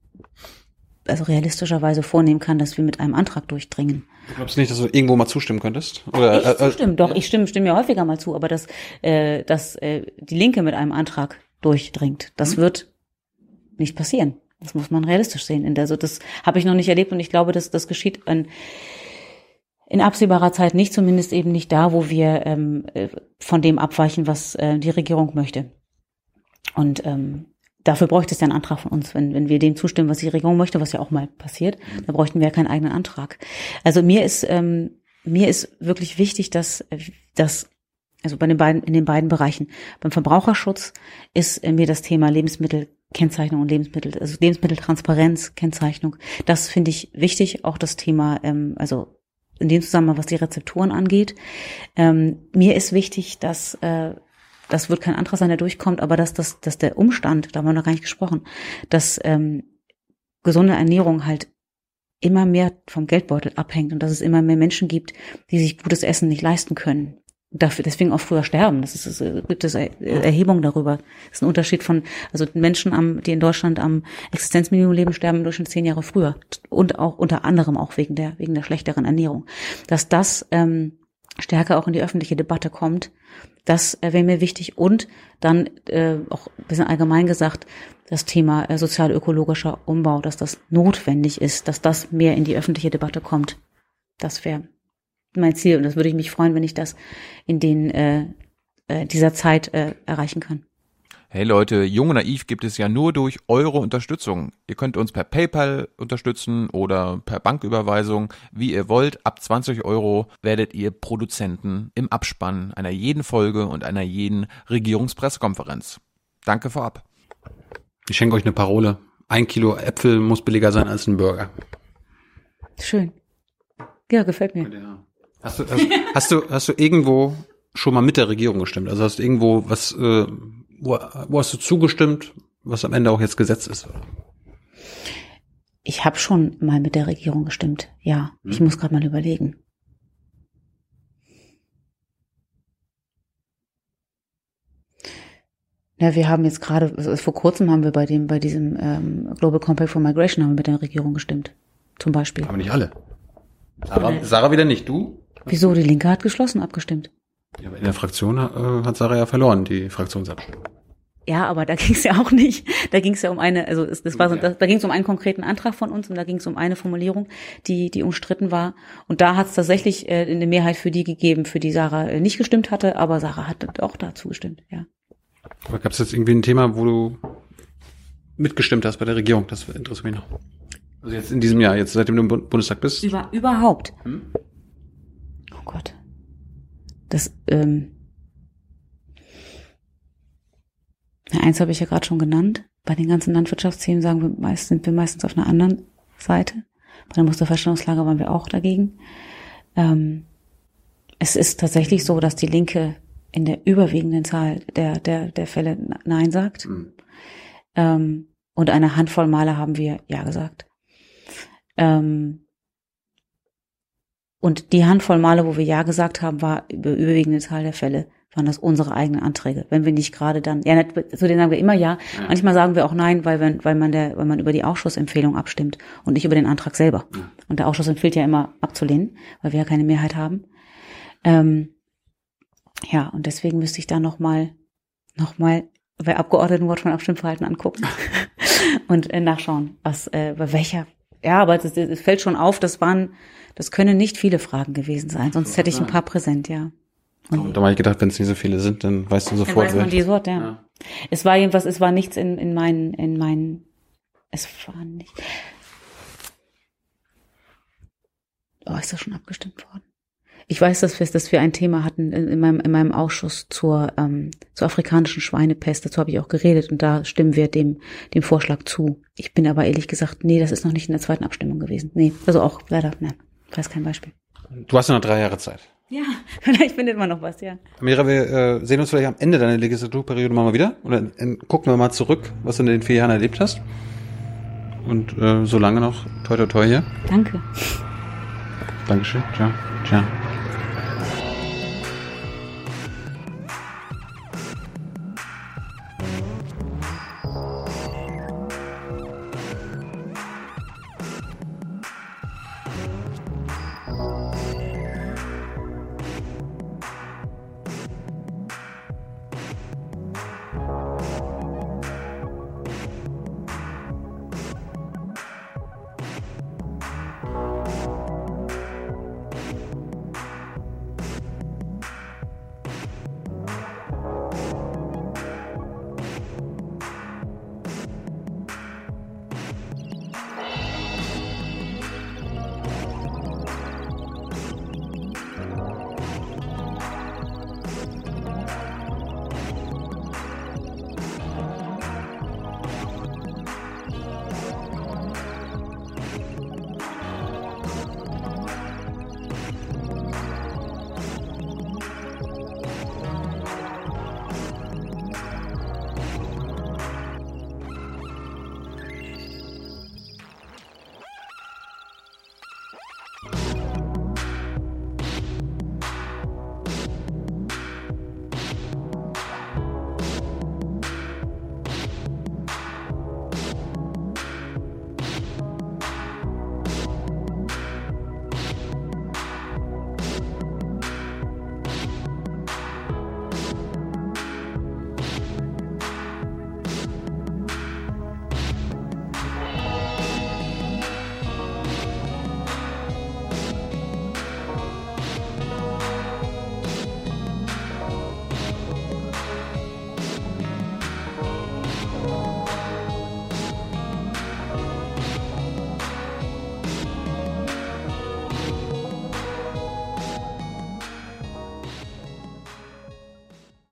also realistischerweise vornehmen kann, dass wir mit einem Antrag durchdringen. Du glaubst nicht, dass du irgendwo mal zustimmen könntest? Oder, Ich äh, äh, doch, ich stimme, stimme ja häufiger mal zu, aber dass, äh, dass äh, die Linke mit einem Antrag durchdringt, das wird nicht passieren. Das muss man realistisch sehen. In der, also das habe ich noch nicht erlebt und ich glaube, dass das geschieht an, in absehbarer Zeit nicht, zumindest eben nicht da, wo wir ähm, äh, von dem abweichen, was äh, die Regierung möchte. Und ähm, dafür bräuchte es ja einen Antrag von uns, wenn, wenn wir dem zustimmen, was die Regierung möchte, was ja auch mal passiert, da bräuchten wir ja keinen eigenen Antrag. Also mir ist ähm, mir ist wirklich wichtig, dass dass also bei den beiden in den beiden Bereichen beim Verbraucherschutz ist äh, mir das Thema Lebensmittelkennzeichnung und Lebensmittel also Lebensmitteltransparenz Kennzeichnung das finde ich wichtig. Auch das Thema ähm, also in dem Zusammenhang was die Rezepturen angeht. Ähm, mir ist wichtig dass äh, das wird kein Antrag sein, der durchkommt, aber dass, dass, dass der Umstand, da haben wir noch gar nicht gesprochen, dass ähm, gesunde Ernährung halt immer mehr vom Geldbeutel abhängt und dass es immer mehr Menschen gibt, die sich gutes Essen nicht leisten können. Dafür, deswegen auch früher sterben. Das ist, es gibt es Er- Erhebungen darüber. Das ist ein Unterschied von, also Menschen, am, die in Deutschland am Existenzminimum leben, sterben im Durchschnitt zehn Jahre früher. Und auch unter anderem auch wegen der, wegen der schlechteren Ernährung. Dass das ähm, stärker auch in die öffentliche Debatte kommt, das äh, wäre mir wichtig. Und dann äh, auch ein bisschen allgemein gesagt, das Thema äh, sozial-ökologischer Umbau, dass das notwendig ist, dass das mehr in die öffentliche Debatte kommt. Das wäre mein Ziel und das würde ich mich freuen, wenn ich das in den äh, äh, dieser Zeit äh, erreichen kann. Hey Leute, Jung und Naiv gibt es ja nur durch eure Unterstützung. Ihr könnt uns per PayPal unterstützen oder per Banküberweisung, wie ihr wollt. Ab 20 Euro werdet ihr Produzenten im Abspann einer jeden Folge und einer jeden Regierungspressekonferenz. Danke vorab. ich schenke euch eine Parole. Ein Kilo Äpfel muss billiger sein als ein Burger. Schön. Ja, gefällt mir. Hast du, hast, hast du, hast du irgendwo schon mal mit der Regierung gestimmt? Also hast du irgendwo was, äh, wo, wo hast du zugestimmt, was am Ende auch jetzt Gesetz ist? Ich habe schon mal mit der Regierung gestimmt. Ja, ich muss gerade mal überlegen. Ja, wir haben jetzt gerade, also vor kurzem haben wir bei dem, bei diesem ähm, Global Compact for Migration haben wir mit der Regierung gestimmt. Zum Beispiel. Aber nicht alle. Sarah, Sarah wieder nicht, du? Wieso? Die Linke hat geschlossen abgestimmt. Ja, aber in der Fraktion äh, hat Sarah ja verloren, die Fraktionsabstimmung. Ja, aber da ging es ja auch nicht. Da ging es ja um eine, also es, das war so, da, da ging es um einen konkreten Antrag von uns und da ging es um eine Formulierung, die die umstritten war. Und da hat es tatsächlich äh, eine Mehrheit für die gegeben, für die Sarah äh, nicht gestimmt hatte, aber Sarah hat auch dazu gestimmt, ja. Aber gab es jetzt irgendwie ein Thema, wo du mitgestimmt hast bei der Regierung? Das interessiert mich noch. Also jetzt in diesem Jahr, jetzt seitdem du im Bund- Bundestag bist. Über, überhaupt. Oh Gott. Das, ähm. Eins habe ich ja gerade schon genannt. Bei den ganzen Landwirtschaftsthemen sagen wir meist, sind wir meistens auf einer anderen Seite. Bei der Musterfeststellungslage waren wir auch dagegen. Ähm, es ist tatsächlich so, dass die Linke in der überwiegenden Zahl der, der, der Fälle Nein sagt. Ähm, und eine Handvoll Male haben wir Ja gesagt. Ähm, und die Handvoll Male, wo wir Ja gesagt haben, war über überwiegende Zahl der Fälle, waren das unsere eigenen Anträge. Wenn wir nicht gerade dann, ja, zu denen sagen wir immer ja. Manchmal sagen wir auch nein, weil, wenn, weil man der, weil man über die Ausschussempfehlung abstimmt und nicht über den Antrag selber. Und der Ausschuss empfiehlt ja immer abzulehnen, weil wir ja keine Mehrheit haben. Ähm, ja, und deswegen müsste ich da nochmal, noch mal bei Abgeordnetenwort von Abstimmverhalten angucken und äh, nachschauen, was, äh, bei welcher, ja, aber es, fällt schon auf, das waren, das können nicht viele Fragen gewesen sein, sonst hätte ich ein paar präsent, ja. Und da habe ich gedacht, wenn es nicht so viele sind, dann weißt du Dann sofort, weiß man die Wort, ja. Ja. Es war jedenfalls, es war nichts in, in meinen, in meinen, es war nicht. Oh, ist das schon abgestimmt worden? Ich weiß, dass wir, dass wir ein Thema hatten in, in, meinem, in meinem Ausschuss zur, ähm, zur afrikanischen Schweinepest. Dazu habe ich auch geredet und da stimmen wir dem, dem Vorschlag zu. Ich bin aber ehrlich gesagt, nee, das ist noch nicht in der zweiten Abstimmung gewesen. Nee, also auch leider, nein, weiß kein Beispiel. Du hast ja noch drei Jahre Zeit. Ja, vielleicht findet man noch was, ja. Amira, wir äh, sehen uns vielleicht am Ende deiner Legislaturperiode mal wieder. Oder äh, gucken wir mal zurück, was du in den vier Jahren erlebt hast. und äh, solange noch toi toi toi hier. Danke. Dankeschön. Ciao. Ciao.